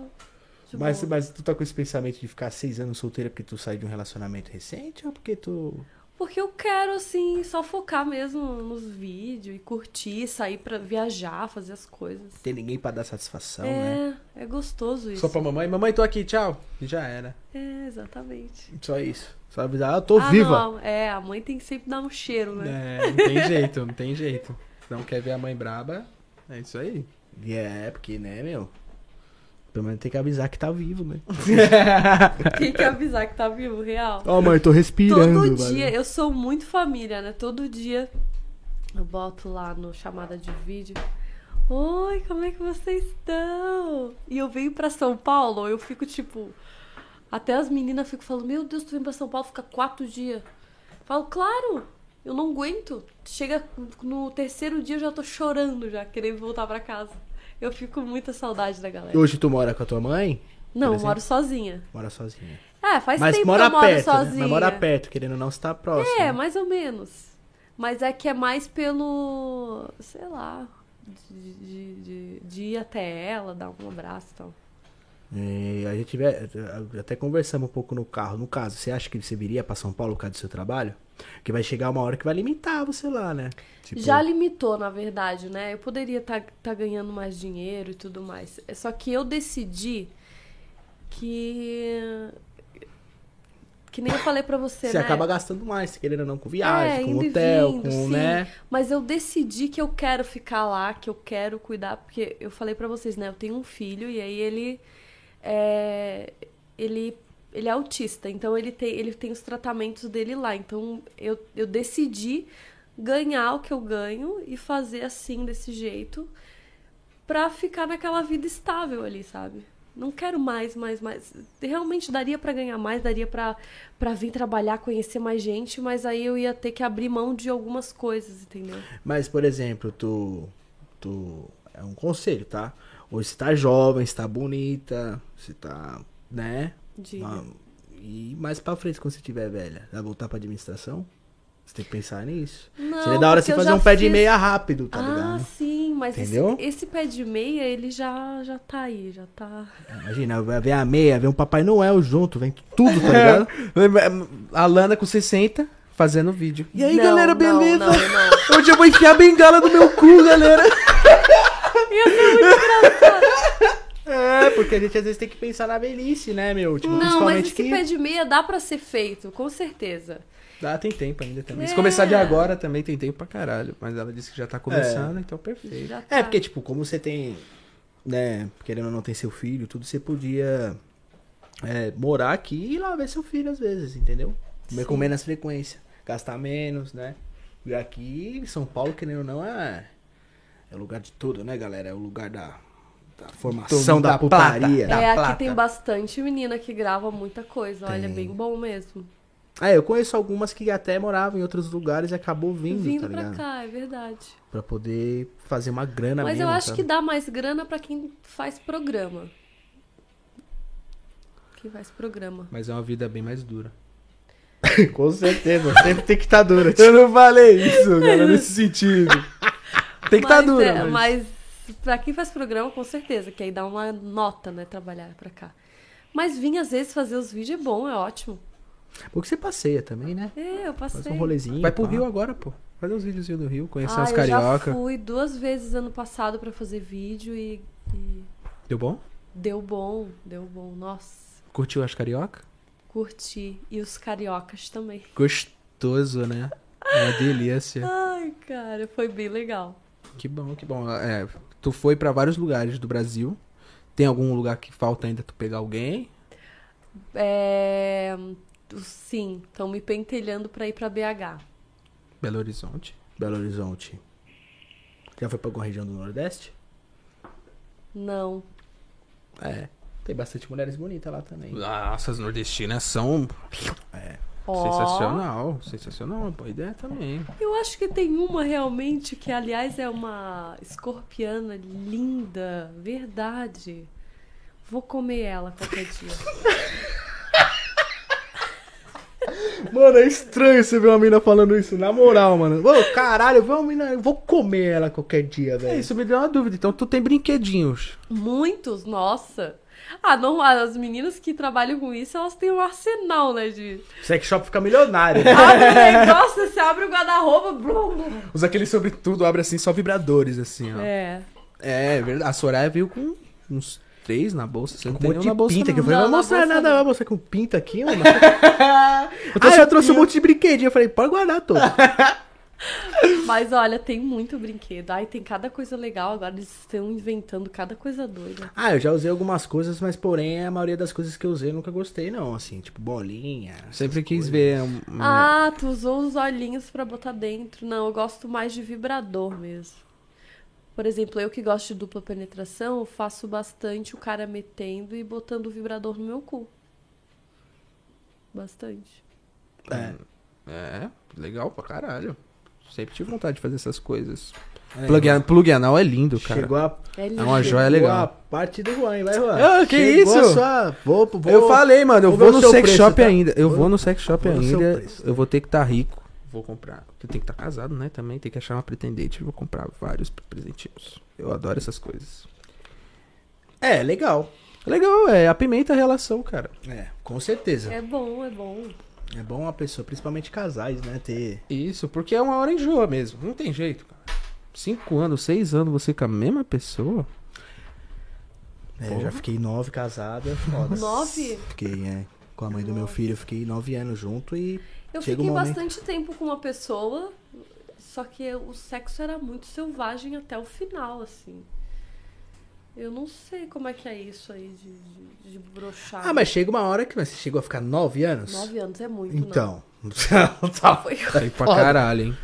de Mas, mas tu tá com esse pensamento de ficar seis anos solteira porque tu saiu de um relacionamento recente ou porque tu. Porque eu quero, assim, só focar mesmo nos vídeos e curtir, sair pra viajar, fazer as coisas. Tem ninguém pra dar satisfação, né? É, é gostoso isso. Só pra mamãe. Mamãe, tô aqui, tchau. E já era. É, exatamente. Só isso. Só avisar, ah, eu tô Ah, viva. não, é, a mãe tem que sempre dar um cheiro, né? É, não tem jeito, não tem jeito. Não quer ver a mãe braba, é isso aí. E É, porque, né, meu? Pelo menos tem que avisar que tá vivo, né? Tem que avisar que tá vivo, real. Ó, mãe, tô respirando. Todo valeu. dia, eu sou muito família, né? Todo dia eu boto lá no chamada de vídeo. Oi, como é que vocês estão? E eu venho pra São Paulo, eu fico tipo. Até as meninas ficam falando: Meu Deus, tu vem pra São Paulo, fica quatro dias. Eu falo, claro, eu não aguento. Chega no terceiro dia, eu já tô chorando, já, querendo voltar pra casa. Eu fico com muita saudade da galera. E Hoje tu mora com a tua mãe? Não, moro sozinha. Mora sozinha. É, faz Mas tempo mora que eu moro perto, sozinha. né? Mas mora perto, querendo ou não, você tá próximo. É, mais ou menos. Mas é que é mais pelo. sei lá. De, de, de, de ir até ela, dar um abraço e tal. E a gente vê- até conversamos um pouco no carro. No caso, você acha que você viria pra São Paulo por causa do seu trabalho? Que vai chegar uma hora que vai limitar você lá, né? Tipo, Já limitou, na verdade, né? Eu poderia estar ganhando mais dinheiro e tudo mais. É Só que eu decidi que. Que nem eu falei pra você, você né? acaba gastando mais, querendo ou não, com viagem, É, com hotel, vindo, com, sim. né? Mas eu decidi que eu quero ficar lá, que eu quero cuidar, porque eu falei pra vocês, né? Eu tenho um filho e aí ele é, ele ele é autista, então ele tem ele tem os tratamentos dele lá. Então eu, eu decidi ganhar o que eu ganho e fazer assim desse jeito pra ficar naquela vida estável ali, sabe? Não quero mais, mais, mais. Realmente daria pra ganhar mais, daria para vir trabalhar, conhecer mais gente, mas aí eu ia ter que abrir mão de algumas coisas, entendeu? Mas, por exemplo, tu. Tu. É um conselho, tá? Hoje você tá jovem, você tá bonita, você tá. né? Uma- E mais pra frente, quando você tiver velha, vai voltar pra administração? Você tem que pensar nisso. Não, Seria da hora você fazer um pé de fiz- meia rápido, tá ah, ligado? sim, mas esse, Entendeu? esse pé de meia, ele já, já tá aí, já tá. Imagina, vai ver a meia, vem um Papai Noel junto, vem tudo, tá ligado? A Lana com 60 fazendo vídeo. E aí, Não, galera, beleza? Não, não. Hoje eu vou enfiar a bengala no meu cu, galera. É, porque a gente às vezes tem que pensar na velhice, né, meu? Tipo, Não, mas principalmente esse que. pé de meia dá pra ser feito, com certeza. Ah, tem tempo ainda também. Se É. começar de agora também tem tempo pra caralho. Mas ela disse que já tá começando, então perfeito. Já tá. É, porque, tipo, como você tem, né, querendo ou não ter seu filho, tudo, você podia é, morar aqui e ir lá ver seu filho às vezes, entendeu? Comer com menos frequência, gastar menos, né? E aqui São Paulo, querendo ou não, é, é o lugar de tudo, né, galera? É o lugar da, da formação, da, da putaria. plata. É, aqui plata. tem bastante menina que grava muita coisa, olha, Tem. bem bom mesmo. É, eu conheço algumas que até moravam em outros lugares e acabou vindo, Vindo tá pra ligado? cá, é verdade. Pra poder fazer uma grana Mas mesmo, eu acho sabe? que dá mais grana pra quem faz programa. Quem faz programa. Mas é uma vida bem mais dura. Com certeza, sempre tem que estar dura. Eu não falei isso, cara, nesse sentido. Tem que estar Mas, dura, é, mas... mas pra quem faz programa, com certeza, que aí dá uma nota, né, trabalhar pra cá. Mas vir às vezes fazer os vídeos é bom, é ótimo. Porque você passeia também, né? É, eu passei. Faz um rolezinho. Vai pro pá. Rio agora, pô. Fazer uns videozinhos do Rio, conhecer ah, umas eu já carioca. fui duas vezes ano passado pra fazer vídeo e, e Deu bom? deu bom, deu bom. Nossa, Curtiu as carioca? curti. E os cariocas também. Gostoso, né? É uma delícia. Ai, cara, foi bem legal. Que bom, que bom. É, tu foi pra vários lugares do Brasil. Tem algum lugar que falta ainda tu pegar alguém? É, sim, estão me pentelhando pra ir pra BH. Belo Horizonte. Belo Horizonte. Já foi pra alguma região do Nordeste? Não. É. Tem bastante mulheres bonitas lá também. Nossa, as nordestinas são Ó, sensacional. Sensacional, boa ideia também. Eu acho que tem uma realmente que, aliás, é uma escorpiana linda, verdade. Vou comer ela qualquer dia. Mano, é estranho você ver uma mina falando isso, na moral, mano. Ô, caralho, eu vou, uma mina, vou comer ela qualquer dia, É, velho. isso me deu uma dúvida. Então tu tem brinquedinhos. Muitos, nossa. Ah, não, as meninas que trabalham com isso, elas têm um arsenal, né, de... Sex shop fica milionário. né? Abre o negócio, você abre o guarda-roupa, blum, blum. Usa aquele sobretudo, abre assim, só vibradores, assim, ó. É. É, é verdade. A Soraya veio com uns três na bolsa. Você não Um tem monte nenhum de na bolsa, pinta não. que eu falei, Não, não mostrar nada, não. vai mostrar com pinta aqui, mano. eu trouxe, eu trouxe um monte de brinquedinho, eu falei, pode guardar todo. Mas olha, tem muito brinquedo. Ai, tem cada coisa legal. Agora eles estão inventando cada coisa doida. ah, eu já usei algumas coisas, mas porém a maioria das coisas que eu usei eu nunca gostei, não. Assim, tipo bolinha. Sempre quis coisas. ver. um- Ah, tu usou os olhinhos pra botar dentro. Não, eu gosto mais de vibrador mesmo. Por exemplo, eu que gosto de dupla penetração, eu faço bastante o cara metendo e botando o vibrador no meu cu. Bastante. É. É, legal pra caralho. Sempre tive vontade de fazer essas coisas. É, plug, an- plug anal é lindo, cara. Chegou a, É lindo. É uma joia chegou legal. a parte do Juan, hein? vai, Juan. Ah, que Chegou isso? a sua- Vou, vou, eu falei, mano, eu vou vou, no sex preço, shop tá? ainda. Eu Vou- vou no sex shop ainda. preço. Eu vou ter que estar rico. Vou comprar. Porque tem que estar casado, né? Também tem que achar uma pretendente. Vou comprar vários presentinhos. Eu adoro essas coisas. É, legal. Legal, é. Apimenta a relação, cara. É, com certeza. É bom, é bom. É bom uma pessoa, principalmente casais, né? Ter. Isso, porque é uma hora enjoa mesmo. Não tem jeito, cara. Cinco anos, seis anos você com a mesma pessoa. É, eu já fiquei nove casado, é foda. Nove? Fiquei, é. Com a mãe do meu filho, eu fiquei nove anos junto e. Eu Chega fiquei um momento- bastante tempo com uma pessoa, só que o sexo era muito selvagem até o final, assim. Eu não sei como é que é isso aí de, de, de broxar. Ah, mas chega uma hora que você chegou a ficar nove anos? Nove anos é muito, Então. tá. Foi Tem pra caralho, hein?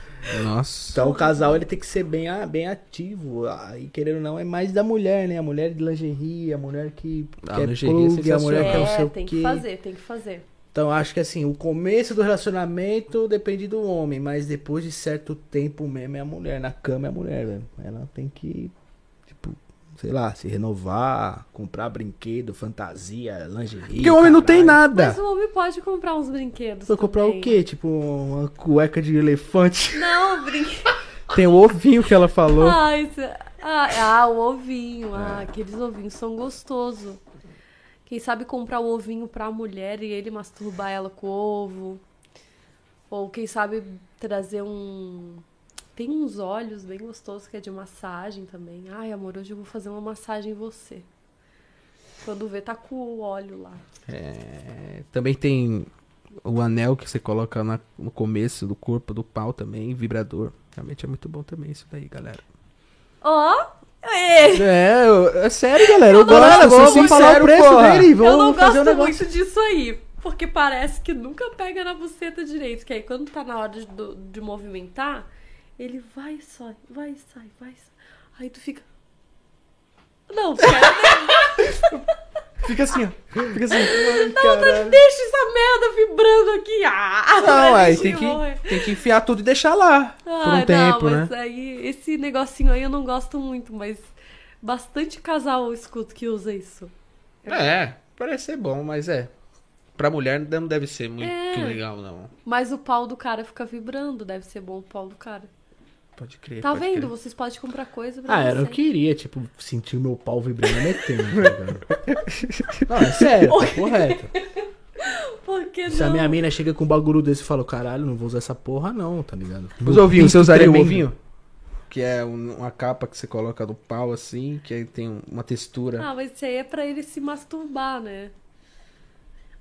Nossa. Então o casal ele tem que ser bem, bem ativo. Aí, querendo ou não, é mais da mulher, né? A mulher de lingerie, a mulher que A quer lingerie é plug, a mulher que é o É, seu tem que fazer, tem que fazer. Então acho que assim, o começo do relacionamento depende do homem, mas depois de certo tempo mesmo é a mulher. Na cama é a mulher, velho. Ela tem que, sei lá, se renovar, comprar brinquedo, fantasia, lingerie. Porque o homem não tem caralho. nada. Mas o homem pode comprar uns brinquedos. Vai comprar o quê? Tipo, uma cueca de elefante. Não, brinquedo. Tem o ovinho que ela falou. Ah, isso... ah, ah, o ovinho. Ah, aqueles ovinhos são gostosos. Quem sabe comprar o ovinho pra mulher e ele masturbar ela com o ovo. Ou quem sabe trazer um. Tem uns olhos bem gostosos que é de massagem também. Ai, amor, hoje eu vou fazer uma massagem em você. Quando vê, tá com o óleo lá. É, também tem o anel que você coloca na- no começo do corpo do pau também, vibrador. Realmente é muito bom também isso daí, galera. Ó! Ê! É, eu- é sério, galera. Eu Galera, gosto, vou, vou falar o preço porra. dele, vou eu não fazer gosto um negócio. muito disso aí. Porque parece que nunca pega na buceta direito. Que aí quando tá na hora de, de movimentar, ele vai e sai, vai e sai, vai e sai. Aí tu fica. Não, quero Fica assim, ó. Fica assim. Não, deixa essa merda vibrando aqui. Ah, Não, aí te tem que, tem que enfiar tudo e deixar lá. por um Ah, tempo, não, né? mas aí esse negocinho aí eu não gosto muito, mas bastante casal eu escuto que usa isso. É, parece ser bom, mas é. Pra mulher não deve ser muito É. legal, não. Mas o pau do cara fica vibrando, deve ser bom o pau do cara. Pode crer. Tá pode vendo? crer. Vocês podem comprar coisa pra Ah, era, eu você. queria, tipo, sentir o meu pau vibrando e metendo, tá ligado? Não, é sério, tá correto. Por que Se a não? minha mina chega com um bagulho desse e fala, caralho, não vou usar essa porra não, tá ligado? Os ovinhos, você usaria o tremendo. ovinho? Que é um- uma capa que você coloca no pau assim, que aí tem um- uma textura. Ah, mas isso aí é pra ele se masturbar, né?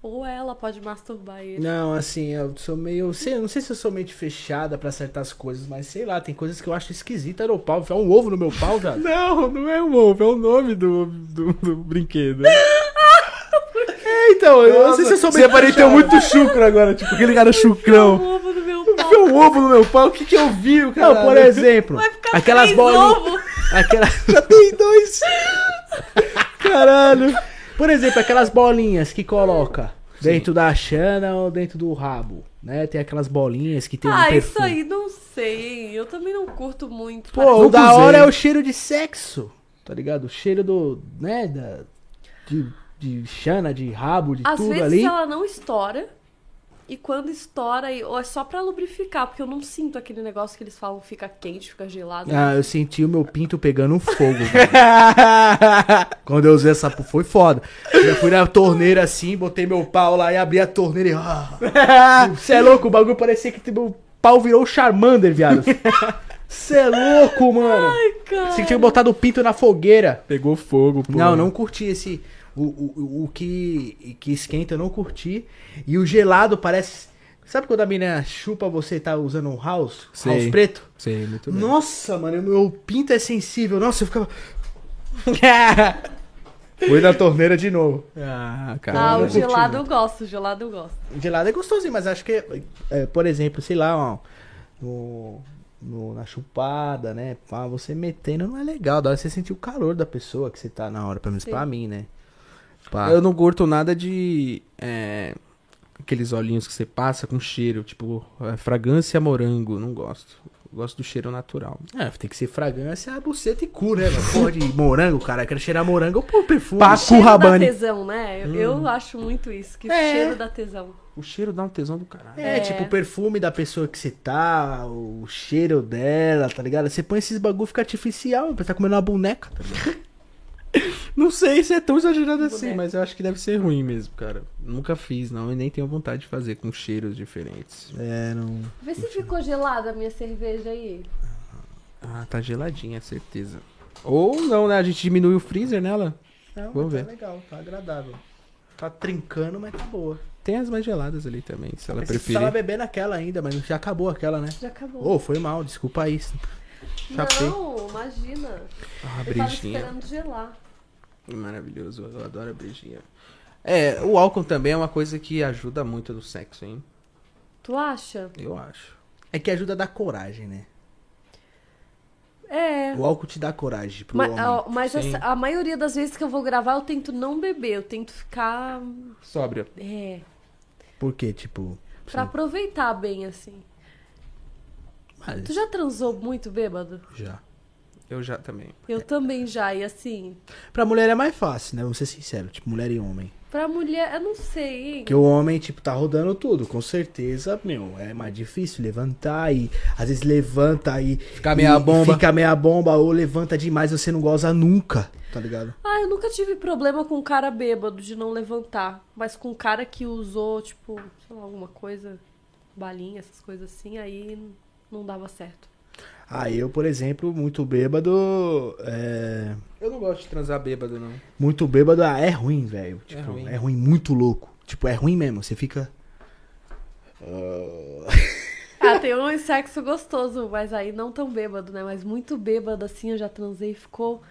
Ou ela pode masturbar ele. Não, assim, eu sou meio. Sei, eu não sei se eu sou mente fechada pra certas coisas, mas sei lá, tem coisas que eu acho esquisita no pau. Enfiar um ovo no meu pau, velho. Não, não é o ovo, é o nome do, do, do brinquedo. É, então, eu não sei se eu sou Você mente apareceu fechada. muito chucro agora, tipo aquele cara Um chucrão. ovo no meu pau. Enfiou um ovo no meu pau, o que que eu vi, cara? Não, por exemplo, Vai ficar aquelas bolinhas. Já tem dois. Caralho. Por exemplo, aquelas bolinhas que coloca dentro da chana ou dentro do rabo, né? Tem aquelas bolinhas que tem um Ah, isso perfume. aí não sei. Eu também não curto muito. Pô, Parece- o da hora é o cheiro de sexo, tá ligado? O cheiro do, né, da, de, de chana, de rabo, de Às tudo vezes ali. ela não estoura. E quando estoura, e- ou é só pra lubrificar, porque eu não sinto aquele negócio que eles falam fica quente, fica gelado. Ah, eu senti o meu pinto pegando fogo. Quando eu usei essa, foi foda. Eu fui na torneira assim, botei meu pau lá e abri a torneira e. Você é louco, o bagulho parecia que meu pau virou o Charmander, viado. Você é louco, mano. Cara. Você tinha botado o pinto na fogueira. Pegou fogo, pô. Não, não curti esse. O, o, o que, que esquenta eu não curti. E o gelado parece. Sabe quando a menina chupa você tá usando um house? Sei. House preto? Sei, muito bem. Nossa, mano, meu pinto é sensível. Nossa, eu ficava. Fui na torneira de novo. Ah, Ah, cara. o não curti gelado eu gosto, o gelado eu gosto. Gelado é gostosinho, mas acho que, é, por exemplo, sei lá, ó, no, no- na chupada, né? Pá, você metendo não é legal. Da hora você sentir o calor da pessoa que você tá na hora, pelo menos Sim. pra mim, né? Pá. Eu não curto nada de. é, aqueles olhinhos que você passa com cheiro, tipo, é, fragrância morango. Não gosto. Eu gosto do cheiro natural. É, tem que ser fragrância, buceta e cu, né? mano? Porra de morango, cara. Eu quero cheirar morango por perfume. Paco cheiro Rabanne. da tesão, né? Eu, eu acho muito isso, que É. cheiro da tesão. O cheiro dá um tesão do caralho. É, É. tipo o perfume da pessoa que você tá, o cheiro dela, tá ligado? Você põe esses bagulho fica artificial, você tá comendo uma boneca, tá ligado? Não sei se é tão exagerado assim, Boneco. mas eu acho que deve ser ruim mesmo, cara. Nunca fiz, não, e nem tenho vontade de fazer com cheiros diferentes. É, não. Vê se ficou gelada a minha cerveja aí. Ah, tá geladinha, certeza. Ou não, né? A gente diminui o freezer nela. Não, Vamos mas ver. Tá legal, tá agradável. Tá trincando, mas tá boa. Tem as mais geladas ali também, se ela Mas você preferir. tava bebendo aquela ainda, mas já acabou aquela, né? Já acabou. Ô, foi mal, desculpa aí. Chapei. não, imagina. Ah, Eu tava brejinha. esperando gelar. Maravilhoso, eu adoro a brejinha. É, o álcool também é uma coisa que ajuda muito no sexo, hein? Tu acha? Eu acho. É que ajuda a dar coragem, né? É. O álcool te dá coragem pro Mas, homem. ó, mas essa- a maioria das vezes que eu vou gravar, eu tento não beber. Eu tento ficar. Sóbrio. É. Por quê? Tipo. Pra sim. aproveitar bem, assim. Mas Tu já transou muito bêbado? já. Eu já também. Eu também já, e assim. Pra mulher é mais fácil, né? Vamos ser sinceros. Tipo, mulher e homem. Pra mulher, eu não sei, hein? Porque o homem, tipo, tá rodando tudo. Com certeza, meu, é mais difícil levantar e às vezes levanta e. Fica meia e bomba. Fica meia bomba ou levanta demais você não goza nunca, tá ligado? Ah, eu nunca tive problema com cara bêbado de não levantar. Mas com cara que usou, tipo, sei lá, alguma coisa, balinha, essas coisas assim, aí não dava certo. Ah, eu, por exemplo, muito bêbado. É. Eu não gosto de transar bêbado, não. Muito bêbado ah, é ruim, velho. Tipo, ruim. é ruim, muito louco. Tipo, é ruim mesmo. Você fica. Ah, tem um sexo gostoso, mas aí não tão bêbado, né? Mas muito bêbado, assim, eu já transei e ficou.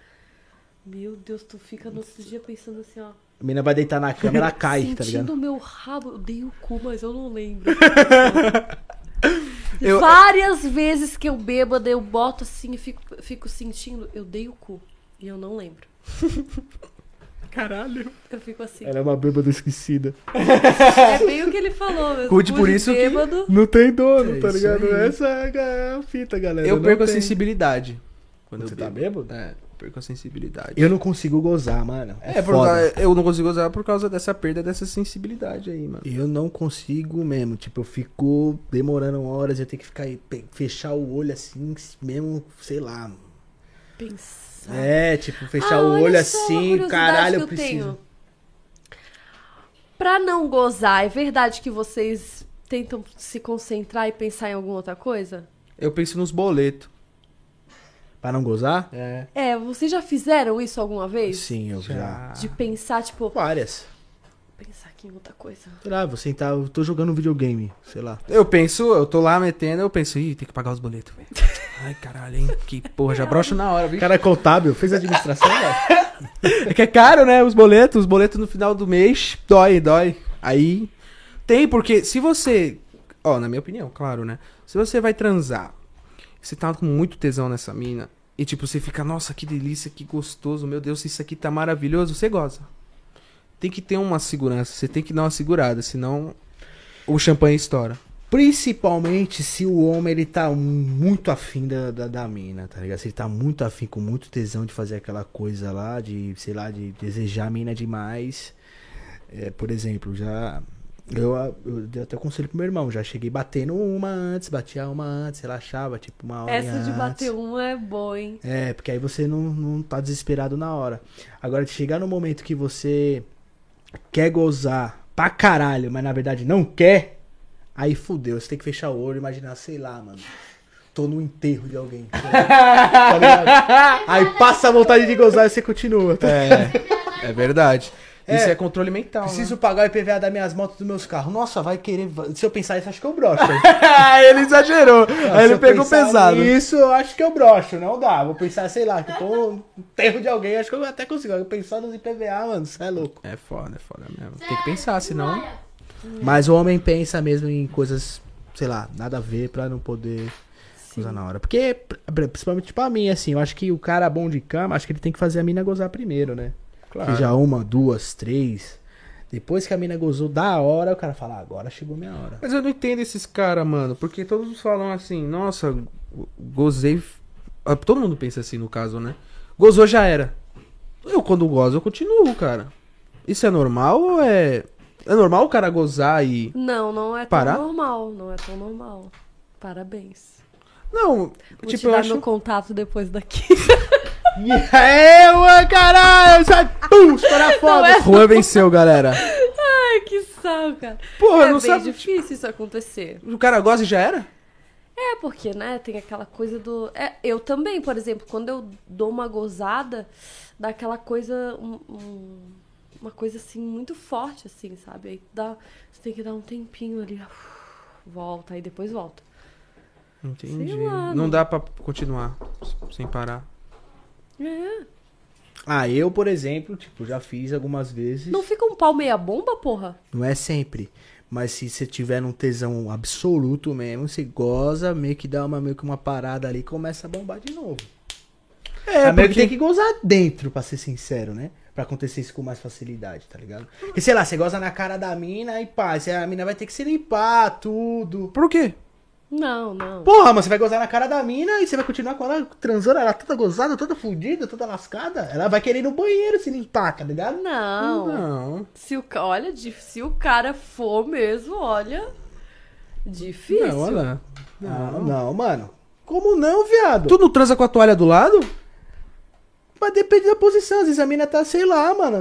Meu Deus, tu fica no outro dia pensando assim, ó. A menina vai deitar na cama, ela cai, tá Sentindo ligado? o meu rabo, eu dei o cu, mas eu não lembro. Eu- Várias vezes que eu bêbado, eu boto assim e fico, fico sentindo, eu dei o cu. E eu não lembro. Caralho. Eu fico assim. Ela é uma bêbada esquecida. É bem o que ele falou mesmo. Cuide Cu por isso que- bêbado. Não tem dono, É tá ligado? aí. Essa é a fita, galera. Eu Não perco a sensibilidade. Quando Você eu tá bebo. bêbado? É, perco a sensibilidade. Eu não consigo gozar, mano. É, É, por foda. causa- eu não consigo usar por causa dessa perda dessa sensibilidade aí, mano. Eu não consigo mesmo. Tipo, eu fico demorando horas, eu tenho que ficar fechar o olho assim, mesmo, sei lá. Pensar. É, tipo, fechar Ah, o olha olho assim, caralho, eu preciso. tenho. Pra não gozar, é verdade que vocês tentam se concentrar e pensar em alguma outra coisa? Eu penso nos boletos. Pra não gozar? É. É, vocês já fizeram isso alguma vez? Sim, eu já. De pensar, tipo, Várias. pensar aqui em outra coisa. Sei lá, vou sentar, eu tô jogando videogame, sei lá. Eu penso, eu tô lá metendo, eu penso, ih, tem que pagar os boletos, velho. Ai, caralho, hein? Que porra, já brocha na hora, O viu? cara é contábil, fez administração, velho. É que é caro, né? Os boletos, os boletos no final do mês, dói, dói. Aí tem, porque se você. Ó, na minha opinião, claro, né? Se você vai transar, você tá com muito tesão nessa mina, e tipo, você fica, nossa, que delícia, que gostoso, meu Deus, isso aqui tá maravilhoso, você goza. Tem que ter uma segurança, você tem que dar uma segurada, senão o champanhe estoura. Principalmente se o homem ele tá muito afim da, da, da mina, tá ligado? Se ele tá muito afim, com muito tesão de fazer aquela coisa lá, de, sei lá, de desejar a mina demais. É, por exemplo, já. Eu, eu dei até conselho pro meu irmão. Já cheguei batendo uma antes, batia uma antes, relaxava, tipo, uma hora Essa de antes. bater uma é boa, hein? É, porque aí você não, não tá desesperado na hora. Agora, de chegar no momento que você quer gozar pra caralho, mas na verdade não quer, aí fudeu. Você tem que fechar o olho e imaginar, sei lá, mano. Tô no enterro de alguém. tá ligado? Aí passa a vontade de gozar e você continua. tá? É, é verdade. É. Isso é controle mental. Preciso pagar o IPVA das minhas motos dos meus carros. Nossa, vai querer. Se eu pensar isso, acho que eu broxo. né? ele exagerou. Aí ele pegou pesado. Isso, eu acho que eu broxo, não dá. Vou pensar, sei lá, que tô no enterro de alguém, acho que eu até consigo. Eu pensar nos IPVA, mano, você é louco. É foda, é foda mesmo. Tem que pensar, senão. Mas o homem pensa mesmo em coisas, sei lá, nada a ver pra não poder usar na hora. Porque, pr- principalmente pra mim, assim, eu acho que o cara bom de cama, acho que ele tem que fazer a mina gozar primeiro, né? Claro. Seja uma, duas, três. Depois que a mina gozou da hora, o cara fala, "Ah, agora chegou minha hora. Mas eu não entendo esses caras, mano. Porque todos falam assim, nossa, go- gozei. Ah, Todo mundo pensa assim no caso, né? Gozou já era. Eu, quando gozo, eu continuo, cara. Isso é normal ou é. É normal o cara gozar e. Não, não é tão Parar? normal. Não é tão normal. Parabéns. Não, Vou tipo, te eu dar acho. meu contato depois daqui. Mano, caralho! Sai, pum, estoura foda! é- Juan venceu, galera. Ai, que saco, cara. Porra, é não bem sabe. difícil isso acontecer. O cara goza e já era? É, porque, né, tem aquela coisa do. É, eu também, por exemplo, quando eu dou uma gozada, dá aquela coisa. um- um- uma coisa assim, muito forte, assim, sabe? Aí dá. Você tem que dar um tempinho ali. Volta, aí depois volta. Entendi. lá, não não- dá pra continuar sem parar. É. Ah, eu, por exemplo, tipo, já fiz algumas vezes. Não fica um pau meia bomba, porra? Não é sempre. Mas se você tiver num tesão absoluto mesmo, você goza, meio que dá uma, meio que uma parada ali e começa a bombar de novo. É, É, meio que porque- tem que gozar dentro, pra ser sincero, né? Pra acontecer isso com mais facilidade, tá ligado? Porque, sei lá, você goza na cara da mina e pá, a mina vai ter que se limpar, tudo. Por quê? Não, não. Porra, mano, você vai gozar na cara da mina e você vai continuar com ela transando, ela toda gozada, toda fudida, toda lascada. Ela vai querer ir no banheiro se limpar, tá ligado? Não. Não. Se o, olha, di- se o cara for mesmo, olha. Difícil. Não, olha lá. Não, não, mano. Como não, viado? Tu não transa com a toalha do lado? Mas depende da posição. Às vezes a mina tá, sei lá, mano.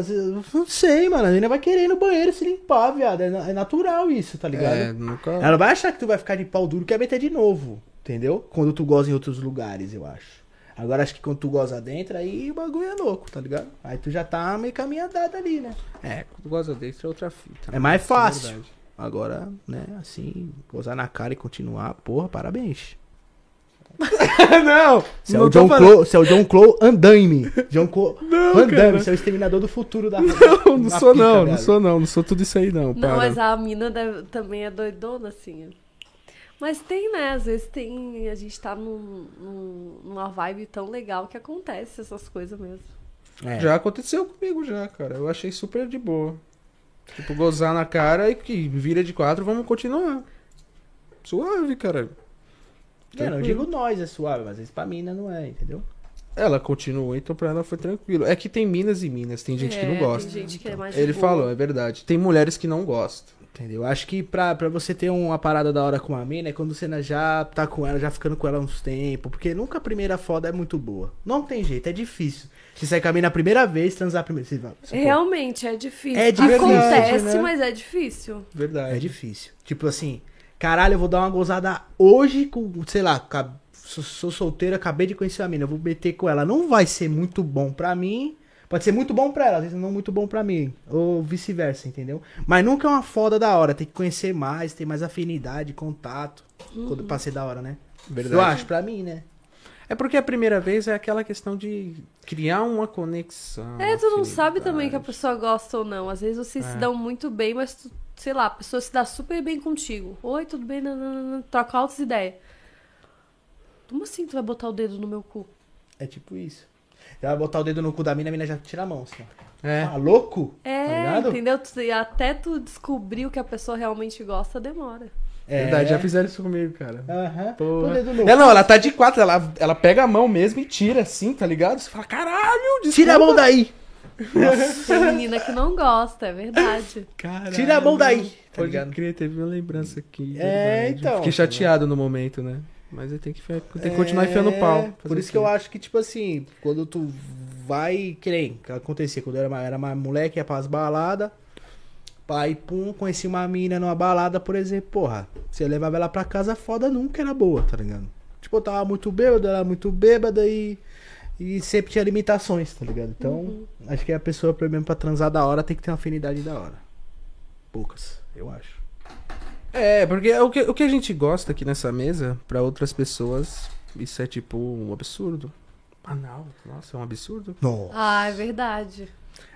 Não sei, mano. A mina vai querer ir no banheiro se limpar, viado. É, é natural isso, tá ligado? É, nunca. Ela vai achar que tu vai ficar de pau duro e quer meter de novo. Entendeu? Quando tu goza em outros lugares, eu acho. Agora acho que quando tu goza dentro, aí o bagulho é louco, tá ligado? Aí tu já tá meio caminho andado ali, né? É, quando goza dentro é outra fita. É mais Isso fácil. verdade. Agora, né, assim, gozar na cara e continuar, porra, parabéns. não! Você é, não o John Clo, você é o John Clo Andaime. John Clo Não, Van Damme, cara. você é o exterminador do futuro da Não, não sou pica, não, não viado. sou não, não sou tudo isso aí não, Não, para. mas a mina deve- também é doidona, assim. Mas tem, né? Às vezes tem. A gente tá num, num- numa vibe tão legal que acontece essas coisas mesmo. É. Já aconteceu comigo já, cara. Eu achei super de boa. Tipo, gozar na cara e que vira de quatro, vamos continuar. Suave, cara. É, não digo nós, é suave, mas às vezes pra mina não é, entendeu? Ela continuou, então pra ela foi tranquilo. É que tem minas e minas, tem gente que não É, gosta. Tem gente que é mais de Ele boa. falou, é verdade. Tem mulheres que não gostam. Entendeu? Acho que pra, pra você ter uma parada da hora com uma mina é quando você já tá com ela, já ficando com ela uns tempos. Porque nunca a primeira foda é muito boa. Não tem jeito, é difícil. Você sai com a mina a primeira vez, transar a primeira. Pô, Realmente é difícil. É difícil, Acontece, né? mas é difícil. Verdade. É difícil. Tipo assim, caralho, eu vou dar uma gozada hoje com, sei lá, sou, sou solteiro, acabei de conhecer a mina, eu vou meter com ela. Não vai ser muito bom pra mim. Pode ser muito bom pra ela, às vezes não muito bom pra mim. Ou vice-versa, entendeu? Mas nunca é uma foda da hora. Tem que conhecer mais, ter mais afinidade, contato. Quando pra ser da hora, né? Verdade. Eu acho, pra mim, né? É porque a primeira vez é aquela questão de criar uma conexão. É, tu não afinidade. sabe também que a pessoa gosta ou não. Às vezes vocês É. se dão muito bem, mas, tu, sei lá, a pessoa se dá super bem contigo. Oi, tudo bem? Nananana, troca altas ideias. Como assim tu vai botar o dedo no meu cu? É tipo isso. Já vai botar o dedo no cu da mina, a mina já tira a mão, assim, ó. É. Ah, louco? Tá É, ligado? entendeu? E até tu descobrir o que a pessoa realmente gosta, demora. É. Verdade, já fizeram isso comigo, cara. Aham. No É, não, ela tá de quatro, ela, ela pega a mão mesmo e tira assim, tá ligado? Você fala, caralho, desculpa. Tira a mão daí! Tem menina que não gosta, é verdade. Caralho. Tira a mão daí, Pode ligado? crer, teve uma lembrança aqui. É, verdade. então. Fiquei chateado no momento, né? Mas tem que, tem que continuar enfiando o pau. É, Por isso que eu acho que, tipo assim, quando tu vai. Que nem que acontecia quando eu era, mais- era mais moleque, ia pras baladas. Pai, pum, conheci uma mina numa balada, por exemplo, porra. Você levava ela pra casa, foda nunca era boa, tá ligado? Tipo, eu tava muito bêbado, ela era muito bêbada e. E sempre tinha limitações, tá ligado? Então, acho que a pessoa, pelo menos pra transar da hora, tem que ter uma afinidade da hora. Poucas, eu acho. É, porque o que, o que a gente gosta aqui nessa mesa, pra outras pessoas, isso é tipo um absurdo. Anal, nossa, é um absurdo. Nossa. Ah, é verdade.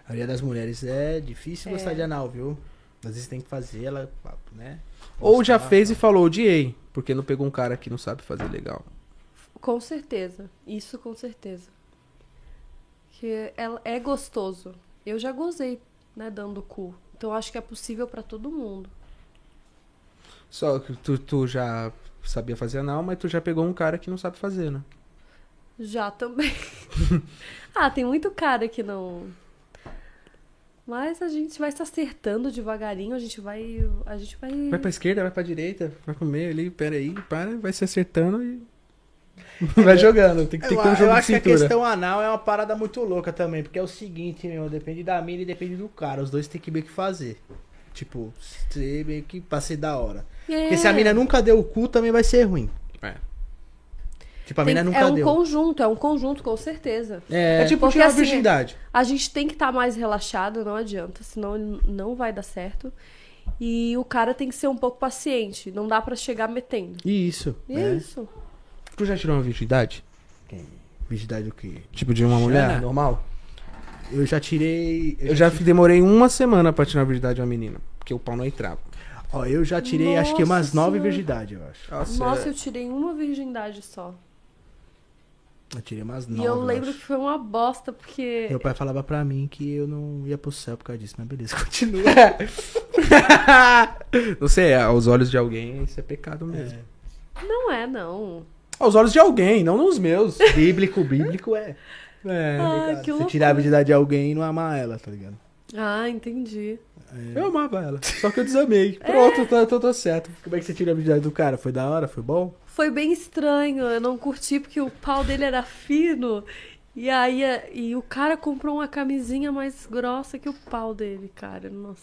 A maioria das mulheres é difícil É. gostar de anal, viu? Às vezes tem que fazer ela, né? Ou já fez e falou, odiei, porque não pegou um cara que não sabe fazer legal. Com certeza. Isso com certeza. Que ela é gostoso. Eu já gozei, né, dando cu. Então acho que é possível pra todo mundo. Só que tu, tu já sabia fazer anal, mas tu já pegou um cara que não sabe fazer, né? Já também. ah, tem muito cara que não. Mas a gente vai se acertando devagarinho, a gente vai. A gente vai. Vai pra esquerda, vai pra direita, vai pro meio ali, pera aí, para, vai se acertando e. vai jogando. Tem que, tem Eu, que ter um eu jogo de acho que a questão anal é uma parada muito louca também, porque é o seguinte, meu, depende da mina e depende do cara. Os dois tem que meio que fazer. Tipo, ser meio que pra ser da hora. É. Porque se a mina nunca deu o cu, também vai ser ruim. É. Tipo, a Tem- mina nunca é um deu. conjunto, é um conjunto, com certeza. É, É tipo Porque tirar a assim, virgindade. A gente tem que estar mais relaxado, não adianta, senão ele não vai dar certo. E o cara tem que ser um pouco paciente, não dá pra chegar metendo. Isso. E né? é isso. Tu já tirou uma virgindade? Virgindade do quê? Tipo de uma mulher normal? Eu já tirei. Eu já demorei uma semana pra tirar a virgindade de uma menina. Porque o pau não entrava. Ó, eu já tirei acho que umas Nossa nove virgindades, eu acho. Nossa, Nossa, é- eu tirei uma virgindade só. Eu tirei umas nove. e eu lembro acho. que foi uma bosta, porque. Meu pai falava pra mim que eu não ia pro céu por causa disso, mas beleza, continua. não sei, aos olhos de alguém isso é pecado mesmo. Não é, não. Aos olhos de alguém, não nos meus. bíblico, bíblico é. É. Ah, que Você tirar a virgindade de alguém e não amar ela, tá ligado? Ah, entendi. Eu amava ela. Só que eu desamei. Pronto, tô, tô, tô certo. Como é que você tira a virgindade do cara? Foi da hora? Foi bom? Foi bem estranho, eu não curti porque o pau dele era fino. E aí a- e o cara comprou uma camisinha mais grossa que o pau dele, cara. Nossa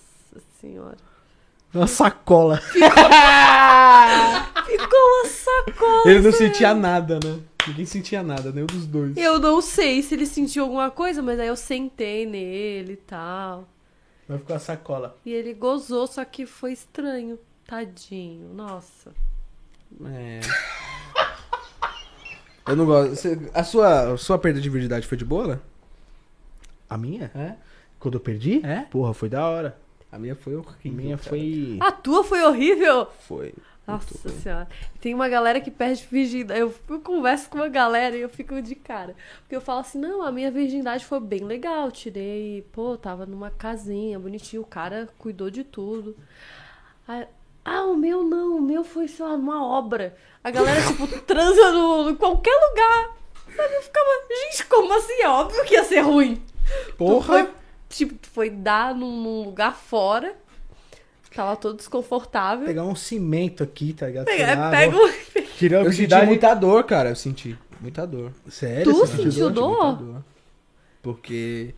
senhora. Uma sacola. Ficou uma sacola. Ele não sentia nada, né? Ninguém sentia nada, nenhum dos dois. Eu não sei se ele sentiu alguma coisa, mas aí eu sentei nele e tal. Vai ficar uma sacola. E ele gozou, só que foi estranho. Tadinho, nossa. É. Eu não gosto. Você- a, sua, a sua perda de virgindade foi de boa? né? A minha? É? Quando eu perdi? É? Porra, foi da hora. A minha foi A horrível. minha cara. foi. A tua foi horrível? Foi. Nossa senhora. Tem uma galera que perde virgindade. Eu, eu converso com uma galera e eu fico de cara. Porque eu falo assim, não, a minha virgindade foi bem legal. Tirei, pô, tava numa casinha, bonitinho. O cara cuidou de tudo. Aí, ah, o meu não, o meu foi, sei lá, numa obra. A galera, tipo, transa no, em qualquer lugar. Sabe? Eu ficava, gente, como assim? É óbvio que ia ser ruim. Tu Porra! Foi, tipo, foi dar num, num lugar fora. Tava todo desconfortável. Pegar um cimento aqui, tá ligado? Pega, lá, pega um... Tirou Eu senti muita dor, cara. Eu senti. Muita dor. Sério? Tu sentiu Senti dor? muita dor. Porque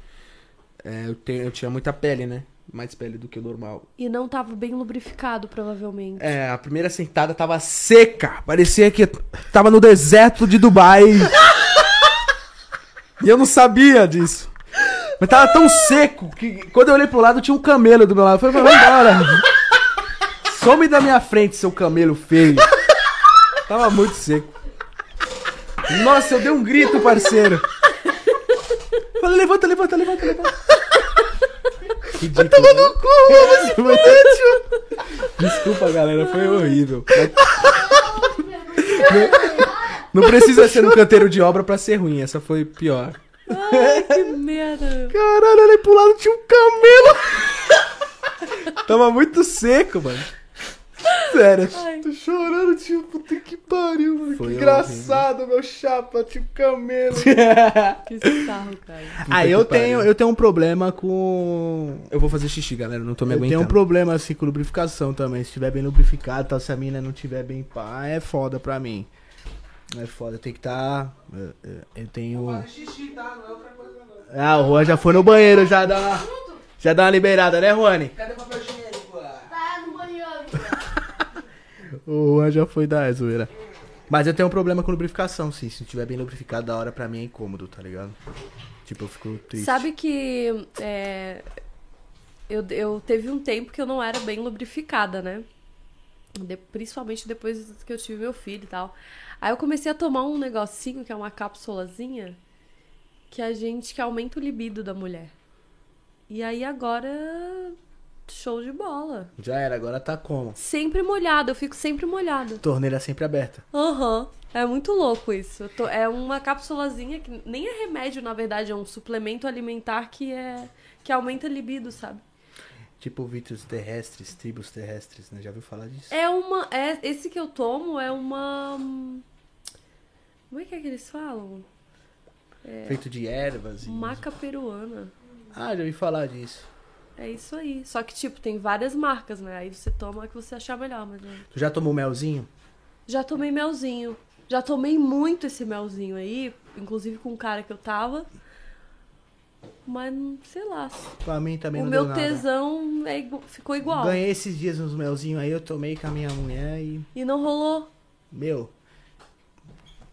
é, eu, tenho, eu tinha muita pele, né? Mais pele do que o normal. E não tava bem lubrificado, provavelmente. É, a primeira sentada tava seca. Parecia que tava no deserto de Dubai. e eu não sabia disso. Mas tava tão seco que quando eu olhei pro lado tinha um camelo do meu lado. Eu falei, vai embora. Some da minha frente, seu camelo feio. Tava muito seco. Nossa, eu dei um grito, parceiro. Falei, levanta, levanta, levanta, levanta. Ridículo. Toma no cu, Desculpa, galera, foi horrível. Não precisa ser um canteiro de obra pra ser ruim, essa foi pior. Ai, que merda. Caralho, olhei pro lado tinha um camelo. Tava muito seco, mano. Sério. Tô chorando, tio. Puta que pariu, mano. Foi que engraçado, meu chapa, tipo camelo. Que sarro, cara. ah, eu pariu. tenho, eu tenho um problema com. Eu vou fazer xixi, galera. Não tô me Eu tenho um aguentando. problema assim com lubrificação também. Se estiver bem lubrificado, tal, se a mina não tiver bem pá, é foda pra mim. É foda, tem que estar. eu tenho. xixi, tá? Não é outra coisa, não. Ah, o Juan já foi no banheiro, já dá uma. Já dá uma liberada, né, Juani? Cadê o papel higiênico? Tá no banheiro. O Juan já foi da zoeira. Mas eu tenho um problema com lubrificação, sim. Se tiver bem lubrificado, da hora pra mim é incômodo, tá ligado? Tipo, eu fico triste. Sabe que é, eu, eu teve um tempo que eu não era bem lubrificada, né? De- principalmente depois que eu tive meu filho e tal. Aí eu comecei a tomar um negocinho, que é uma cápsulazinha, que a gente que aumenta o libido da mulher. E aí agora show de bola. Já era, agora tá como? Sempre molhada, eu fico sempre molhada. Torneira sempre aberta. Aham. É muito louco isso. Tô- é uma cápsulazinha que nem é remédio, na verdade, é um suplemento alimentar que é que aumenta a libido, sabe? Tipo vítros terrestres, tribos terrestres, né? Já ouviu falar disso? É uma é esse que eu tomo é uma Como é que é que eles falam? Feito de ervas e... Maca peruana. Ah, já ouvi falar disso. É isso aí. Só que tipo tem várias marcas, né? Aí você toma a que você achar melhor, mas né? Tu já tomou melzinho? Já tomei melzinho. Já tomei muito esse melzinho aí, inclusive com o cara que eu tava. Mas, sei lá. Pra mim também o não meu deu nada. tesão é ficou igual. Ganhei esses dias uns melzinhos aí, eu tomei com a minha mulher e... E não rolou. Meu...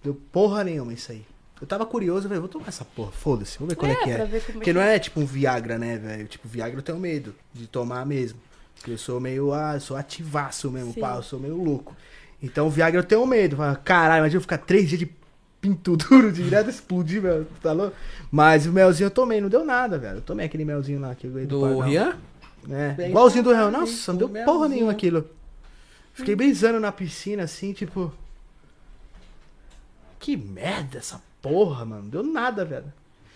Deu porra nenhuma isso aí. Eu tava curioso, eu falei, vou tomar essa porra, foda-se, vamos ver qual é, É, que pra é. é Porque que não é tipo um Viagra, né, velho? Tipo, Viagra eu tenho medo de tomar mesmo. Porque eu sou meio, ah, eu sou ativaço mesmo, Sim. pá, eu sou meio louco. Então, Viagra eu tenho medo. Caralho, imagina eu ficar três dias de pinto duro direto explodir, velho. Tá louco? Mas o melzinho eu tomei, não deu nada, velho. Eu tomei aquele melzinho lá que eu ganhei do, Do. Rian? É, Bem igualzinho do bem, Nossa, não o deu porra melzinho. nenhuma aquilo. Fiquei brisando na piscina assim, tipo. Que merda essa porra, mano. Não deu nada, velho.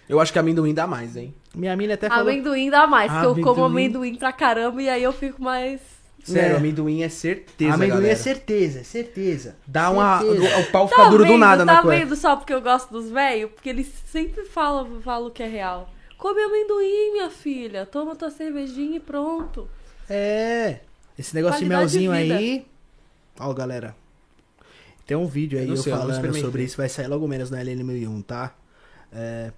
Eu acho que amendoim dá mais, hein? Minha mina até falou. Amendoim dá mais, porque eu como Amendoim. pra caramba e aí eu fico mais. Sério, É. amendoim é certeza, Amendoim galera. é certeza, é certeza. Dá uma... Certeza. O, o pau fica Tá duro vendo? do nada tá na cueca. vendo só porque eu gosto dos velhos? Porque eles sempre falam, falam que é real. Come amendoim, minha filha. Toma tua cervejinha e pronto. É. Esse negócio de Qualidade de melzinho vida. aí. Ó, galera. Tem um vídeo aí Eu não eu, sei, eu não falando experimentei. sobre isso. Vai sair logo menos no LN1001, tá? É,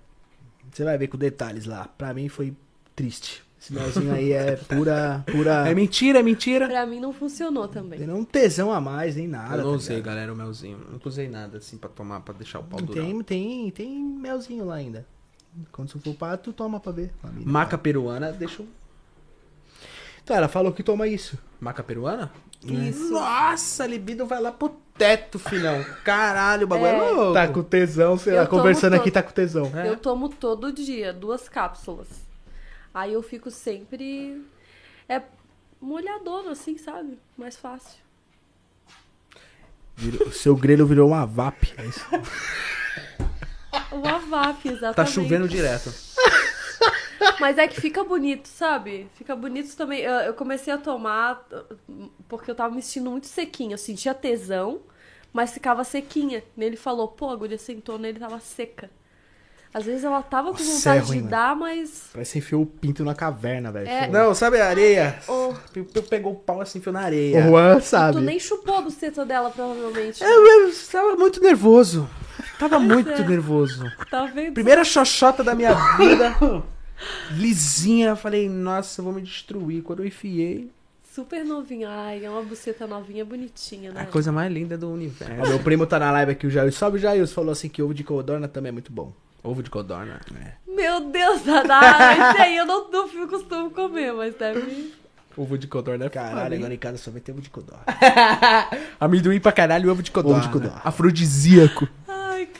Você vai ver com detalhes lá. Pra mim foi triste. Esse melzinho aí é pura. pura É mentira, é mentira. Pra mim não funcionou também. Tem um tesão a mais, nem nada. eu não tá usei, ligado? galera, o melzinho. Nunca usei nada assim pra tomar, pra deixar o pau durar. Tem, tem, tem melzinho lá ainda. Quando você for para, tu toma pra ver. família. Maca peruana, deixa eu... Então, ela falou que toma isso. Maca peruana? Isso. Nossa, a libido vai lá pro teto, filhão. Caralho, o bagulho é, É. louco. Tá com tesão, sei Eu lá, conversando todo. aqui tá com tesão. É. Eu tomo todo dia, duas cápsulas. Aí eu fico sempre. É molhadona, assim, sabe? Mais fácil. Virou- O seu grelho virou uma VAP. É isso. O avap, exatamente. Tá chovendo direto. Mas é que fica bonito, sabe? Fica bonito também. Eu, eu comecei a tomar porque eu tava me sentindo muito sequinha. Eu sentia tesão, mas ficava sequinha. Ele falou, pô, a agulha sentou nele tava seca. Às vezes ela tava com Nossa, é vontade ruim, de mano. dar, mas. Parece que enfiou o pinto na caverna, velho. É. Não, sabe a areia? Pe- Pegou o pau assim, enfiou na O areia. Juan tu sabe. nem chupou a buceta dela, provavelmente. Eu, eu tava muito nervoso. Tava muito é. nervoso. Tá vendo? Primeira xoxota da minha vida. Lisinha. Eu falei, nossa, eu vou me destruir. Quando eu enfiei, Super novinha. Ai, é uma buceta novinha, bonitinha, né? a coisa mais linda do Ó, universo. meu primo tá na live aqui, o Jair. Salve, Jair. Falou assim que ovo de codorna também é muito bom. Ovo de codorna. Meu Deus, Dada, esse aí eu não, não costumo comer, mas deve. Ovo de codorna é Caralho, agora em casa só vai ter ovo de codorna. Amendoim pra caralho e ovo de codorna. Ovo de codorna. Afrodisíaco.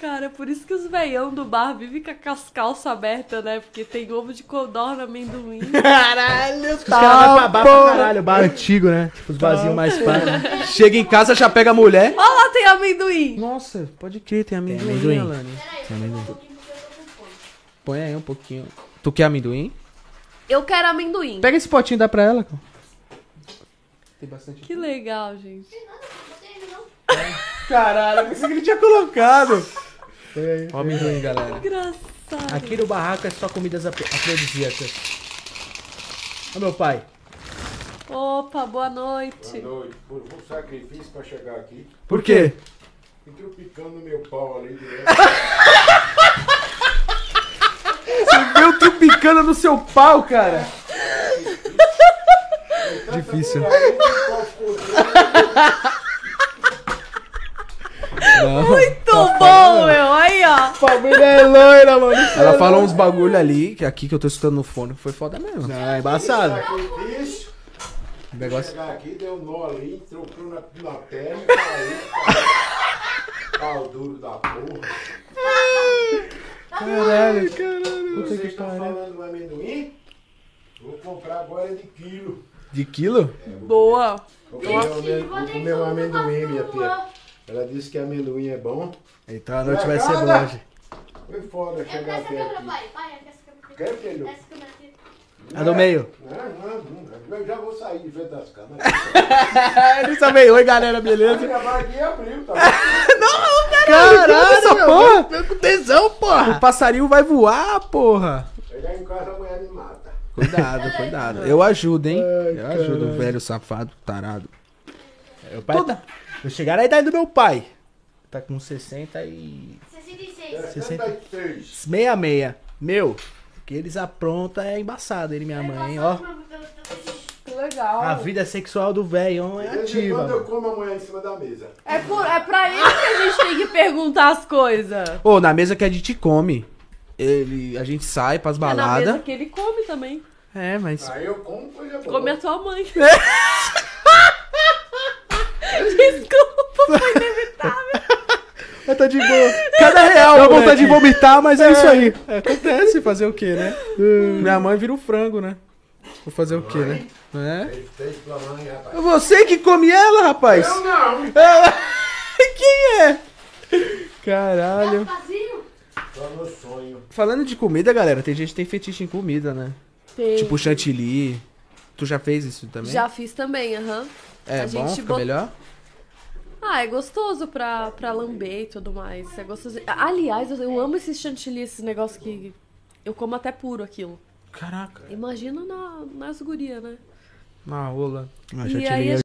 Cara, por isso que os veião do bar vivem com as calças abertas, né? Porque tem ovo de codorna, amendoim. Caralho, Os caras vão pra bar pra caralho, bar antigo, né? Tipo, os barzinhos mais pá. Chega em casa, já pega a mulher. Olha lá, tem amendoim! Nossa, pode crer, tem amendoim, amendoim. Alane. Peraí, só um pouquinho porque eu tô com fome. Põe aí um pouquinho. Tu quer amendoim? Eu quero amendoim. Pega esse potinho e dá pra ela. cara. Tem bastante. Que legal, gente. Tem nada, não tem ainda não. Caralho, eu pensei que ele tinha colocado. Homem ruim, galera. Engraçado. Aqui no barraco é só comidas ap- afrodisíacas. Ó meu pai. Opa, boa noite. Boa noite. Por um sacrifício pra chegar aqui. Por quê? Entrou picando no meu pau ali direto. Você viu tu picando no seu pau, cara? Difícil. Não. Muito bom, meu. Aí, ó. Família é loira, mano. Ela falou uns bagulho ali, que aqui que eu tô escutando no fone, que foi foda mesmo. Não, é embaçado. Sacrifício. O negócio. Chegar aqui, deu um nó ali, trocou na, na perna e caiu. Pau duro da porra. Caralho, caralho. Vocês estão falando do amendoim? Vou comprar agora de quilo. De quilo? Boa. Vou comer, um que amendoim, minha ó. Ela disse que amendoim é bom. Então a noite vai ser boa hoje. Foi foda É chegar essa até câmera, aqui. pai. Pai, é essa câmera. Quer, filho? Essa câmera aqui. A do meio. Não, não, não. Eu já vou sair de frente das câmeras. Ele também. Oi, galera, beleza? Gravar aqui abriu, tá? Caralho, essa meu, porra? eu tô com tesão, O porra. passarinho vai voar, porra. Chegar em casa amanhã me mata. Cuidado, cuidado. Eu ajudo, hein? Eu ajudo o velho safado, tarado. Pai tá... Eu chegar na idade do meu pai. Tá com 60 e... 66. 76. 66. Meu, o que eles aprontam é embaçado, ele e minha mãe, ó. Que legal. A vida sexual do velho é ativa, quando eu como amanhã em cima da mesa. É, por, é pra ele que a gente tem que perguntar as coisas. Ô, na mesa que a gente come, ele, a gente sai pras É na mesa baladas. que ele come também. É, mas. Aí eu como coisa boa. Come a tua mãe. Desculpa, foi inevitável. Mas tá de boa. Cada real, Dá vontade de vomitar, mas é, isso aí. É, acontece, fazer o quê, né? Minha mãe vira o frango, né? Vou fazer o quê, né? É? Mãe, rapaz. Você que come ela, rapaz! Eu não. Ela... Quem é? Caralho. Falando de comida, galera, tem gente que tem fetiche em comida, né? Tem. Tipo chantilly. Tu já fez isso também? Já fiz também, aham. É a bom? gente Fica bot- melhor? Ah, é gostoso pra, pra lamber e tudo mais. É gostoso. Aliás, eu, eu amo esses chantilly, esses negócios que. Eu como até puro aquilo. Caraca. Imagina na, nas gurias, né? Na rola. Mas E já aí tirei a